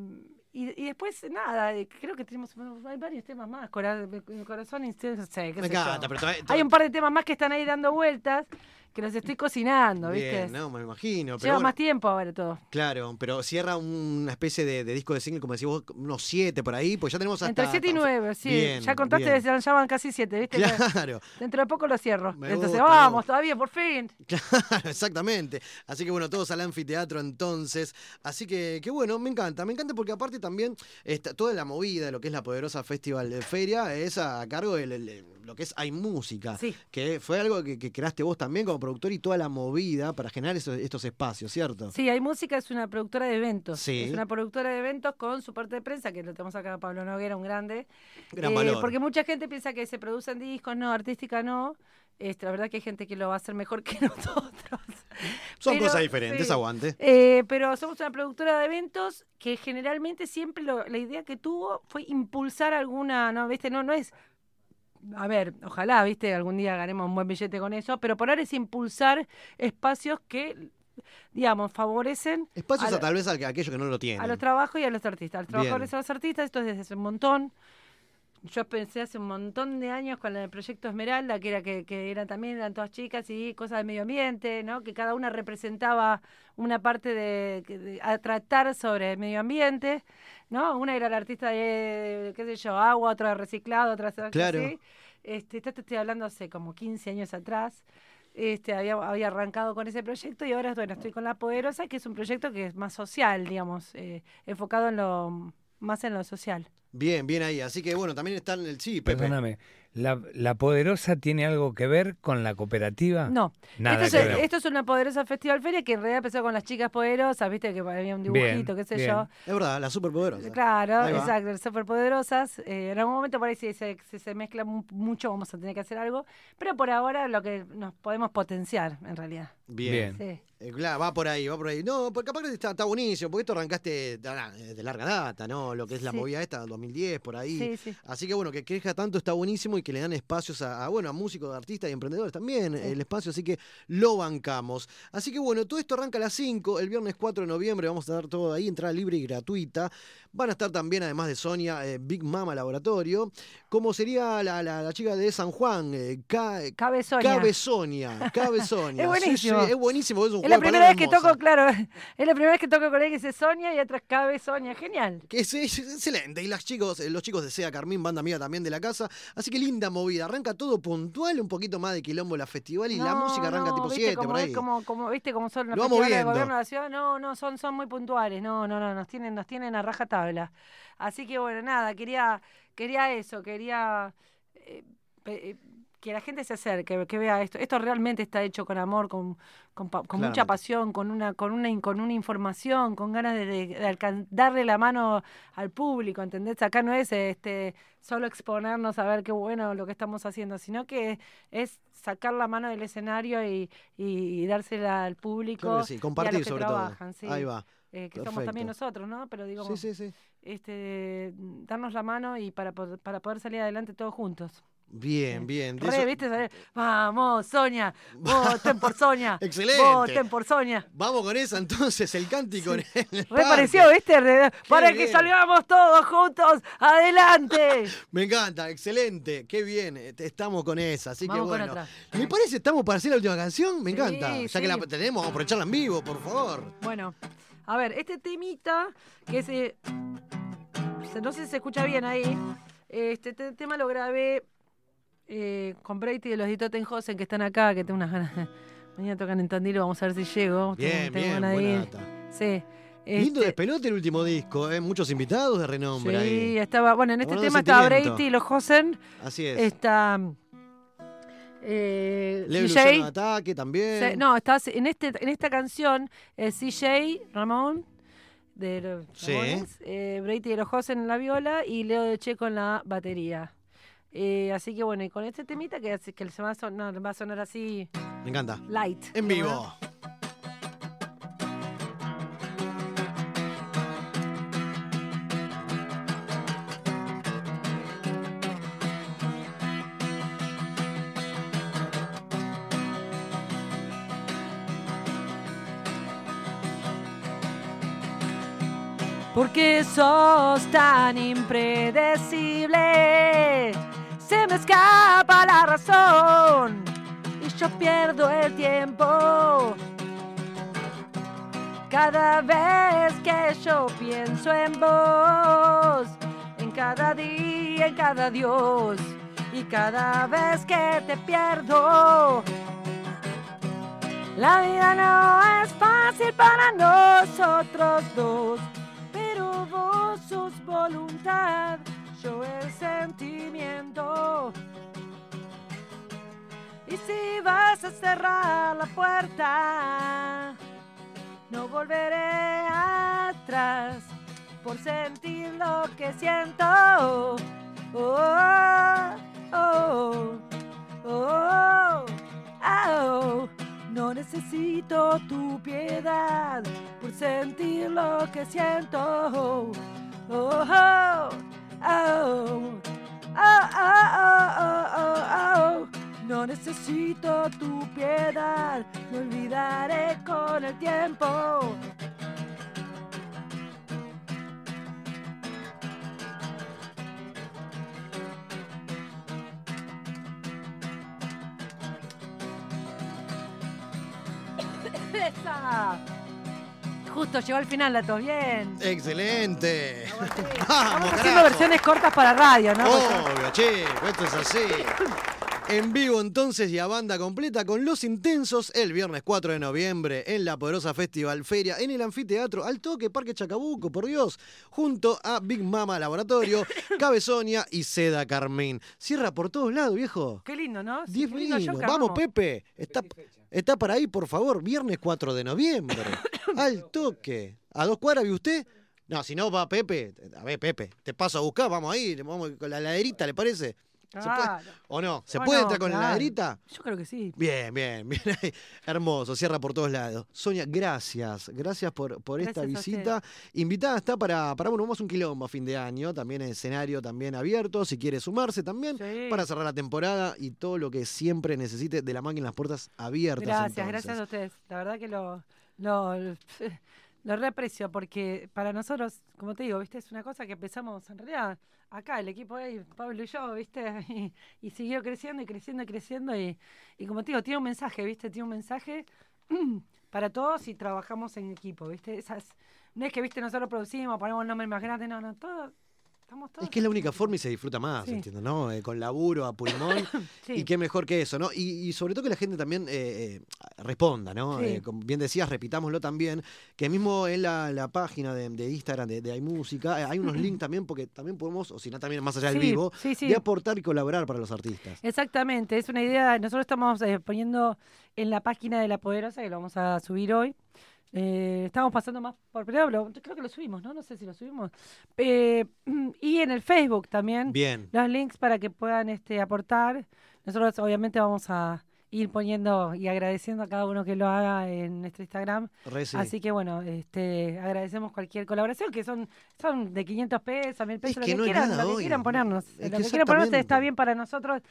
y, y después, nada, eh, creo que tenemos hay varios temas más. Cora- corazón, instinto, no sé, qué Me sé yo. encanta, pero todavía- Hay un par de temas más que están ahí dando vueltas, que los estoy cocinando, ¿viste? Bien, no, me imagino. Pero Lleva bueno, más tiempo ahora todo. Claro, pero cierra una especie de, de disco de single, como decís vos, unos siete por ahí, pues ya tenemos hasta... Entre 7 y 9, sí. Bien, ya contaste, bien. ya van casi 7, ¿viste? Claro. Dentro de poco lo cierro. Me Entonces, gusta, vamos, todavía, por fin. Claro, exactamente. Así que bueno, todos al anfiteatro entonces. Así que, que bueno, me encanta. Me encanta porque aparte también está, toda la movida de lo que es la poderosa Festival de Feria es a cargo de lo que es Hay Música. Que fue algo que, que creaste vos también como productor y toda la movida para generar esos- estos espacios, ¿cierto? Sí, Hay Música es una productora de eventos. Sí. Es una productora de eventos con su parte de prensa, que lo tenemos acá Pablo Noguera, un grande. Gran Eh, valor. Porque mucha gente piensa que se producen discos, no, artística no. Este, la verdad que hay gente que lo va a hacer mejor que nosotros. Son Pero, cosas diferentes, sí. aguante. Eh, pero somos una productora de eventos que generalmente siempre lo- la idea que tuvo fue impulsar alguna, no, viste, no, no es a ver, ojalá, viste, algún día ganemos un buen billete con eso, pero por ahora es impulsar espacios que digamos, favorecen Espacios a tal vez a, aquellos que no lo tienen. a los trabajos y a los artistas. A los trabajadores y a los artistas, esto es desde hace un montón. Yo pensé hace un montón de años con el proyecto Esmeralda, que era que, que eran también eran todas chicas y cosas del medio ambiente, ¿no? Que cada una representaba una parte de, de- a tratar sobre el medio ambiente, ¿no? Una era la artista de, qué sé yo, agua, otra de reciclado, otra de Claro. así. Este, esto te estoy hablando hace como 15 años atrás. Este, había, había arrancado con ese proyecto y ahora bueno, estoy con La Poderosa, que es un proyecto que es más social, digamos, eh, enfocado en lo más en lo social. Bien, bien ahí. Así que bueno, también están el sí, Pepe. Perdóname, ¿la, ¿la Poderosa tiene algo que ver con la cooperativa? No, Nada esto, que es, ver. esto es una poderosa festival feria que en realidad empezó con las chicas poderosas, viste que había un Bien, dibujito, qué sé bien. yo. Es verdad, la superpoderosa. Claro, exacto, superpoderosas. Eh, en algún momento por ahí si se, si se mezcla mu- mucho vamos a tener que hacer algo, pero por ahora lo que nos podemos potenciar en realidad. Bien. Sí. Eh, claro, va por ahí, va por ahí. No, porque capaz que está, está buenísimo, porque esto arrancaste de, de larga data, ¿no? Lo que es la Sí. movida esta, 2010, por ahí. Sí, sí. Así que bueno, que crezca tanto está buenísimo y que le dan espacios a, a, bueno, a músicos, artistas y emprendedores también, el espacio, así que lo bancamos. Así que bueno, todo esto arranca a las 5, el viernes 4 de noviembre vamos a dar todo ahí, entrada libre y gratuita. Van a estar también, además de Sonia, eh, Big Mama Laboratorio, como sería la, la- la chica de San Juan, eh, Ca- Cabe Sonia. Cabe Sonia, Cabe Sonia. Es Sí, buenísimo. es buenísimo, es un Es la juego de primera vez que toco, claro, es la primera vez que toco con él que dice Sonia y atrás cabe Sonia, genial. Que es, es excelente. Y las chicos, eh, los chicos de Sea Carmín, banda amiga también de la casa. Así que linda movida. Arranca todo puntual, un poquito más de quilombo la festival y la música arranca no, tipo viste 7 cómo por ahí. Como, como, ¿Viste cómo son los viendo. gobierno de la ciudad? No, no, son, son muy puntuales. No, no, no, nos tienen, nos tienen a raja tabla. Así que bueno, nada, quería, quería eso, quería eh, eh, que la gente se acerque, que vea esto. Esto realmente está hecho con amor, con, con, con mucha pasión, con una, con una, con una información, con ganas de, de- de alcan- darle la mano al público, ¿entendés? Acá no es este solo exponernos a ver qué bueno lo que estamos haciendo, sino que es sacar la mano del escenario y, y, y dársela al público Claro sí, y a compartir los que sobre todo. sí. Ahí va. Eh, que somos también nosotros, ¿no? Pero digo, Sí, sí, sí. este, darnos la mano y para, para poder salir adelante todos juntos. Bien, bien. Re, eso- ¿viste? Vamos, Sonia, voten por Sonia. Excelente. Voten por Sonia. Vamos con esa entonces, el cántico en el Re pareció, ¿viste? Re- para que salgamos todos juntos. ¡Adelante! Me encanta, excelente. Qué bien, eh, estamos con esa. Así Vamos que con bueno. otra. ¿Me parece estamos para hacer la última canción? Me Sí, encanta. Ya sí. que la tenemos, vamos a aprovecharla en vivo, por favor. Bueno, a ver, este temita, que es. eh, se- no sé si se escucha bien ahí. Este te- tema lo grabé eh, con Brady de los Di Tottenhausen que están acá, que tengo unas ganas. Mañana tocan en Tandil, vamos a ver si llego. Bien, Tengo- bien, buena data. Sí. Lindo este, despelote el último disco, ¿eh? muchos invitados de renombre Sí, ahí. estaba. Bueno, en este tema estaba. Brady y los Hosen. Así es. Está. Eh, Leve CJ. Ataque también. No, está en, este, en esta canción es CJ Ramón de los Sí. Ramones, eh, Brady de los Hosen en la viola y Leo de Checo en la batería. Eh, así que bueno, y con este temita que, que se va a, sonar, va a sonar así Me encanta. light. En vivo. Porque sos tan impredecible, se me escapa la razón y yo pierdo el tiempo. Cada vez que yo pienso en vos, en cada día, en cada Dios, y cada vez que te pierdo, la vida no es fácil para nosotros dos, pero vos sos voluntad, yo el sentimiento. Y si vas a cerrar la puerta, no volveré atrás por sentir lo que siento. Oh, oh, oh, oh. No necesito tu piedad por sentir lo que siento. Oh, oh, oh, oh, oh, oh, oh, oh. No necesito tu piedad, me olvidaré con el tiempo. Justo llegó al final la tos, bien. Excelente. Estamos Vamos, haciendo carajo. versiones cortas para radio, ¿no? Obvio, che, esto es así. En vivo entonces y a banda completa con Los Intensos el viernes 4 de noviembre en la poderosa Festival Feria en el anfiteatro Al Toque Parque Chacabuco, por Dios, junto a Big Mama Laboratorio, Cabezonia y Seda Carmín. Cierra por todos lados, viejo. Qué lindo, ¿no? Sí, Diez qué lindo vino. show que Vamos. Pepe. Está, está para ahí, por favor. Viernes 4 de noviembre. Al toque. ¿A dos cuadras vive usted? No, si no va Pepe. A ver, Pepe, te paso a buscar. Vamos a ir. Vamos con la laderita, ¿le parece? ¿Se puede- Claro. ¿O no? ¿Se ¿Cómo puede no? entrar con la laderita? Yo creo que sí. Bien, bien, bien. ahí. Hermoso, cierra por todos lados. Sonia, gracias. Gracias por, por esta Gracias visita. Invitada está para, para, bueno, vamos a un quilombo a fin de año. También escenario también abierto. Si quiere sumarse también. Sí. Para cerrar la temporada y todo lo que siempre necesite de la máquina, las puertas abiertas. Gracias, entonces. gracias a ustedes. La verdad que lo, lo, lo reaprecio porque para nosotros, como te digo, viste, es una cosa que empezamos en realidad acá, el equipo ahí, Pablo y yo, viste, y, siguió creciendo y creciendo y creciendo y, y como te digo, tiene un mensaje, viste, tiene un mensaje para todos y trabajamos en equipo, viste, esas, no es que, viste, nosotros producimos, ponemos el nombre más grande, no, no, todo, estamos todos. Es que es la única forma y se disfruta más, Sí. entiendo, ¿no? Eh, con laburo, a pulmón. Sí. Y qué mejor que eso, ¿no? Y, y sobre todo que la gente también eh, eh, responda, ¿no? Sí. Como bien decías, repitámoslo también, que mismo en la, la página de, de Instagram de, de Hay Música, eh, hay unos links también, porque también podemos, o si no también más allá del vivo, de aportar y colaborar para los artistas. Exactamente, es una idea. Nosotros estamos poniendo en la página de La Poderosa, que lo vamos a subir hoy. Eh, estamos pasando más por lo- creo que lo subimos, ¿no? No sé si lo subimos. Eh, y en el Facebook también. Bien. Los links para que puedan este, aportar. Nosotros obviamente vamos a ir poniendo y agradeciendo a cada uno que lo haga en nuestro Instagram. Re sí. Así que bueno, este, agradecemos cualquier colaboración, que son, son de 500 pesos, 1000 pesos, que lo que es quieran, lo que quieran ponernos. Es lo que que quieran ponernos está bien para nosotros,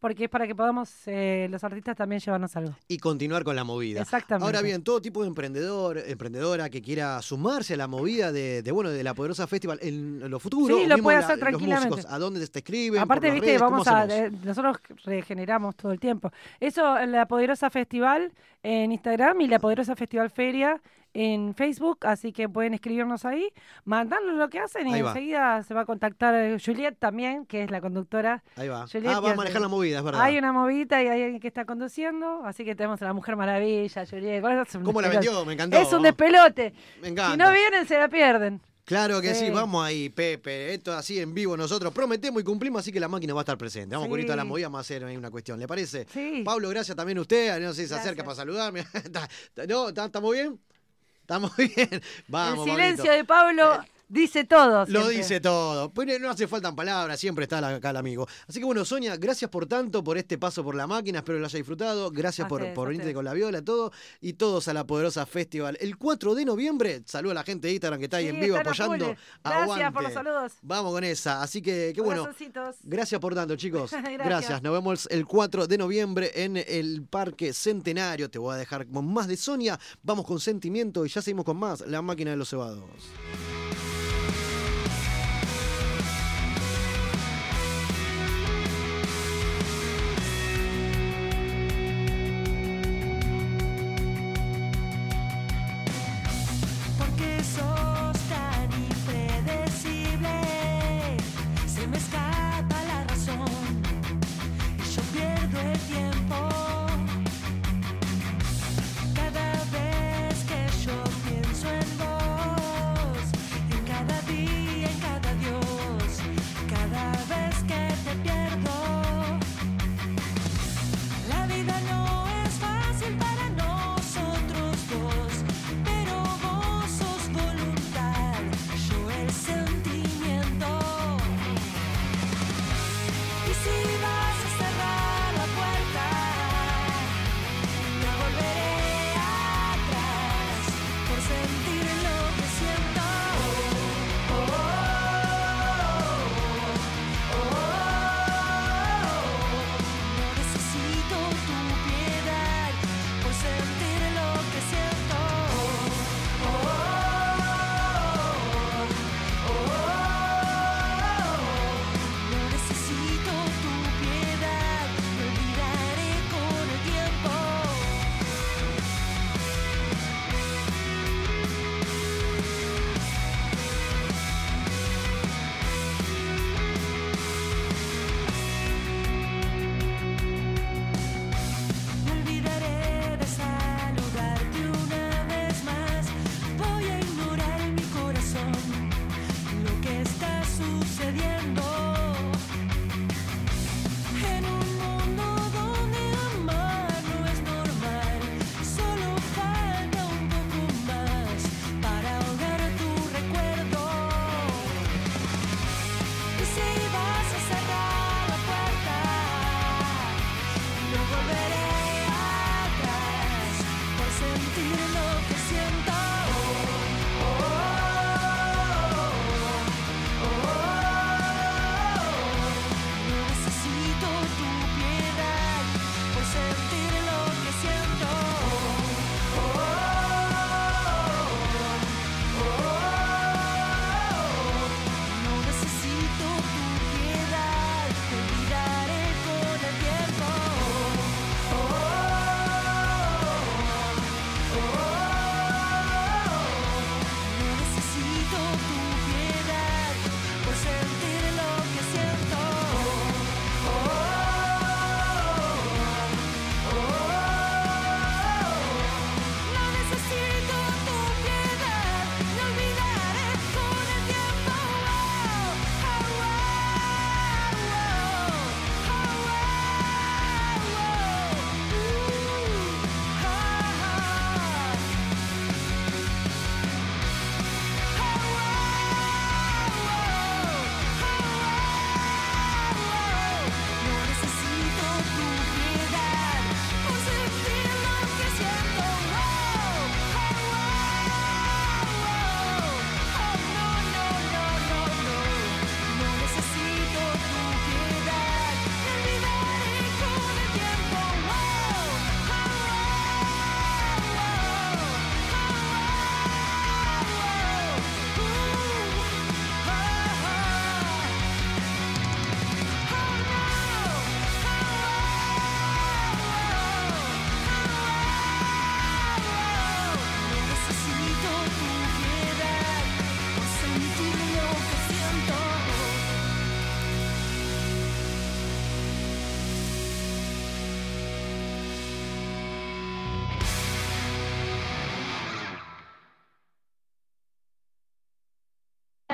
porque es para que podamos eh, los artistas también llevarnos algo. y continuar con la movida. Exactamente. Ahora bien, todo tipo de emprendedor, emprendedora que quiera sumarse a la movida de, de, bueno, de la poderosa festival en lo futuro, Sí, lo puede la- hacer los tranquilamente. músicos, ¿a dónde te escriben? Aparte, viste, vamos a, eh, nosotros regeneramos todo el tiempo. Eso, la Poderosa Festival en Instagram y la Poderosa Festival Feria en Facebook, así que pueden escribirnos ahí, mandarnos lo que hacen y Ahí va. enseguida se va a contactar eh, Juliet también, que es la conductora. Ahí va. Juliet, ah, va a manejar la movida, es verdad. Hay una movida y hay alguien que está conduciendo, así que tenemos a la Mujer Maravilla, Juliet. ¿Cómo la vendió? Me encantó. Es un despelote. Me encanta. Si no vienen, se la pierden. Claro que sí. Sí. vamos ahí, Pepe. Esto así en vivo nosotros prometemos y cumplimos, así que la máquina va a estar presente. Vamos Sí. con esto a la movida, vamos a hacer ahí una cuestión, ¿le parece? Sí. Pablo, gracias también a usted. No sé si se acerca para saludarme. ¿Está- está- ¿No? ¿Está- ¿Estamos bien? ¿Estamos bien? Vamos, el silencio Pablito. de Pablo dice todo. Lo siempre. dice todo. Pero no hace faltan palabras, siempre está acá el amigo. Así que bueno, Sonia, gracias por tanto, por este paso por la máquina, espero lo haya disfrutado. Gracias A por, ustedes, por venirte con la viola, todo. Y todos a la Poderosa Festival. El 4 de noviembre, saludo a la gente de Instagram que está ahí Sí, en vivo apoyando. Gracias por Aguante. los saludos. Vamos con esa. Así que, qué bueno. Gracias por tanto, chicos. Gracias. Gracias. Nos vemos el 4 de noviembre en el Parque Centenario. Te voy a dejar con más de Sonia. Vamos con sentimiento y ya seguimos con más. La máquina de los cebados.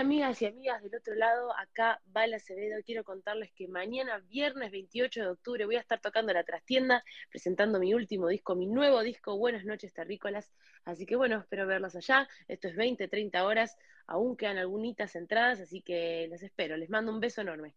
Amigas y amigas del otro lado, acá Bala Acevedo, quiero contarles que mañana, viernes 28 de octubre, voy a estar tocando la trastienda, presentando mi último disco, mi nuevo disco, Buenas noches Terrícolas. Así que bueno, espero verlos allá. Esto es 20, 30 horas, aún quedan algunitas entradas, así que les espero. Les mando un beso enorme.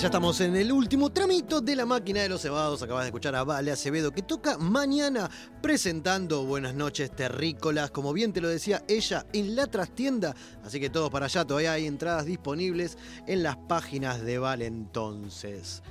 Ya estamos en el último tramito de la máquina de los cebados. Acabas de escuchar a Vale Acevedo que toca mañana presentando Buenas noches Terrícolas, como bien te lo decía ella, en la trastienda. Así que todos para allá, todavía hay entradas disponibles en las páginas de Vale entonces.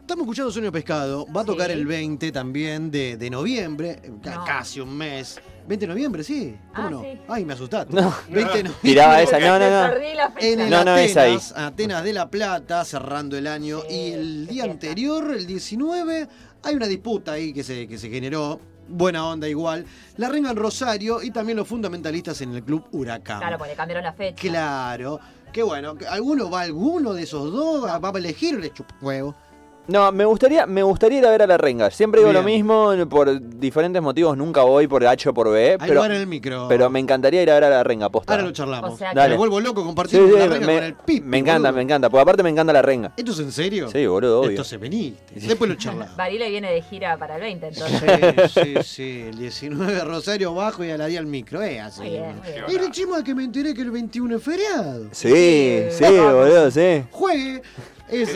Estamos escuchando Sueño Pescado, va a tocar Sí. el 20 también de, de noviembre, ca- No. casi un mes. 20 de noviembre, sí. ¿Cómo Ah, no? sí. Ay, me asustaste. No. 20 de noviembre. Tiraba esa, no, no, no. En el No, no es ahí. Atenas, Atenas de la Plata, cerrando el año. y el día anterior, el 19, hay una disputa ahí que se, que se generó. Buena onda igual. La renga en Rosario y también los fundamentalistas en el club Huracán. Claro, porque cambiaron la fecha. Claro. Qué bueno. ¿Alguno va alguno de esos dos? ¿Va a elegir o le chupa huevo? No, me gustaría, me gustaría ir a ver a la renga. Siempre digo lo mismo, por diferentes motivos nunca voy por H o por B. Hay Pero, lugar en el micro. pero me encantaría ir a ver a la renga, posta. Ahora lo charlamos. O sea Dale. Me vuelvo loco compartiendo sí, la renga me, con el pipi. me encanta, boludo. me encanta. Porque aparte me encanta la renga. ¿Esto es en serio? Sí, boludo, obvio. Entonces veniste. Después lo charlamos. Barile viene de gira para el 20, entonces. Sí, sí, sí. El 19 Rosario bajo y a la día al micro. Eh, así. Muy bien, muy bien. Y el chimo que me enteré que el 21 es feriado. Sí, sí, boludo, sí. Juegue. Es,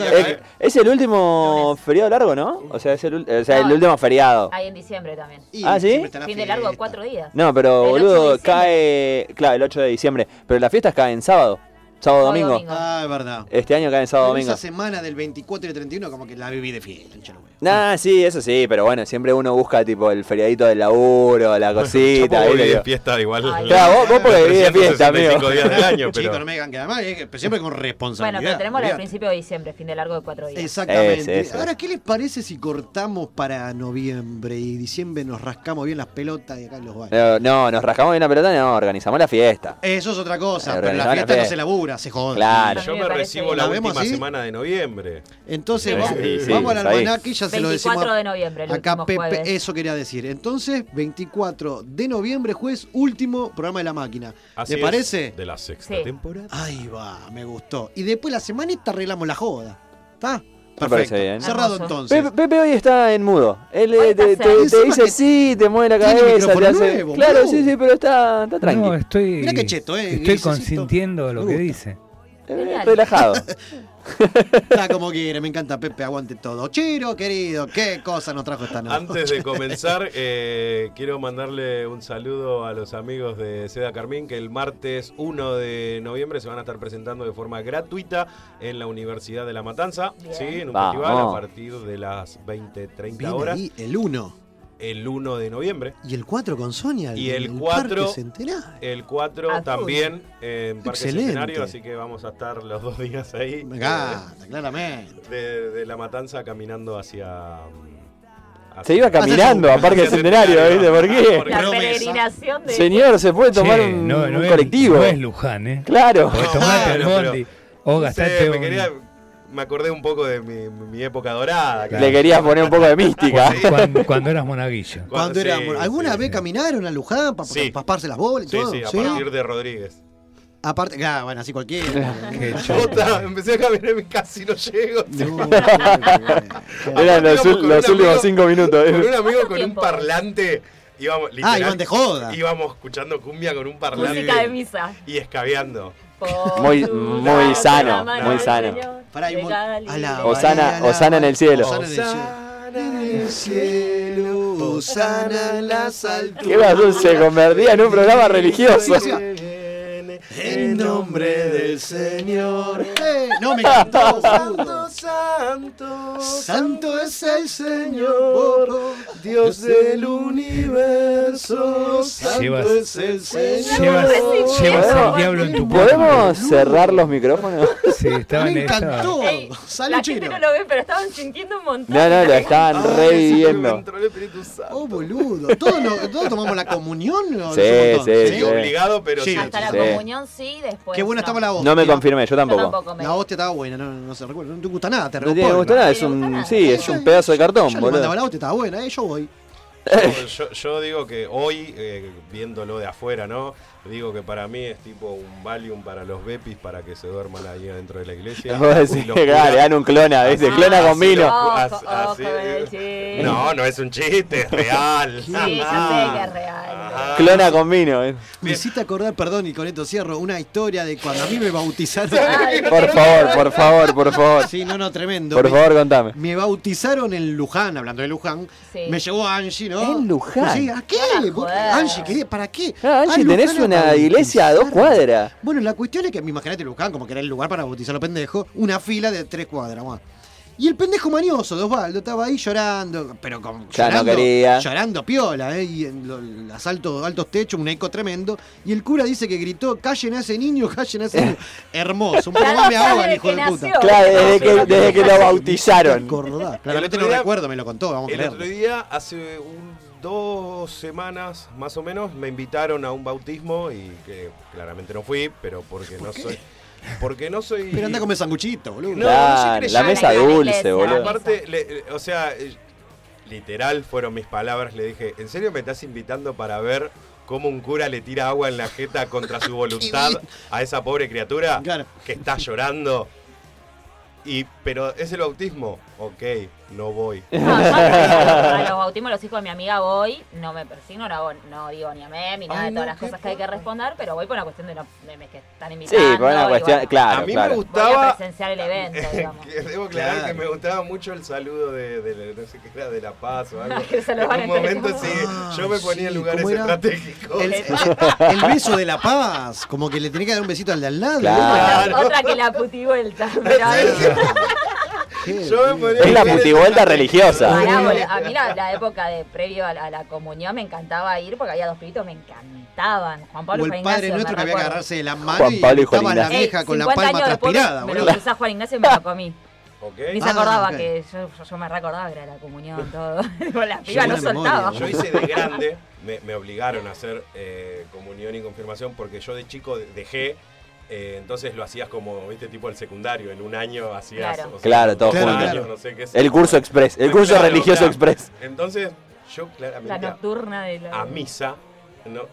es el último feriado largo, ¿no? O sea, es el, ul- o sea, el No. último feriado. Hay en diciembre también. Ah, ¿sí? Fin de largo, cuatro días. No, pero El 8 de boludo, cae. Claro, el 8 de diciembre. Pero las fiestas caen sábado. Sábado, domingo. domingo. Ah, es verdad. Este año caen sábado, Pero domingo. esa semana del 24 y el 31 como que la viví de fiesta. Nah, sí, eso sí, pero bueno, siempre uno busca tipo el feriadito del laburo, la Yo cosita. vivir de fiesta igual. Claro, vos, vos porque vivís de fiesta, 365 amigo. días del año, pero... Chicos, no me digan que además, eh, siempre con responsabilidad. Bueno, pero tenemos olvidate. principio de diciembre, fin de largo de cuatro días. Exactamente. Ese, ese. Ahora, ¿qué les parece si cortamos para noviembre y diciembre nos rascamos bien las pelotas y acá en los bailes? No, no, nos rascamos bien la pelota, no, organizamos la fiesta. Eso es otra cosa, Eh, pero la fiesta no se labura, se jode. Claro. Yo me recibo la ¿La vemos última semana de noviembre. Entonces, Sí, vamos, sí, sí, vamos al almanaque y ya se lo decimos. 24 de noviembre, el Acá Pepe, jueves. eso quería decir. Entonces, 24 de noviembre, jueves, último programa de la máquina. Así ¿Le es, parece? De la sexta Sí. temporada. Ahí va, me gustó. Y después la semanita arreglamos la joda. ¿Está? Me Perfecto. parece bien. Cerrado entonces. Pepe, Pepe hoy está en mudo. Él eh, te, te- te dice sí, te mueve la cabeza, te hace. nuevo, claro, sí, sí, pero está, está No, tranquilo. estoy. Mirá qué cheto, eh, Estoy consintiendo lo que dice. Eh, relajado. Está como quiere, me encanta Pepe, aguante todo. Chiro, querido, qué cosa nos trajo esta noche. Antes de comenzar, eh, quiero mandarle un saludo a los amigos de Seda Carmín que el martes 1 de noviembre se van a estar presentando de forma gratuita en la Universidad de La Matanza, Bien. ¿sí? en un Vamos. festival a partir de las 20, 30 Viene horas, ahí el 1 el 1 de noviembre. y el 4 con Sonia. Y el Parque 4 Centenario. El 4 A full. también en Parque Excelente. Centenario, así que vamos a estar los dos días ahí. Me encanta, claramente. eh, De, de La Matanza caminando hacia... hacia- Se iba caminando a Parque hacia Centenario, ¿viste? ¿Por qué? La peregrinación de. Señor, se puede tomar Che, un, no, no un es- colectivo. No es Luján, ¿eh? Claro. Porque No, tomate el bondi o No gastate me quería- me acordé un poco de mi, mi época dorada. que- Le querías poner un poco de mística. cuando, cuando eras monaguillo. Cuando Sí, éramos- ¿Alguna sí, vez sí. caminaron a Luján para Sí. pasarse las bolas y Sí, todo? sí, a partir de Rodríguez. Aparte, claro, bueno, así cualquiera. Qué Chota, empecé a caminar y casi no llego. No, Eran los, los un últimos amigo- cinco minutos. Con un amigo con un parlante. Íbamos, literal, Ah, iban de joda. Íbamos escuchando cumbia con un parlante. Música de misa. Y escabeando. Por Muy- muy sano, muy sano. Pará, y mo- regala a la- y- Osana- Osana en el cielo. Osana en el cielo. En el cielo, Osana en las alturas. ¿Qué? Se convertía en un programa religioso. En nombre del Señor. Eh, no, me encantó. boludo. santo, Santo es el Señor, Dios del universo. Santo Llevas- es el Señor. Llevas, llevas al ¿Podemos- diablo en tu puerta. ¿Podemos cerrar los micrófonos? Sí, estaba Me encantó. Ey, Salud, la gente chino. no lo ve, pero estaban sintiendo un montón. No, no, lo estaban Ah, reviviendo. Oh, boludo. ¿Todos, tomamos la comunión? ¿O Sí, sí, Sí, sí. obligado, pero sí. Sí. Hasta la Sí. Comunión sí, después. Qué buena no. estaba la hostia. No me confirmé, yo Yo tampoco. tampoco me. La hostia estaba buena, no, no se recuerda. No te gusta nada, te No repone. gustar nada, es gusta un. nada. Sí, es un pedazo de cartón, Yo le mandaba boludo. la hostia, estaba buena, eh, yo voy. Yo, yo digo que hoy, eh, viéndolo de afuera, ¿no? Digo que para mí es tipo un Valium para los Bepis para que se duerman ahí adentro de la iglesia. Le dan un clona. Así- Clona con vino. Ojo, ojo. No, no es un chiste, es real. Sí, yo sé que es real. Ajá. Clona con vino. eh. Me hiciste acordar, perdón, y con esto cierro, una historia de cuando a mí me bautizaron. Ay, Por favor, por favor, por favor. Sí, no, no, tremendo. Por Me- favor, contame. Me bautizaron en Luján, hablando de Luján. Sí. Me llevó Angie, ¿no? ¿En Luján? Sí, ¿a qué? No la ¿Por- jodas. Angie, ¿qué? ¿para qué? Ah, Angie, Ah, tenés Luján a una iglesia a dos cuadras. Bueno, la cuestión es que, imagínate Luján, como que era el lugar para bautizar a los pendejos, una fila de tres cuadras más. Y el pendejo manioso de Osvaldo estaba ahí llorando, pero con, Ya no llorando, quería. llorando piola, ¿eh? y en lo- los altos, altos techos, un eco tremendo. Y el cura dice que gritó, callen a ese niño, callen a ese niño. Hermoso, un poco más me no sabe ahoga el de hijo de puta. nació. Claro, desde que, desde que lo bautizaron. Acordá. Claramente no recuerdo, me lo contó, vamos a El otro día, hace un- dos semanas más o menos, me invitaron a un bautismo y que claramente no fui, pero porque no soy. Porque no soy. Pero anda a comer sanguchito, boludo. No, Claro, no soy la mesa dulce, boludo. Aparte, le- o sea, eh, literal fueron mis palabras. Le dije, ¿en serio me estás invitando para ver cómo un cura le tira agua en la jeta contra su voluntad a esa pobre criatura Claro. que está llorando? Y Pero es el bautismo. Ok, no voy. No, yo a los bautismos los hijos de mi amiga voy, no me persigno, no, no digo ni amén ni nada de todas las cosas que hay que responder, pero voy por una cuestión de, no, de me- que están Sí, invitando. por una cuestión, bueno, claro, a mí claro. me Voy a gustaba. presenciar el evento, digamos. que debo aclarar Claro. que me gustaba mucho el saludo de, de la- no sé qué era, de La Paz o algo. En un momento sí, yo me ponía en sí, lugares estratégicos. El, el beso de la paz, como que le tenía que dar un besito al de al lado. Claro. Otra, otra que la puti vuelta. Pero. Yo me Es la lugares putivuelta religiosa. A mí la, la época de previo a la, a la comunión me encantaba ir porque había dos pibitos me encantaban. Juan Pablo O y el Juan padre Ignacio, nuestro que había que agarrarse de la mano Juan y Pablo y Juan estaba la vieja Ey, con la 50 palma años después transpirada, Me lo boludo. cruzó a Juan Ignacio y me lo comí. Ok. Ni se Ah, acordaba ok. que yo, yo, yo me recordaba que era la comunión, todo. Con la piba no soltaba. Yo hice de grande, me, me obligaron a hacer eh, comunión y confirmación porque yo de chico dejé, eh, entonces lo hacías como, viste, tipo el secundario, en un año hacías... Claro. o sea, Claro, todo años, no sé qué sé. El curso express, el curso Claro, religioso claro. express. Entonces, yo La claramente nocturna de la. a misa, no,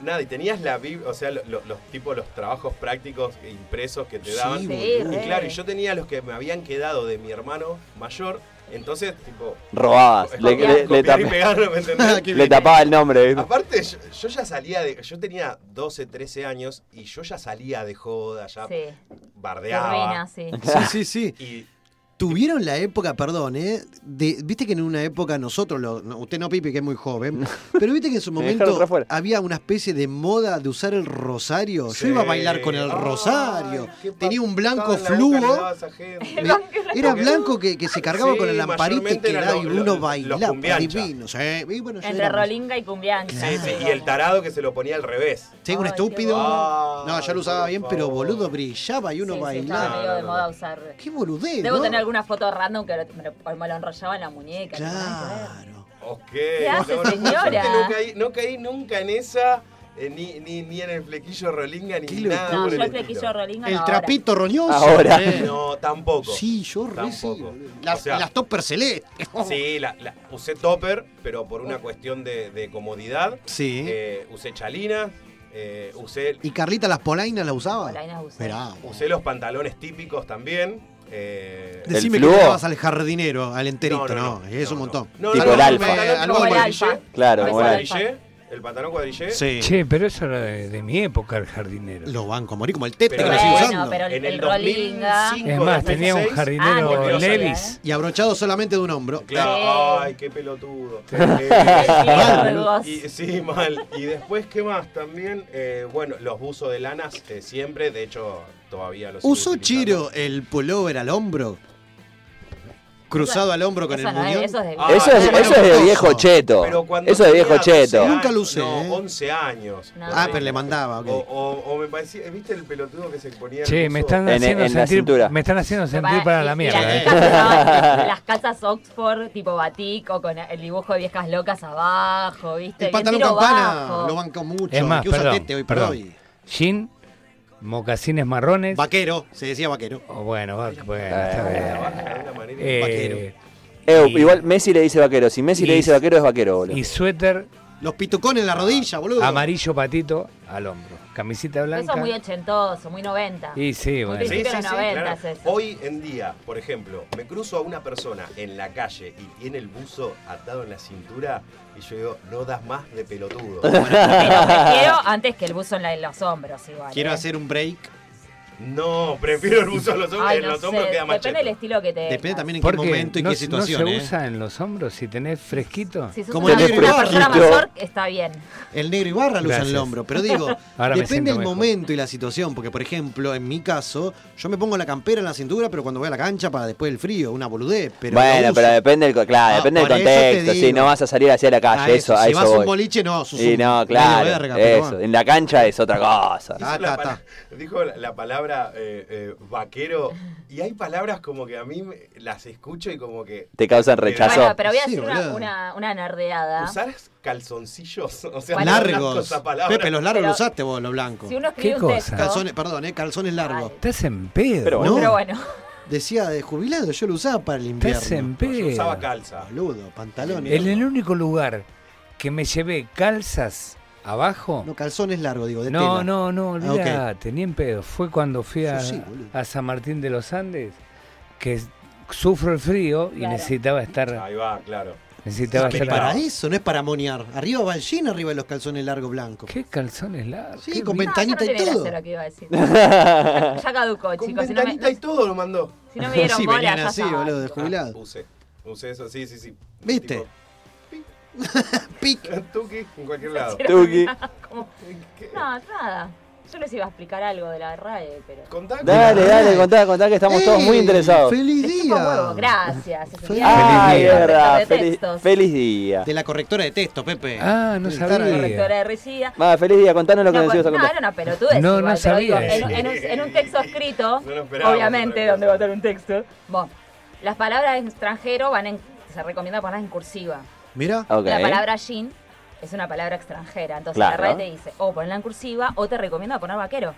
nada, y tenías la Biblia, o sea, lo- lo- los tipos, los trabajos prácticos e impresos que te daban. Sí, y claro, y yo tenía los que me habían quedado de mi hermano mayor, entonces, tipo... Robabas, le, le- le copiar y tap- pegar, ¿me entendés? Qué le tapaba el nombre. ¿viste? Aparte, yo, yo ya salía de. Yo tenía 12, 13 años y yo ya salía de joda, ya Sí, bardeaba. turbina, sí. Sí, sí, sí. Y Tuvieron la época, perdón, ¿eh? De, viste que en una época nosotros, lo- no, usted no, Pipe, que es muy joven, pero viste que en su momento había una especie de moda de usar el rosario. Yo iba a bailar con el rosario. Tenía un blanco fluo. era blanco que, que se cargaba Sí, con el lamparito y quedaba y uno bailaba. divino. Sí, bueno, Entre Rolinga y Cumbiancha. Sí, sí, y el tarado que se lo ponía al revés. Sí, un estúpido. No, yo lo usaba bien, pero boludo brillaba y uno Sí, sí, estaba bailaba. medio de No, no, moda no. usar. Qué boludez, Debo ¿no? tener alguna foto random que me lo, me lo enrollaba en la muñeca. Claro. Ok. ¿Qué hace, No, no, señora? No caí, no caí nunca en esa, eh, ni, ni, ni en el flequillo rolinga, ni nada. No, yo el flequillo Rolinga El no, trapito roñoso. Ahora. eh. No, tampoco. Sí, yo sí, Tampoco. boludo. Las, O sea- las topper celestes. Sí, la, la- usé topper, pero por una cuestión de, de comodidad. Sí. Eh, usé chalina, eh, usé, ¿Y Carlita las polainas la usaba? Polainas usé. Los pantalones típicos también. eh, El Decime que le dabas al jardinero, al enterito, No, no, no, no, es no, un montón. no, Tipo no, el alfa. Claro, el pantalón cuadrillé. Sí. Che, pero eso era de, de mi época, el jardinero. Lo banco, morí como el tete Pero que lo sigue Bueno, usando. pero el, En el el Rolinga. 2005, Es más, tenía un 2006, jardinero Ah, a Levis. Y abrochado solamente de un hombro. Claro, Sí. ay, qué pelotudo. Eh, y, sí, mal. Y después, ¿qué más? También, eh, bueno, los buzos de lanas eh, siempre, de hecho, todavía los sigo ¿Usó utilizando. Chiro el pullover al hombro? Cruzado al hombro con Eso el no muñón. eso es de Ah, Eso es, eso es de viejo cheto. Eso es de viejo tenía 12 cheto. años, Nunca lo usé, No, ¿eh? 11 años. No. Ah, pero le mandaba, ok. O, o- o me parecía, ¿viste el pelotudo que se ponía Che, me están En- haciendo en sentir, cintura. me están haciendo sentir para la y mierda. las eh. calzas Oxford, tipo batik, o con el dibujo de viejas locas abajo, ¿viste? El pantalón campana bajo. lo banco mucho. Es más, que usa perdón, tete hoy por perdón. hoy. Jean, mocasines marrones. Vaquero, se decía vaquero. Oh, bueno, va- bueno, Eh, está bien. Eh, Vaquero. Eh, y- igual Messi le dice vaquero. Si Messi le dice vaquero, es vaquero, boludo. Y suéter Los pitucones en la rodilla, boludo. amarillo patito al hombro. Camiseta Eso blanca. es muy ochentoso, muy 90. Y sí, Muy bueno. Sí, sí, de los sí, 90 claro. es eso. Hoy en día, por ejemplo, me cruzo a una persona en la calle y tiene el buzo atado en la cintura y yo digo, no das más de pelotudo. Pero prefiero antes que el buzo en, la- en los hombros igual. Quiero ¿eh? hacer un break. No, prefiero el buzo en los hombros, Ay, en no los sé, hombros queda más Depende del estilo que te Depende también en qué momento y no, qué situación. no se ¿eh? usa en los hombros si tenés fresquito. Si Como el negro bajito. mayor, está bien. El negro y barra lo usan en el hombro. Pero digo, Ahora depende del momento y la situación. Porque, por ejemplo, en mi caso, yo me pongo la campera en la cintura, pero cuando voy a la cancha para después del frío, una boludez. Pero bueno, pero depende del, claro, Ah, depende del eso contexto. Si no vas a salir hacia la calle, Ah, eso, a si eso vas a un boliche, no, Y no, claro, eso. En la cancha es otra cosa. Dijo la ta, palabra eh, eh, vaquero y hay palabras como que a mí me- las escucho y como que... Te causan rechazo. Bueno, pero voy a Sí, decir una, una, una nerdeada. ¿Usar calzoncillos? O sea, Bueno, no blanco Largos. Pepe, los largos Pero- lo usaste vos, los blancos. Si uno escribe ¿Qué un cosa? texto. Calzones, perdón, eh, calzones largos. Estás en pedo. Pero ¿No? Pero bueno. Decía de jubilado, yo lo usaba para el invierno. Estás en Yo usaba pedo. calza. Boludo, pantalones. En el único lugar que me llevé calzas abajo. No, calzones largos, digo, de No, tela. no, no, Ah, ok. olvídate, ni en pedo. Fue cuando fui a, Sí, a San Martín de los Andes que sufro el frío y Claro. necesitaba estar. Ahí va, claro. Necesitaba Es estar. para eso, no es para monear. Arriba va el jean, arriba los calzones largos blancos. ¿Qué calzones largos? Sí, con ventanita No, y no todo. que hacer lo que iba a decir. ya, ya caducó, Con chicos. Si no, me, ventanita y todo lo mandó. si no me dieron Sí, bola, ya así, boludo, de jubilado. Usé. Usé eso, sí, sí, sí. ¿Viste? Pic. Tuki, en cualquier lado. Tuki. Como- No, nada. Yo les iba a explicar algo de la RAE, pero. Dale, dale, contá, contá que estamos todos muy interesados. ¡Feliz día! gracias. Ese Feliz día Ay, de es verdad. corrector de Feliz, textos. feliz día. De la correctora de texto, Pepe. Ah, no Estar sabía. ahí. Correctora de Ricida. Va, feliz día, contanos lo que No, nos ibas a no, contar. era una pelotudez. No, igual, no pero digo, sabía en, eso. en un, en un texto escrito, No lo esperábamos, obviamente, otra donde va a estar un texto. Bueno, las palabras en extranjero van en, se recomienda ponerlas en cursiva. Mira. La palabra jean es una palabra extranjera. Entonces Claro. la RAE te dice o ponerla en cursiva o te recomienda poner vaquero.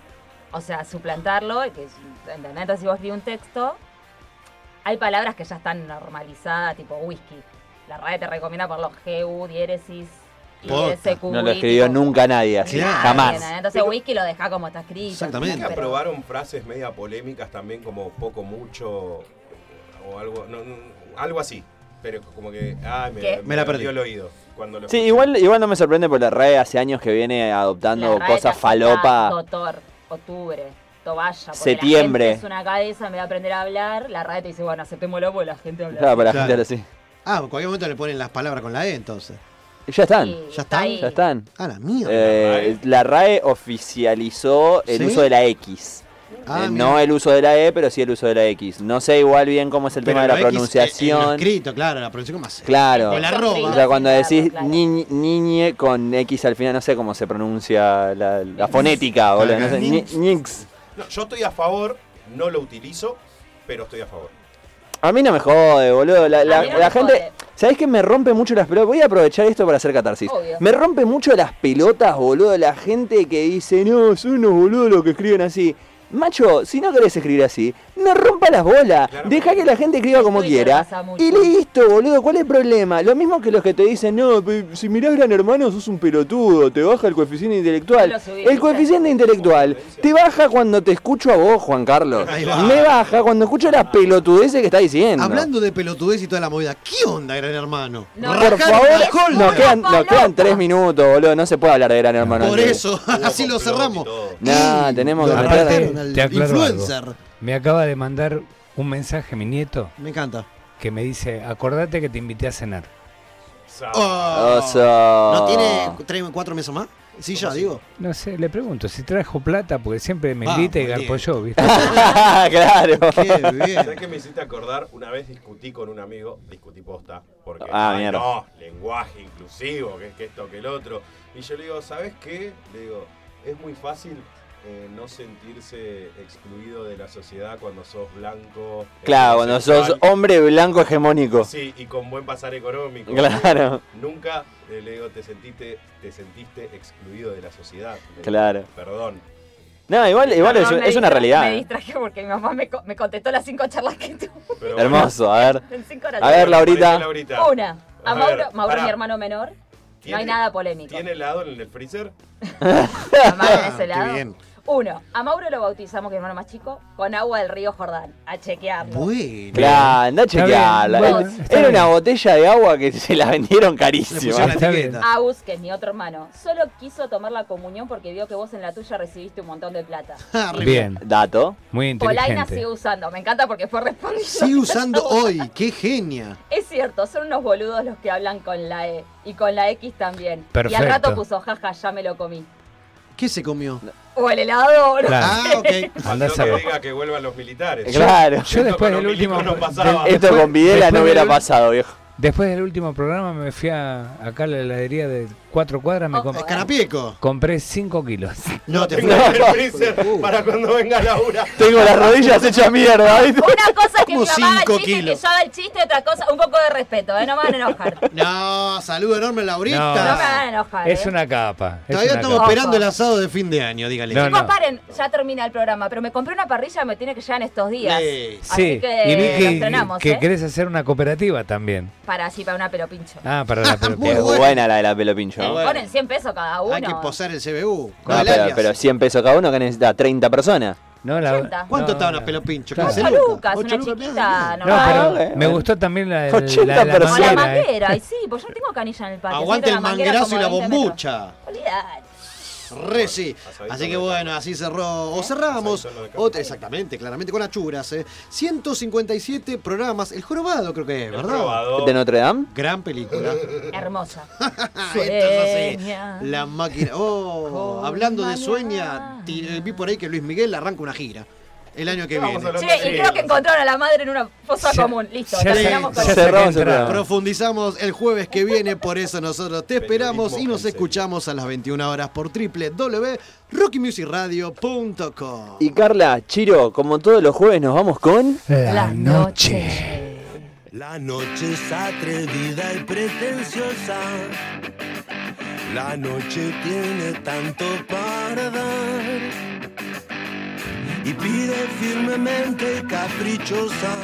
O sea, suplantarlo. Que ¿entendés? Entonces si vos escribís un texto, hay palabras que ya están normalizadas, tipo whisky. La RAE te recomienda por los GU, diéresis. No lo escribió nunca nadie así. Claro. Jamás. Entonces whisky lo deja como está escrito. Exactamente. ¿Nunca Pero- probaron frases media polémicas también como poco, mucho o algo, no, no, algo así? Pero como que, ay, me, ¿Qué? Me la perdí. dio el oído. Cuando lo Sí, escuché. igual, igual no me sorprende porque la RAE hace años que viene adoptando La RAE cosas falopa. octubre, toballa. Septiembre. La gente es una cabeza, me va a aprender a hablar. La RAE te dice, bueno, aceptémoslo porque la gente habla. Claro, para la Claro. gente ahora sí. Ah, en cualquier momento le ponen las palabras con la E entonces. Ya están. Sí, ¿Ya está están? ahí. Ya están. Ah, la mierda. Eh, la RAE oficializó el ¿Sí? uso de la X. Ah, Eh, no el uso de la E, pero sí el uso de la X. No sé igual bien cómo es el Pero tema de la pronunciación. escrito, claro, la pronunciación más. Claro. O la arroba. O sea, cuando decís Claro. niñ- niñe con X al final, no sé cómo se pronuncia la, la fonética, boludo. No sé. No, yo estoy a favor, no lo utilizo, pero estoy a favor. A mí no me jode, boludo. La, no gente. ¿Sabés qué me rompe mucho las pelotas? Voy a aprovechar esto para hacer catarsis. Obvio. Me rompe mucho las pelotas, boludo. La gente que dice, no, son unos boludos los que escriben así. Macho, si no querés escribir así, no rompa las bolas. Claro. Deja que la gente escriba como quiera. Y listo, boludo. ¿Cuál es el problema? Lo mismo que los que te dicen, no, si mirás Gran Hermano sos un pelotudo, te baja el coeficiente intelectual. Subí, El coeficiente intelectual te baja cuando te escucho a vos, Juan Carlos. Ahí va. Me baja cuando escucho las pelotudeces que está diciendo. Hablando de pelotudez y toda la movida, ¿qué onda, gran hermano? No, Por favor, nos quedan, nos loca. quedan tres minutos, boludo. No se puede hablar de Gran Hermano. Por eso, así lo cerramos. Ey, tenemos que meter- influencer. Me acaba de mandar un mensaje mi nieto Me encanta. que me dice, acordate que te invité a cenar. Oh. Oso. ¿No tiene tres, cuatro meses más? Sí, ya digo. No sé, le pregunto si trajo plata, porque siempre me Vamos, invita y garpo yo, ¿viste? claro. Qué bien. ¿Sabes qué me hiciste acordar? Una vez discutí con un amigo, discutí posta, porque Ah, ay, mierda. no, lenguaje inclusivo, que es que esto, que el otro. Y yo le digo, ¿sabes qué? Le digo, es muy fácil eh, no sentirse excluido de la sociedad cuando sos blanco. Claro, cuando sos hombre blanco hegemónico. Sí, y con buen pasar económico. Claro. Nunca, eh, le digo, te sentiste, te sentiste excluido de la sociedad. Claro. Perdón. No, igual, igual es, Perdón, me es una realidad. Me distraje porque mi mamá me, co- me contestó las cinco charlas que tuve. Pero Hermoso, a ver. En cinco horas. A ver, Laurita. Laurita. Una. A A Mauro, ver, Mauro mi hermano menor. No ¿Tiene- hay nada polémico. ¿Tiene helado en el freezer? Mamá de ese Qué lado. bien. Uno, a Mauro lo bautizamos, que es hermano más chico, con agua del río Jordán. A chequearlo. Bueno. Claro, anda a bien, chequearla. bueno, Era- bien. una botella de agua que se la vendieron carísima. Agus, que es mi otro hermano, solo quiso tomar la comunión porque vio que vos en la tuya recibiste un montón de plata. Ah, Bien, Dato. muy Polaina inteligente. sigue usando, me encanta porque fue respondido. Sigue usando hoy. Qué genia. Es cierto, son unos boludos los que hablan con la E y con la X también. Y al Perfecto. rato puso, jaja, ya me lo comí. ¿Qué se comió? O el helado, no Claro. Ah, ok. Andá a Faltó que saber. diga que vuelvan los militares. Claro. Yo Esto después con del último... no pasaba. de- Esto después- con Videla después no hubiera del- pasado, viejo. Después del último programa me fui a, acá a la heladería de cuatro cuadras, me Ojo, comp- eh. Escarapieco. compré 5 kilos. No, te Tengo el freezer para cuando venga Laura. Tengo las rodillas hechas mierda, ¿viste? Una cosa es que Como mi mamá haga el cinco chiste y que yo haga el chiste, otra cosa, un poco de respeto, ¿eh? No me van a enojar. No, saludo enorme, Laurita. No. No me hagan enojar. Es ¿eh? una capa. es Todavía una estamos capa. esperando el asado de fin de año, dígale. No, Chicos, no. paren, ya termina el programa, pero me compré una parrilla, me tiene que llegar en estos días. Sí. Así Sí, que y vi que, ¿eh? querés hacer una cooperativa también. Para así, para una pelo pincho. Ah, para la pelota. Muy buena la de la pelo pincho. ¿no? Bueno. Ponen 100 pesos cada uno. Hay que posar el CBU. No, No, pero, pero 100 pesos cada uno que necesita 30 personas. No, la- 80. ¿Cuánto no, estaban no. a pelo pincho? Claro. 15 8 lucas, una chiquita No, normal. pero me gustó también la, de- 80 la, la personas. O la manguera, ¿eh? manguera, y sí, pues yo no tengo canilla en el patio. Aguante el manguera manguerazo y la como de 20 metros. bombucha. Olvidate. Re sí. Así que bueno, así cerró. O cerramos. otra- exactamente, claramente con achuras. ¿eh? 157 programas. El jorobado creo que es, ¿verdad? ¿De Notre Dame? Gran película. Hermosa. Esto es Sueña. así. La máquina. Oh, hablando de sueña, eh, vi por ahí que Luis Miguel arranca una gira. El año que Vamos viene. Che, y creo que encontraron a la madre en una fosa Ya- común. Listo, ya terminamos con. Cerramos programa. Profundizamos el jueves que viene, por eso nosotros te esperamos y nos escuchamos a las 21 horas por www.rockymusicradio.com. Y Carla, Chiro, como todos los jueves nos vamos con... La noche. La noche es atrevida y pretenciosa. La noche tiene tanto para dar. Y pide firmemente caprichosa